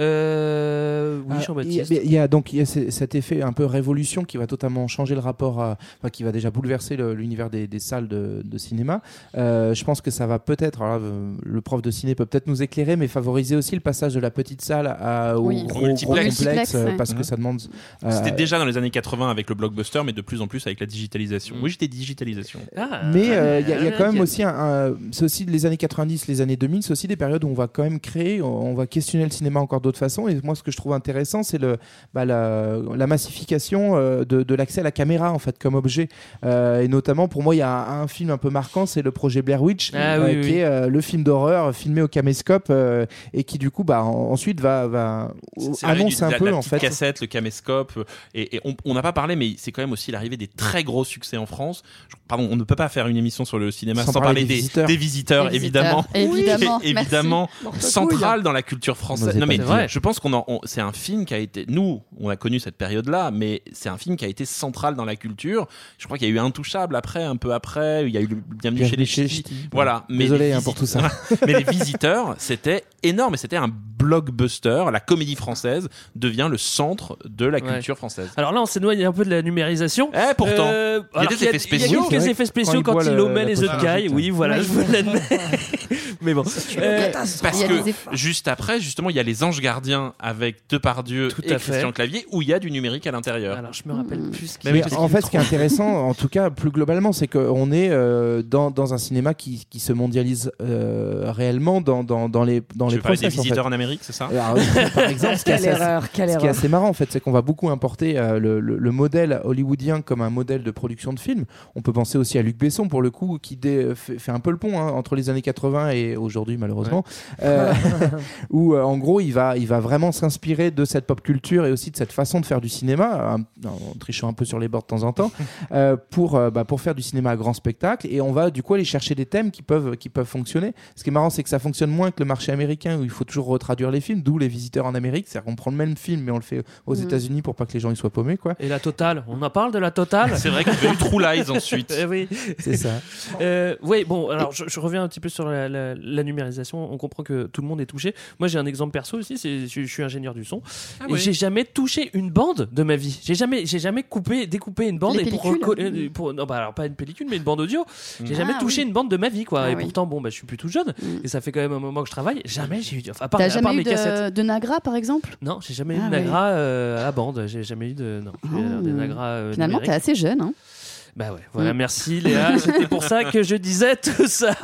Euh, oui, Ah, il y, a- Jean-Baptiste. il y a donc il y a ce- cet effet un peu révolution qui va totalement changer le rapport, à, enfin, qui va déjà bouleverser le- l'univers des, des salles de, de cinéma. Euh, je pense que ça va peut-être, alors là, le prof de ciné peut peut-être nous éclairer, mais favoriser aussi le passage de la petite salle à, au Oui. gros, Au multiplex. gros complexe, ouais. parce que ça demande. euh, C'était déjà dans les années 80 avec le blockbuster, mais de plus en plus avec la digitalisation. Mm. Oui, j'étais digitalisation. Ah, Mais euh, il y, a- il y a quand même aussi un, un- c'est aussi les années 90, les années 2000, c'est aussi des périodes où on va quand même créer, on, on va questionner le cinéma encore d'autres façons. Et moi, ce que je trouve intéressant, c'est le, bah, la, la massification euh, de, de l'accès à la caméra en fait comme objet. Euh, et notamment pour moi, il y a un, un film un peu marquant, c'est le projet Blair Witch, Ah euh, oui, qui oui. est euh, le film d'horreur filmé au caméscope euh, et qui du coup, bah, en- ensuite va, va annonce un la- peu la en fait. cassette, le caméscope. euh, Et, et on on n'a pas parlé, mais c'est quand même aussi l'arrivée des très gros succès en France. Pardon, on ne peut pas faire une émission sur le cinéma sans, Sans parler parler des des, visiteurs. des visiteurs, évidemment. [LAUGHS] évidemment, Et évidemment, central dans la culture française. Non, mais je pense qu'on on- c'est un film qui a été. Nous, on a connu cette période-là, mais c'est un film qui a été central dans la culture. Je crois qu'il y a eu Intouchable après, un peu après. Il y a eu Bienvenue chez les Ch'tis. Voilà. Mais Désolé les hein, pour tout ça. [LAUGHS] mais les visiteurs, c'était énorme et c'était un blockbuster. La comédie française devient le centre de la Ouais. culture française. Alors là, on s'énoigne un peu de la numérisation. Pourtant, Euh, il y a des effets Il spéciaux. y a quelques effets spéciaux quand il il omet les œufs de caille. Oui, voilà, je vous l'admets. [LAUGHS] Mais bon. Euh, Parce Il que des juste après, justement, il y a les Anges Gardiens avec Depardieu et. Christian Clavier où il y a du numérique à l'intérieur. alors, je me rappelle Hmm. plus ce Mais qu'il- en fait, ce qui est [LAUGHS] intéressant, en tout cas plus globalement, c'est qu'on est euh, dans, un cinéma qui, se mondialise réellement dans, les, dans Tu les des process. en fait. visiteurs en Amérique, c'est ça par [LAUGHS] exemple, ce qui est Quelle assez, erreur, quelle ce qui est erreur. assez marrant, en fait, c'est qu'on va beaucoup importer le modèle hollywoodien comme un modèle de production de film. On peut penser aussi à Luc Besson, pour le coup, qui dé- fait, fait un peu le pont hein, entre les années 80 et, aujourd'hui malheureusement, euh, [LAUGHS] où euh, en gros il va, il va vraiment s'inspirer de cette pop culture et aussi de cette façon de faire du cinéma, un- en trichant un peu sur les bords de temps en temps, [LAUGHS] euh, pour, euh, bah, pour faire du cinéma à grand spectacle. Et on va du coup aller chercher des thèmes qui peuvent, qui peuvent fonctionner. Ce qui est marrant, c'est que ça fonctionne moins que le marché américain où il faut toujours retraduire les films, d'où les visiteurs en Amérique. C'est-à-dire qu'on prend le même film mais on le fait aux Mhm. États-Unis pour pas que les gens y soient paumés. Quoi. Et la totale, on en parle de la totale C'est vrai qu'il y a eu True Lies ensuite. Eh oui. C'est ça. Euh, oui, bon, alors je, je reviens un petit peu sur la, la- la numérisation. On comprend que tout le monde est touché. Moi, j'ai un exemple perso aussi. Je, je suis ingénieur du son Ah et oui. j'ai jamais touché une bande de ma vie. J'ai jamais, j'ai jamais coupé, découpé une bande Les et pour, euh, pour- non, bah alors pas une pellicule, mais une bande audio. J'ai Ah, jamais touché oui. une bande de ma vie, quoi. Ah et oui. pourtant, bon, bah, je suis plus tout jeune et ça fait quand même un moment que je travaille. Jamais j'ai eu, enfin, à part, T'as à part jamais eu mes cassettes. de, de Nagra, par exemple? Non, j'ai jamais eu Ah de oui. Nagra euh, à bande. J'ai jamais eu de, non, Oh. des Nagra. euh, Finalement, t'es assez jeune. Hein. Bah ouais, voilà, Mm. merci Léa, [LAUGHS] c'était pour ça que je disais tout ça.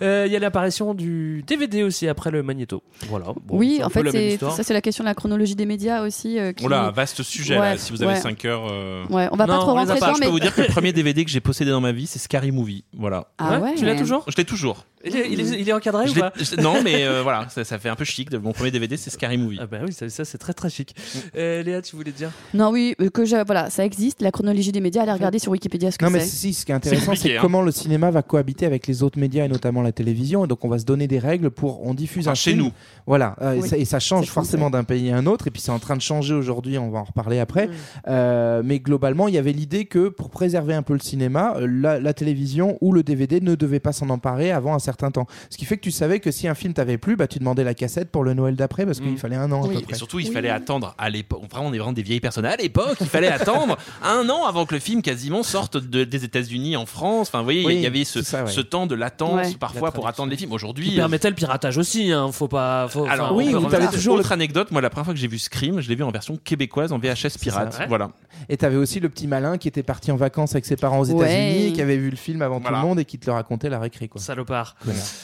Euh, Il y a l'apparition du DVD aussi après le magnéto. Voilà. bon, oui, en fait, ça, c'est la question de la chronologie des médias aussi. euh, qui... Oh là, vaste sujet Ouais, là. Si vous avez ouais. 5 heures. euh, Ouais, on va pas trop rentrer pas. dedans, Je mais peux vous dire que le [LAUGHS] premier DVD que j'ai possédé dans ma vie, c'est Scary Movie. Voilà. Ah ouais, Tu l'as mais- toujours Je l'ai toujours. il est, il est- il est encadré Je ou pas je- non, mais euh, voilà, ça, ça fait un peu chic. De, mon premier DVD, c'est Scary Movie. Ah bah oui, ça, ça, c'est très très chic. Euh, Léa, tu voulais dire? Non, oui, que je- voilà, ça existe. La chronologie des médias, allez regarder sur Wikipédia ce que Non, mais si, ce qui est intéressant, c'est hein. comment le cinéma va cohabiter avec les autres médias et notamment la télévision. Et donc, on va se donner des règles pour. On diffuse Enfin, un chez film. nous. Voilà. euh, et ça- et, ça, change forcément d'un pays à un autre. Et puis, c'est en train de changer aujourd'hui. On va en reparler après. Euh, mais globalement, il y avait l'idée que pour préserver un peu le cinéma, euh, la, la télévision ou le DVD ne devait pas s'en emparer avant un certain temps. Ce qui fait que tu savais que si un film t'avait plu, bah, tu demandais la cassette pour le Noël d'après parce qu'il Mm. fallait un an à Et surtout, il fallait attendre à l'époque. Vraiment, on est vraiment des vieilles personnes. À l'époque, il fallait attendre [LAUGHS] un an avant que le film quasiment sorte de- des États-Unis en France. Enfin, vous voyez, il y- Oui, il y avait ce, c'est ça, ouais. ce temps de latence Ouais. parfois La pour attendre les films. Aujourd'hui, Qui permettait le piratage aussi, hein. Faut pas. Faut, Alors, oui, vous t'avais toujours autre anecdote, moi la première fois que j'ai vu Scream, je l'ai vu en version québécoise en VHS pirate. ça, ouais. Voilà. Et t'avais aussi le petit malin qui était parti en vacances avec ses parents aux Ouais. États-Unis, qui avait vu le film avant Voilà. tout le monde et qui te le racontait la récré. Quoi. Salopard.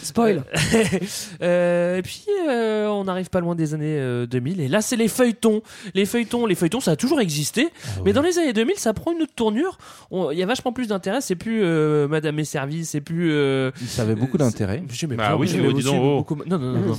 Spoil. [LAUGHS] Euh, et puis, euh, on n'arrive pas loin des années euh, 2000. Et là, c'est les feuilletons. Les feuilletons, les feuilletons, ça a toujours existé. Mais dans les années 2000, ça prend une autre tournure. On- Il y a vachement plus d'intérêt. C'est plus euh, Madame et service. C'est plus. euh, Ça avait beaucoup d'intérêt. mais Bah oui, j'ai dis aussi donc, oh. beaucoup- Non, non, non, non,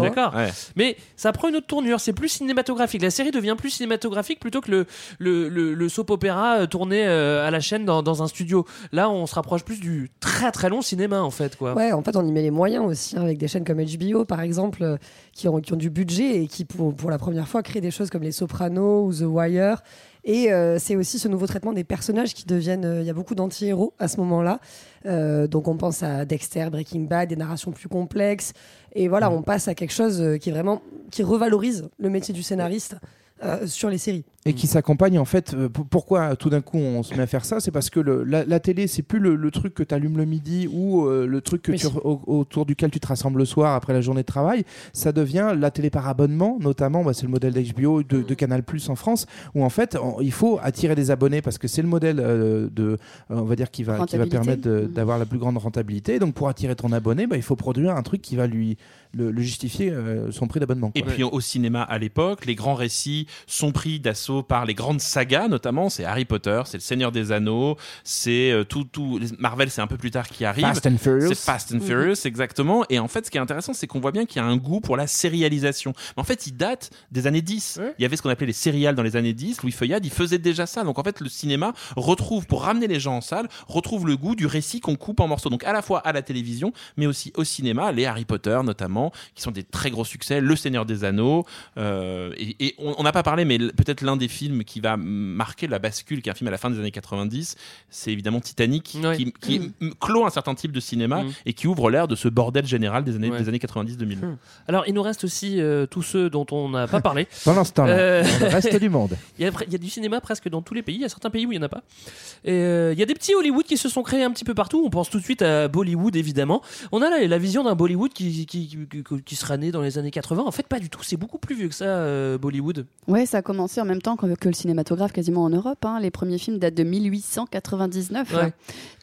mais d'accord. Ouais. Mais ça prend une autre tournure, c'est plus cinématographique. La série devient plus cinématographique plutôt que le, le, le, le soap opéra euh, tourné euh, à la chaîne dans, dans un studio. Là, on se rapproche plus du très très long cinéma en fait. Quoi. Ouais, en fait, on y met les moyens aussi, hein, avec des chaînes comme HBO, par exemple, euh, qui, ont, qui ont du budget et qui, pour, pour la première fois, créent des choses comme Les Sopranos ou The Wire. Et euh, c'est aussi ce nouveau traitement des personnages qui deviennent. euh, Il y a beaucoup d'anti-héros à ce moment-là. Euh, donc on pense à Dexter, Breaking Bad, des narrations plus complexes. Et voilà, on passe à quelque chose qui est vraiment. qui revalorise le métier du scénariste sur les séries. Et qui s'accompagne en fait. euh, pourquoi tout d'un coup on se met à faire ça C'est parce que le- la, la télé, c'est plus le, le truc que tu allumes le midi ou euh, le truc que Oui. tu, au- autour duquel tu te rassembles le soir après la journée de travail. Ça devient la télé par abonnement, notamment. bah, c'est le modèle d'HBO, de, de Canal Plus en France, où en fait on- il faut attirer des abonnés parce que c'est le modèle euh, de, euh, on va dire, qui va, qui va Rentabilité. permettre Mhm. d'avoir la plus grande rentabilité. Donc pour attirer ton abonné, bah, il faut produire un truc qui va lui le, le justifier euh, son prix d'abonnement. Et puis au cinéma à l'époque, les grands récits sont pris d'assaut par les grandes sagas, notamment c'est Harry Potter, c'est le Seigneur des Anneaux, c'est euh, tout, tout. Marvel, c'est un peu plus tard qui arrive. Fast and Furious. C'est Fast and Furious, exactement. Et en fait, ce qui est intéressant, c'est qu'on voit bien qu'il y a un goût pour la sérialisation. Mais en fait, il date des années 10. Ouais. Il y avait ce qu'on appelait les sériales dans les années 10. Louis Feuillade, il faisait déjà ça. Donc en fait, le cinéma retrouve, pour ramener les gens en salle, retrouve le goût du récit qu'on coupe en morceaux. Donc à la fois à la télévision, mais aussi au cinéma, les Harry Potter notamment, qui sont des très gros succès, Le Seigneur des Anneaux. euh, et, et on n'a pas parlé, mais peut-être l'un des films qui va marquer la bascule, qui est un film à la fin des années 90, c'est évidemment Titanic, Ouais. qui, qui m- clôt un certain type de cinéma Mm. et qui ouvre l'ère de ce bordel général des années, Ouais. des années 90-2000. Alors, il nous reste aussi euh, tous ceux dont on n'a pas parlé. [LAUGHS] Pendant ce temps-là, Euh, dans le reste du monde. [LAUGHS] Il y, a, il y a du cinéma presque dans tous les pays. Il y a certains pays où il n'y en a pas. Et euh, il y a des petits Hollywood qui se sont créés un petit peu partout. On pense tout de suite à Bollywood, évidemment. On a la, la vision d'un Bollywood qui, qui, qui, qui- qui serait né dans les années 80. En fait, pas du tout. C'est beaucoup plus vieux que ça, euh, Bollywood. Ouais, ça a commencé en même temps que, que le cinématographe quasiment en Europe. hein. Les premiers films datent de 1899. Ouais.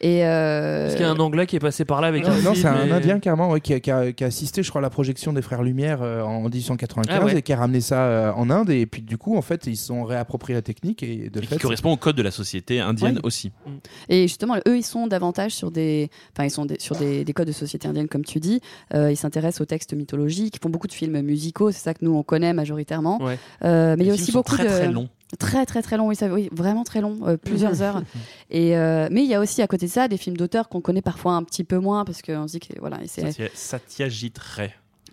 Et euh, Parce qu'il y a un Anglais qui est passé par là avec un non, film c'est un et- Indien carrément ouais, qui, a, qui a- qui a assisté, je crois, à la projection des Frères Lumière euh, en 1895 Ah ouais. et qui a ramené ça euh, en Inde. Et puis du coup, en fait, ils se sont réappropriés la technique et de Et fait, qui correspond au code de la société indienne Ouais. aussi. Et justement, eux, ils sont davantage sur des, enfin, ils sont des- sur des, des codes de société indienne, comme tu dis. Euh, ils s'intéressent aux textes mythologiques. Ils font beaucoup de films musicaux. C'est ça que nous on connaît majoritairement. Ouais. Euh, mais il y a aussi beaucoup très, de très. Très très très long, oui, ça, oui vraiment très long, euh, plusieurs [LAUGHS] heures. Et euh, mais il y a aussi à côté de ça des films d'auteurs qu'on connaît parfois un petit peu moins parce qu'on se dit que voilà, c'est Satya- Satyajit Ray.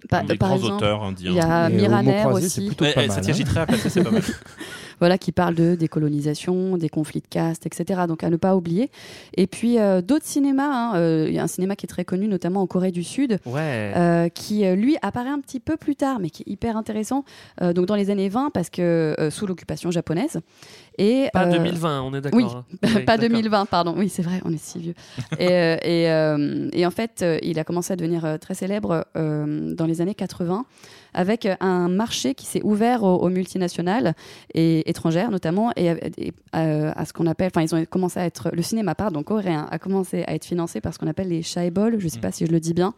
Pas- des par grands exemple, auteurs indiens. il y a Miraner aussi. eh, Satyajit hein. Ray, après, ça, c'est pas mal. [LAUGHS] voilà, qui parle de décolonisation, des conflits de caste, etc. Donc à ne pas oublier. Et puis euh, d'autres cinémas, hein, euh, il y a un cinéma qui est très connu, notamment en Corée du Sud, Ouais. euh, qui lui apparaît un petit peu plus tard, mais qui est hyper intéressant. donc dans les années 20, parce que sous l'occupation japonaise. Et, Pas euh, 2020, on est d'accord. Oui, hein. [LAUGHS] pas Oui, d'accord. 2020, pardon. Oui, c'est vrai, on est si vieux. [LAUGHS] et, et, et en fait, il a commencé à devenir très célèbre dans les années 80 avec euh, un marché qui s'est ouvert aux, aux multinationales et étrangères notamment et, euh, à ce qu'on appelle, enfin ils ont commencé à être, le cinéma pardon coréen a commencé à être financé par ce qu'on appelle les chaebol, je sais Mm. pas si je le dis bien,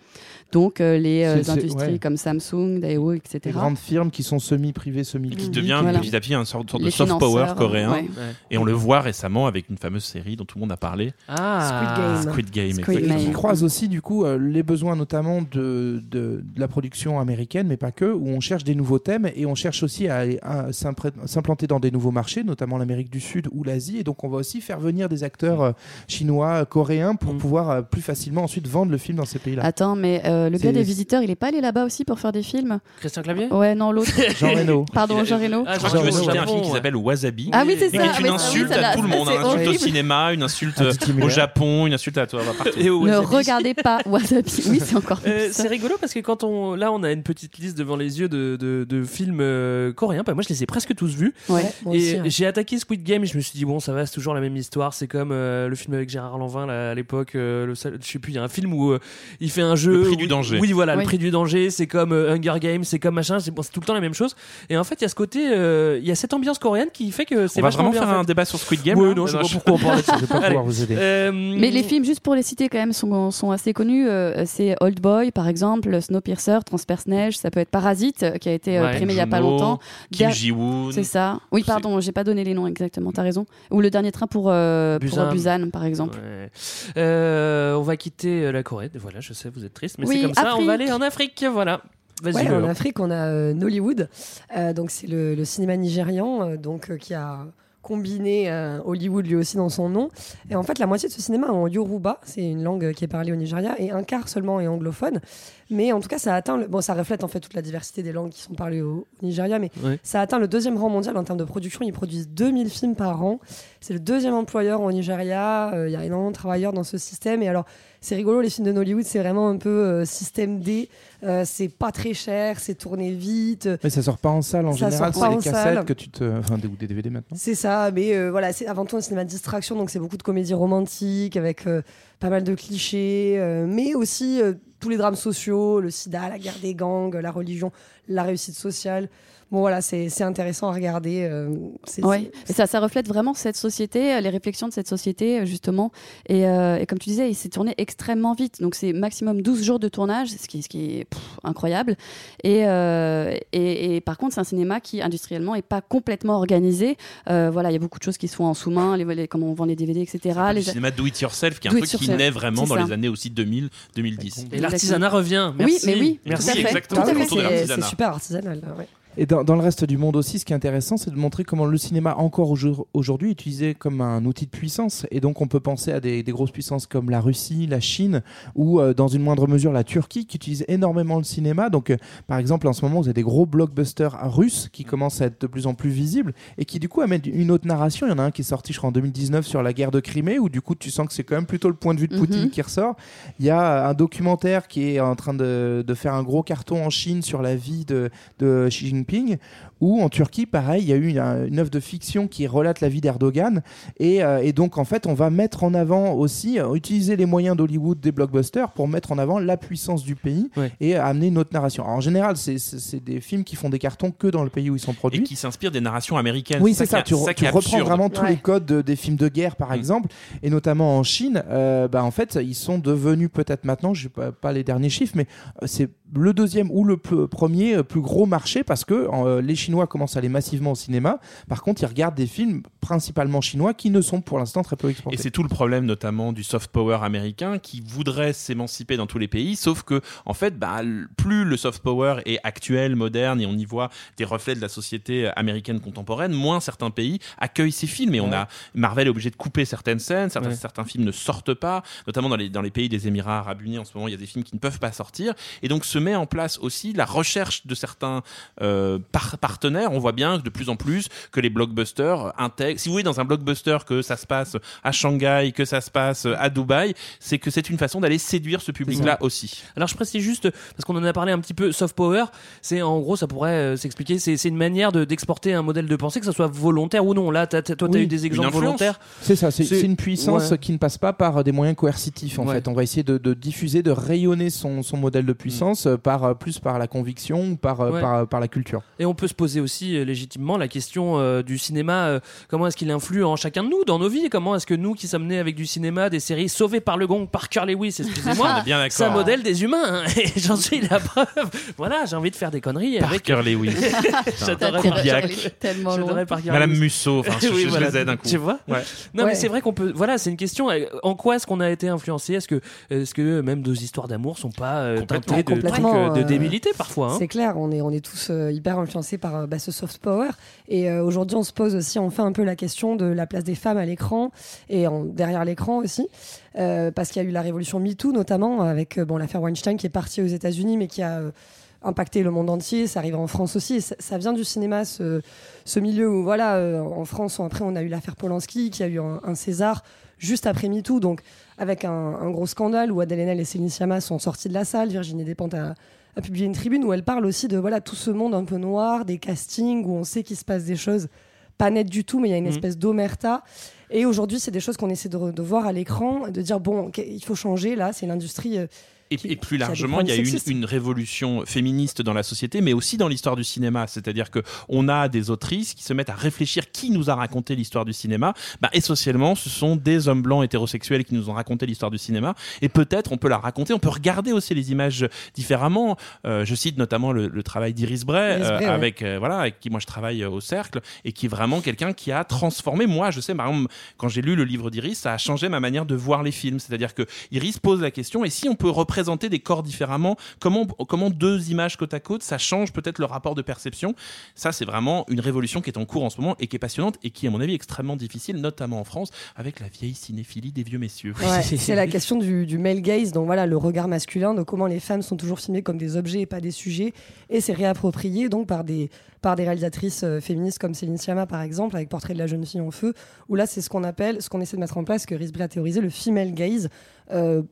donc euh, les euh, industries ouais. comme Samsung, Daewoo, etc. des grandes firmes qui sont semi-privées, Qui semi-publiques. devient Voilà. petit à petit un sorte, sorte de Les soft power coréen. ouais. Ouais. Et on le voit récemment avec une fameuse série dont tout le monde a parlé, Ah. Squid Game. Squid Game. Squid exactement. Game. qui croise aussi du coup euh, les besoins notamment de, de, de la production américaine, mais pas que, où on cherche des nouveaux thèmes et on cherche aussi à, s'implanter dans des nouveaux marchés, notamment l'Amérique du Sud ou l'Asie. Et donc on va aussi faire venir des acteurs euh, chinois, euh, coréens pour Mm. pouvoir euh, plus facilement ensuite vendre le film dans ces pays-là. Attends, mais euh, le gars des visiteurs, il est pas allé là-bas aussi pour faire des films? Christian Clavier? Ouais, non, l'autre. [LAUGHS] Jean Reno. [LAUGHS] Pardon, Jean Reno. Ah, Je crois que tu veux citer un film qui s'appelle Wasabi. Ah oui, c'est Et qui ça. est une ça, oui, insulte ça, à tout le ça, monde, une insulte au cinéma, une insulte au. Japon, une insulte à toi. Ne regardez pas Wasabi. Oui, c'est encore plus. c'est rigolo parce que quand on là on a une petite liste devant les yeux de, de, de films euh, coréens bah, moi je les ai presque tous vus Ouais. Moi et aussi, hein. j'ai attaqué Squid Game et je me suis dit bon ça va c'est toujours la même histoire c'est comme euh, le film avec Gérard Lanvin là, à l'époque euh, le je sais plus il y a un film où euh, il fait un jeu Le prix où- du danger. oui voilà Oui. le prix du danger c'est comme euh, Hunger Games c'est comme machin c'est bon, tout le temps la même chose et en fait il y a ce côté euh, il y a cette ambiance coréenne qui fait que c'est On va vraiment bien, faire en fait. un débat sur Squid Game Ouais, là non, je sais pas pourquoi on parle de ça. [LAUGHS] Je vais pas pouvoir vous aider. Euh, Mais les films, juste pour les citer quand même, sont, sont assez connus. Euh, c'est Old Boy, par exemple, Snowpiercer, Transperce Neige. Ça peut être Parasite, euh, qui a été euh, Ouais. primé il y a pas longtemps. Kim Ji-woon. C'est ça. Oui, pardon, j'ai pas donné les noms exactement. T'as raison. Ou le dernier train pour euh, pour Busan. Par exemple. Ouais. Euh, on va quitter la Corée. Voilà, je sais, vous êtes triste, mais Oui, c'est comme ça. On va aller en Afrique. Voilà. Ouais, en. Afrique, on a euh, Nollywood. Euh, donc, c'est le, le cinéma nigérian euh, donc, euh, qui a combiné euh, Hollywood lui aussi dans son nom. Et en fait, la moitié de ce cinéma est en Yoruba, c'est une langue qui est parlée au Nigeria, et un quart seulement est anglophone. Mais en tout cas, ça atteint. Le... Bon, ça reflète en fait toute la diversité des langues qui sont parlées au, au Nigeria, mais Ouais. ça atteint le deuxième rang mondial en termes de production. Ils produisent 2000 films par an. C'est le deuxième employeur au Nigeria. Euh, Il y a énormément de travailleurs dans ce système. Et alors, c'est rigolo, les films de Nollywood, c'est vraiment un peu euh, système D. Euh, c'est pas très cher, c'est tourné vite. Mais ça sort pas en salle en Ça général, sort pas c'est en les cassettes salle. que tu te. Enfin, des, ou des DVD maintenant. C'est ça, mais euh, voilà, c'est avant tout un cinéma de distraction, donc c'est beaucoup de comédies romantiques avec euh, pas mal de clichés, euh, mais aussi euh, tous les drames sociaux, le sida, la guerre des gangs, la religion, la réussite sociale. Bon voilà, c'est c'est intéressant à regarder. euh, ça, ça reflète vraiment cette société, euh, les réflexions de cette société, euh, justement. Et, euh, et comme tu disais, il s'est tourné extrêmement vite. Donc, c'est maximum 12 jours de tournage, ce qui, ce qui est pff, incroyable. Et, euh, et, et par contre, c'est un cinéma qui, industriellement, est pas complètement organisé. Euh, voilà, il y a beaucoup de choses qui se font en sous-main, les, les- comment on vend les DVD, etc. Le Les- cinéma do it yourself, qui est un truc qui naît vraiment dans ça. les années aussi 2000, 2010. Et l'artisanat revient. Merci. Oui, mais oui, Merci. exactement. C'est super artisanal. ouais. Et dans, dans le reste du monde aussi, ce qui est intéressant, c'est de montrer comment le cinéma, encore aujourd- aujourd'hui, est utilisé comme un outil de puissance. Et donc, on peut penser à des, des grosses puissances comme la Russie, la Chine, ou euh, dans une moindre mesure la Turquie, qui utilise énormément le cinéma. Donc, euh, par exemple, en ce moment, vous avez des gros blockbusters russes qui commencent à être de plus en plus visibles et qui, du coup, amènent une autre narration. Il y en a un qui est sorti, je crois, en 2019 sur la guerre de Crimée, où, du coup, tu sens que c'est quand même plutôt le point de vue de Poutine Mhm. qui ressort. Il y a un documentaire qui est en train de, de faire un gros carton en Chine sur la vie de, de Xi Jinping, Ou en Turquie, pareil, il y a eu une, une œuvre de fiction qui relate la vie d'Erdogan. Et, euh, et donc, en fait, on va mettre en avant aussi, euh, utiliser les moyens d'Hollywood, des blockbusters, pour mettre en avant la puissance du pays et amener une autre narration. Alors, en général, c'est- des films qui font des cartons que dans le pays où ils sont produits. Et qui s'inspirent des narrations américaines. Oui, c'est ça. Tu, reprends absurde. vraiment tous les codes de- des films de guerre, par exemple, et notamment en Chine. euh, bah, en fait, ils sont devenus peut-être maintenant, je sais pas, pas les derniers chiffres, mais euh, c'est le deuxième ou le premier euh, plus gros marché parce que euh, les Chinois commencent à aller massivement au cinéma. Par contre, ils regardent des films principalement chinois qui ne sont pour l'instant très peu exportés. Et c'est tout le problème notamment du soft power américain qui voudrait s'émanciper dans tous les pays, sauf que en fait, bah, plus le soft power est actuel, moderne, et on y voit des reflets de la société américaine contemporaine, moins certains pays accueillent ces films. Et on a Marvel est obligé de couper certaines scènes, certains, Ouais. certains films ne sortent pas, notamment dans les, dans les pays des Émirats arabes unis en ce moment, il y a des films qui ne peuvent pas sortir. Et donc se met en place aussi la recherche de certains euh, par- partenaires. On voit bien de plus en plus que les blockbusters intègrent. Si vous voyez dans un blockbuster que ça se passe à Shanghai, que ça se passe à Dubaï, c'est que c'est une façon d'aller séduire ce public-là aussi. Alors je précise juste, parce qu'on en a parlé un petit peu, soft power, c'est en gros, ça pourrait euh, s'expliquer, c'est une manière de- d'exporter un modèle de pensée, que ça soit volontaire ou non. Là, toi, tu as Oui. eu des exemples volontaires. C'est ça, c'est une puissance ouais. qui ne passe pas par des moyens coercitifs en Ouais. fait. On va essayer de, de diffuser, de rayonner son, son modèle de puissance euh, par euh, plus par la conviction ou par, euh, Ouais. par, par la culture. Et on peut se poser aussi euh, légitimement la question euh, du cinéma. euh, comment est-ce qu'il influe en chacun de nous, dans nos vies? Comment est-ce que nous, qui sommes nés avec du cinéma, des séries sauvées par le gong, par Carl Lewis, excusez-moi, [LAUGHS] est ça modèle des humains. hein, [LAUGHS] et j'en suis la preuve. Voilà, j'ai envie de faire des conneries avec. Parker Lewis. J'adorais Parker Madame. Musso, enfin, [LAUGHS] je- je les ai d'un coup. Tu vois? Ouais. Non, Ouais. mais c'est vrai qu'on peut. Voilà, c'est une question. euh, En quoi est-ce qu'on a été influencé? Est-ce que, est-ce que même nos histoires d'amour sont pas euh, Complètement. teintées de de euh, débilité parfois hein C'est clair, on est, on est tous euh, hyper influencés par euh, bah, ce soft power. Et aujourd'hui, on se pose aussi enfin un peu la question de la place des femmes à l'écran et en- derrière l'écran aussi. Parce qu'il y a eu la révolution MeToo, notamment avec bon, l'affaire Weinstein qui est partie aux États-Unis, mais qui a impacté le monde entier. Ça arrive en France aussi. Et ça, ça vient du cinéma, ce, ce milieu où, voilà, euh, en France, on- après, on a eu l'affaire Polanski, qui a eu un, un César juste après MeToo. Donc, avec un, un gros scandale où Adèle Haenel et Céline Sciamma sont sorties de la salle. Virginie Despentes a, a publié une tribune où elle parle aussi de voilà tout ce monde un peu noir, des castings où on sait qu'il se passe des choses pas nettes du tout, mais il y a une Mhm. espèce d'omerta. Et aujourd'hui, c'est des choses qu'on essaie de, voir à l'écran, de dire bon, il faut changer là. C'est une industrie. euh, Et, plus largement, il y a eu une, révolution féministe dans la société, mais aussi dans l'histoire du cinéma. C'est-à-dire que on a des autrices qui se mettent à réfléchir qui nous a raconté l'histoire du cinéma. Bah, essentiellement, ce sont des hommes blancs hétérosexuels qui nous ont raconté l'histoire du cinéma. Et peut-être on peut la raconter, on peut regarder aussi les images différemment. Euh, je cite notamment le, le travail d'Iris Bray, Iris euh, Bray, ouais. avec euh, voilà, avec qui moi je travaille au cercle et qui est vraiment quelqu'un qui a transformé. Moi, je sais, par exemple, quand j'ai lu le livre d'Iris, ça a changé ma manière de voir les films. C'est-à-dire que Iris pose la question et si on peut représenter des corps différemment, comment comment deux images côte à côte, ça change peut-être le rapport de perception? Ça, c'est vraiment une révolution qui est en cours en ce moment et qui est passionnante et qui, à mon avis, est extrêmement difficile, notamment en France, avec la vieille cinéphilie des vieux messieurs. Ouais, [LAUGHS] c'est la question du, du male gaze, donc voilà le regard masculin, de comment les femmes sont toujours filmées comme des objets et pas des sujets, et c'est réapproprié donc par des par des réalisatrices euh, féministes comme Céline Sciamma par exemple avec Portrait de la jeune fille en feu, où là c'est ce qu'on appelle, ce qu'on essaie de mettre en place, que Risbri a théorisé, le female gaze, euh,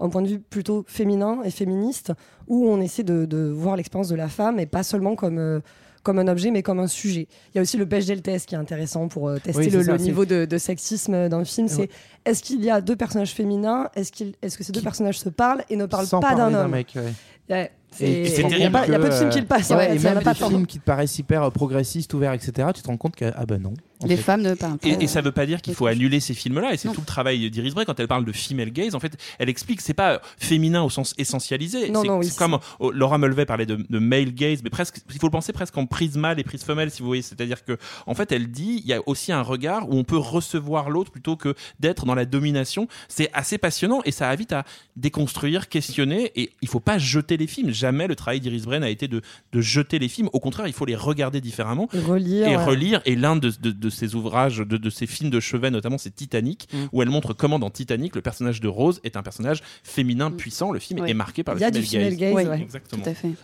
un point de vue plutôt féminin et féministe, où on essaie de, de voir l'expérience de la femme et pas seulement comme euh, comme un objet, mais comme un sujet. Il y a aussi le Bechdel test qui est intéressant pour euh, tester Oui, le, ça, le niveau de, de sexisme d'un film. Ouais. C'est est-ce qu'il y a deux personnages féminins? Est-ce que ces deux personnages se parlent et ne parlent Sans pas d'un homme? mec, ouais. Ouais, c'est- Et- et il y a pas- de films qui le passent. et même des films qui te paraissent hyper progressistes, ouverts, etc. Tu te rends compte que ah ben non. Les fait. femmes ne parlent pas. Et, et ça veut pas dire qu'il faut annuler ces films-là. Et c'est tout le travail d'Iris Bray quand elle parle de female gaze. En fait, elle explique que c'est pas féminin au sens essentialisé. Non, c'est non, oui, comme oh, Laura Mulvey parlait de, de male gaze, mais presque, il faut le penser presque en prise mâle et prise femelle, si vous voyez. C'est-à-dire que, en fait, elle dit, il y a aussi un regard où on peut recevoir l'autre plutôt que d'être dans la domination. C'est assez passionnant et ça invite à déconstruire, questionner. Et il faut pas jeter les films. Jamais le travail d'Iris Bray n'a été de, de jeter les films. Au contraire, il faut les regarder différemment Et relire. et ouais. relire. Et l'un de, de- de ses ouvrages, de, de ses films de chevet, notamment c'est Titanic, Mm. où elle montre comment dans Titanic le personnage de Rose est un personnage féminin puissant. Le film Ouais. est marqué par le Il y a female du female gaze. gaze, ouais. Exactement.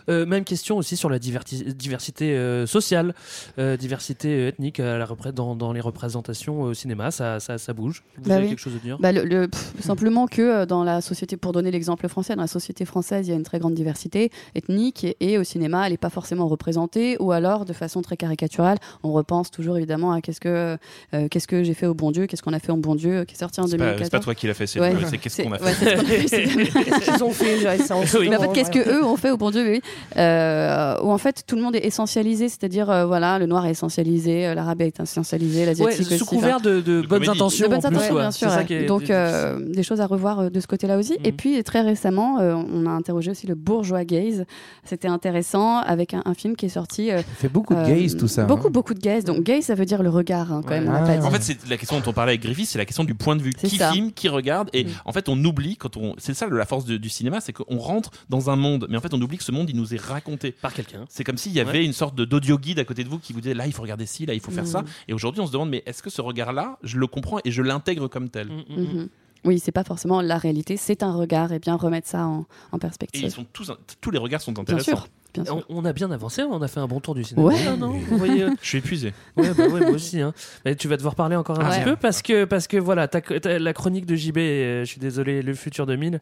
Euh, même question aussi sur la diversité euh, sociale, euh, diversité ethnique à la dans, dans les représentations au cinéma, ça, ça, ça bouge? Vous Bah avez oui. quelque chose à dire? Bah, le- le- pff, Simplement que dans la société, pour donner l'exemple français, dans la société française, il y a une très grande diversité ethnique et, et au cinéma, elle n'est pas forcément représentée ou alors de façon très caricaturale. On repense toujours évidemment à qu'est-ce que, euh, qu'est-ce que j'ai fait au bon Dieu, qu'est-ce qu'on a fait au bon Dieu, qui est sorti en C'est pas- 2014. c'est pas toi qui l'as fait, c'est Ouais. qu'est-ce qu'on a fait. c'est ce qu'on a fait, c'est- [LAUGHS] Qu'est-ce qu'ils ont fait ça, mais [LAUGHS] en fait, qu'est-ce ouais. que eux ont fait au bon Dieu oui. Euh, Où en fait tout le monde est essentialisé, c'est-à-dire euh, voilà, le noir est essentialisé, euh, l'arabe est essentialisé, l'asiatique Ouais, aussi. sous couvert de, de bonnes comédie. intentions. De bonnes intentions, ouais. bien sûr. ça Donc, euh, des choses à revoir euh, de ce côté-là aussi. Mhm. Et puis, très récemment, euh, on a interrogé aussi le bourgeois gaze. C'était intéressant avec un, un film qui est sorti. euh, fait beaucoup de gaze, tout ça, Beaucoup, hein. beaucoup de gaze. Donc, gaze, ça veut dire le regard, hein, quand même. on l'a pas dit. En fait, c'est la question dont on parlait avec Griffith, c'est la question du point de vue. Qui ça. filme, qui regarde, et Mm. en fait, on oublie quand on. C'est ça la force de- du cinéma, c'est qu'on rentre dans un monde, mais en fait, on oublie que ce monde, il nous est raconté par quelqu'un. C'est comme s'il y avait Ouais. une sorte de d'audio guide à côté de vous qui vous disait là, il faut regarder ci, là, il faut faire Mm. ça. Et aujourd'hui, on se demande, mais est-ce que ce regard-là, je le comprends et je l'intègre comme tel? Mhm. Oui, c'est pas forcément la réalité, c'est un regard et bien remettre ça en, en Et perspective. ils sont tous, tous les regards sont Bien intéressants. sûr. Bien sûr. On, on a bien avancé, on a fait un bon tour du cinéma. Ouais. là, non Vous [LAUGHS] voyez, euh, Je suis épuisé. Ouais, bah ouais, moi aussi. Hein. Mais tu vas devoir parler encore un Ah, petit ouais. peu parce que, parce que voilà, la chronique de JB, euh, je suis désolé, le futur 2000.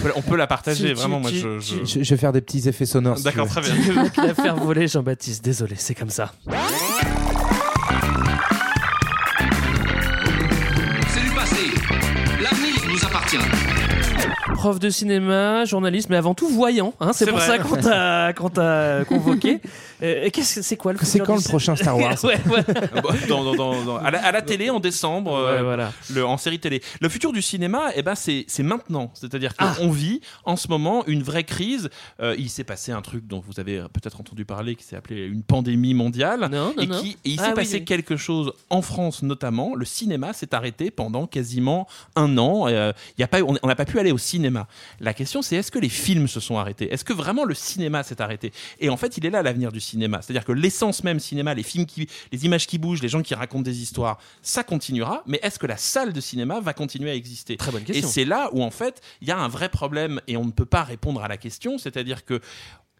On peut, on peut la partager, Tu- tu- vraiment. moi, tu- je, je- Je, je vais faire des petits effets sonores. D'accord, très bien. Tu vas te la faire voler, Jean-Baptiste. Désolé, c'est comme ça. Prof de cinéma, journaliste, mais avant tout voyant. Hein, c'est pour vrai. ça qu'on t'a, qu'on t'a [LAUGHS] convoqué. Euh, qu'est-ce que c'est quoi le C'est quand du le prochain Star [LAUGHS] Wars Ouais, ouais. Bon, dans- dans- dans- dans- à, la, à la télé en décembre, euh, Ouais, voilà. le, en série télé. Le futur du cinéma, eh ben, c'est c'est maintenant. C'est-à-dire Ah. qu'on vit en ce moment une vraie crise. Euh, il s'est passé un truc dont vous avez peut-être entendu parler qui s'est appelé une pandémie mondiale. Non, non, et, non. qui, et il Ah s'est oui, passé oui. quelque chose en France notamment. Le cinéma s'est arrêté pendant quasiment un an. Euh, il y a pas, on on n'a pas pu aller au cinéma. La question, c'est est-ce que les films se sont arrêtés? Est-ce que vraiment le cinéma s'est arrêté? Et en fait, il est là l'avenir du cinéma. C'est-à-dire que l'essence même cinéma, les films qui, les images qui bougent, les gens qui racontent des histoires, ça continuera. Mais est-ce que la salle de cinéma va continuer à exister? Très bonne Et question. c'est là où en fait, il y a un vrai problème et on ne peut pas répondre à la question. C'est-à-dire que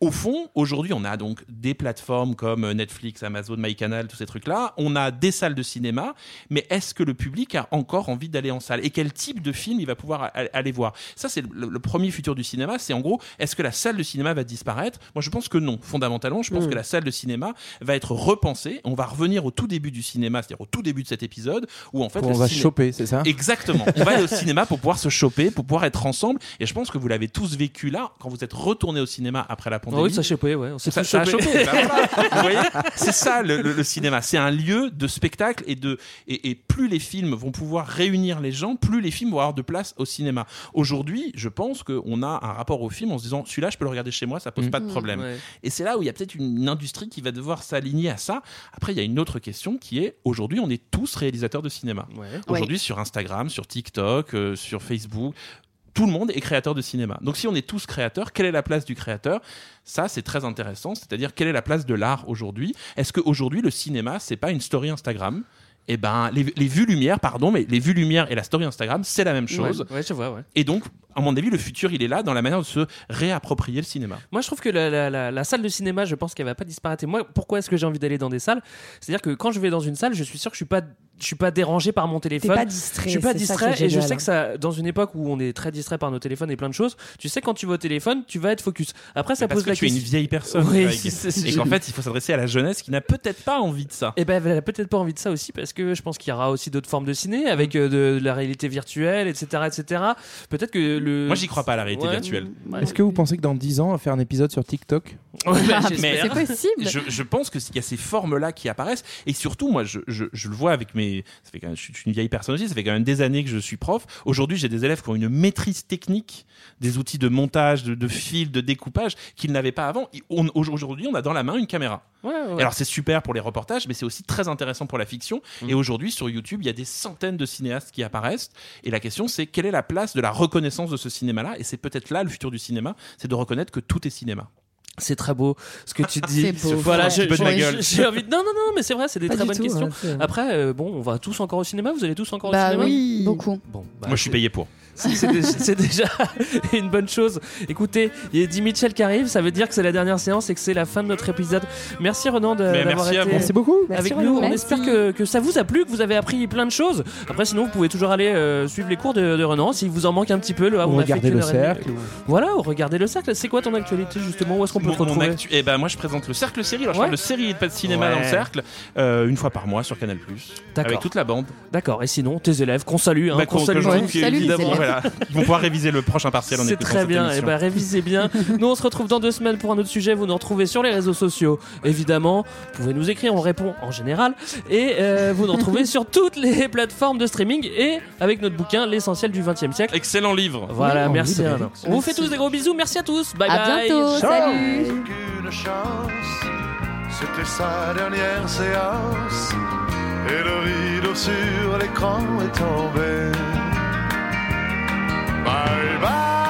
au fond, aujourd'hui, on a donc des plateformes comme Netflix, Amazon, MyCanal, tous ces trucs-là. On a des salles de cinéma, mais est-ce que le public a encore envie d'aller en salle? Et quel type de film il va pouvoir aller voir? Ça, c'est le, premier futur du cinéma. C'est en gros, est-ce que la salle de cinéma va disparaître? Moi, je pense que non. Fondamentalement, je pense Mm. que la salle de cinéma va être repensée. On va revenir au tout début du cinéma, c'est-à-dire au tout début de cet épisode, où en fait, On va ciné- choper, c'est ça? Exactement. On va aller au [LAUGHS] cinéma pour pouvoir se choper, pour pouvoir être ensemble. Et je pense que vous l'avez tous vécu là, quand vous êtes retourné au cinéma après la pandémie. Oui, ça a chopé, ouais. On s'est Ça, ça a chopé. Bah voilà. [LAUGHS] Vous voyez C'est ça le, le- le cinéma. C'est un lieu de spectacle et de et, et plus les films vont pouvoir réunir les gens, plus les films vont avoir de place au cinéma. Aujourd'hui, je pense qu'on a un rapport au film en se disant celui-là, je peux le regarder chez moi, ça pose Mm. pas de problème. ouais. Et c'est là où il y a peut-être une, une industrie qui va devoir s'aligner à ça. Après, il y a une autre question qui est aujourd'hui, on est tous réalisateurs de cinéma. Ouais. Aujourd'hui, sur Instagram, sur TikTok, euh, sur Facebook, tout le monde est créateur de cinéma. Donc si on est tous créateurs, quelle est la place du créateur? Ça, c'est très intéressant. C'est-à-dire, quelle est la place de l'art aujourd'hui? Est-ce qu'aujourd'hui, le cinéma, c'est pas une story Instagram? Eh ben, les, les vues lumière, pardon, mais les vues lumière et la story Instagram, c'est la même chose. Ouais, ouais, je vois, ouais. Et donc, à mon avis, le futur, il est là dans la manière de se réapproprier le cinéma. Moi, je trouve que la, la- la- la salle de cinéma, je pense qu'elle va pas disparaître. Et moi, pourquoi est-ce que j'ai envie d'aller dans des salles? C'est-à-dire que quand je vais dans une salle, je suis sûr que je suis pas, je suis pas dérangé par mon téléphone. pas distrait, Je suis pas distrait. Et je sais que ça, dans une époque où on est très distrait par nos téléphones et plein de choses, tu sais quand tu vas au téléphone, tu vas être focus. Après, ça Mais parce pose que la tu es question. une vieille personne. Oui, et qu'en fait, il faut s'adresser à la jeunesse qui n'a peut-être pas envie de ça. Et ben, elle a peut-être pas envie de ça aussi parce que je pense qu'il y aura aussi d'autres formes de ciné avec euh, de, de la réalité virtuelle, etc., etc. Peut-être que le. Moi, j'y crois pas à la réalité Ouais. virtuelle. Ouais. Est-ce que vous pensez que dans 10 ans, on va faire un épisode sur TikTok? Ouais, bah, Ah, c'est possible. Je, je pense qu'il y a ces formes-là qui apparaissent. Et surtout, moi, je, je- je le vois avec mes. Ça fait quand même- je suis une vieille personne aussi, ça fait quand même des années que je suis prof. Aujourd'hui, j'ai des élèves qui ont une maîtrise technique des outils de montage, de, de fil, de découpage qu'ils n'avaient pas avant. Aujourd'hui, on a dans la main une caméra. Ouais, ouais. Et Alors, c'est super pour les reportages, mais c'est aussi très intéressant pour la fiction. Mm. Et aujourd'hui, sur YouTube, il y a des centaines de cinéastes qui apparaissent. Et la question, c'est quelle est la place de la reconnaissance de ce cinéma-là? Et c'est peut-être là le futur du cinéma, c'est de reconnaître que tout est cinéma. C'est très beau ce que tu [LAUGHS] dis. C'est beau. Voilà, j'ai envie de... Non, non, non, mais c'est vrai, c'est des Pas très bonnes tout, questions. ouais, c'est- Après, euh, bon, on va tous encore au cinéma. Vous allez tous encore au Bah cinéma oui, beaucoup. Bon, bah, Moi, je suis payé pour. [LAUGHS] c'est déjà, une bonne chose. Écoutez, il y a Eddie Mitchell qui arrive, ça veut dire que c'est la dernière séance et que c'est la fin de notre épisode. Merci Renan d'avoir été. Merci beaucoup. avec Merci, nous. Renan. On Merci. espère que, que ça vous a plu, que vous avez appris plein de choses. Après, sinon, vous pouvez toujours aller euh, suivre les cours de, de Renan s'il vous en manque un petit peu. Le, Ou on a fait Regardez le cercle. Voilà, ou regardez le cercle. C'est quoi ton actualité justement? Où est-ce qu'on peut Mon- te retrouver? actu- eh ben, moi, je présente le Cercle Série. Alors, je Ouais. parle de série et de cinéma Ouais. dans le Cercle, euh, une fois par mois sur Canal+. Avec toute la bande. D'accord. Et sinon, tes élèves qu'on salue, hein, Bah, qu'on salue. Ouais. évidemment. Voilà. Ils vont pouvoir réviser le prochain partiel en C'est très bien, et émission. ben révisez bien. nous on se retrouve dans deux semaines pour un autre sujet. Vous nous retrouvez sur les réseaux sociaux, évidemment. Vous pouvez nous écrire, on répond en général. Et euh, vous nous retrouvez sur toutes les plateformes de streaming et avec notre bouquin L'essentiel du 20 e siècle. Excellent livre. Voilà, Oui, merci. On vous fait tous des gros bisous. Merci à tous. Bye À bye. bientôt. Salut. Aucune chance, c'était sa dernière séance. Et le rideau sur l'écran est tombé. Bye bye,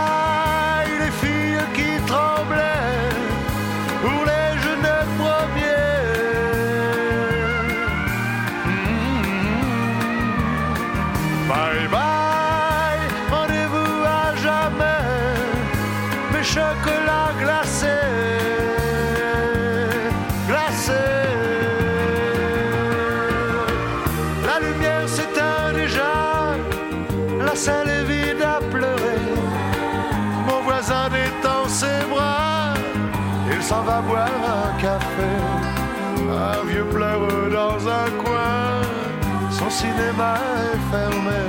pleure dans un coin, son cinéma est fermé.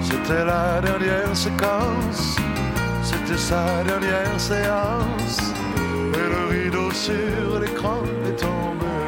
C'était la dernière séquence, c'était sa dernière séance. Et le rideau sur l'écran est tombé.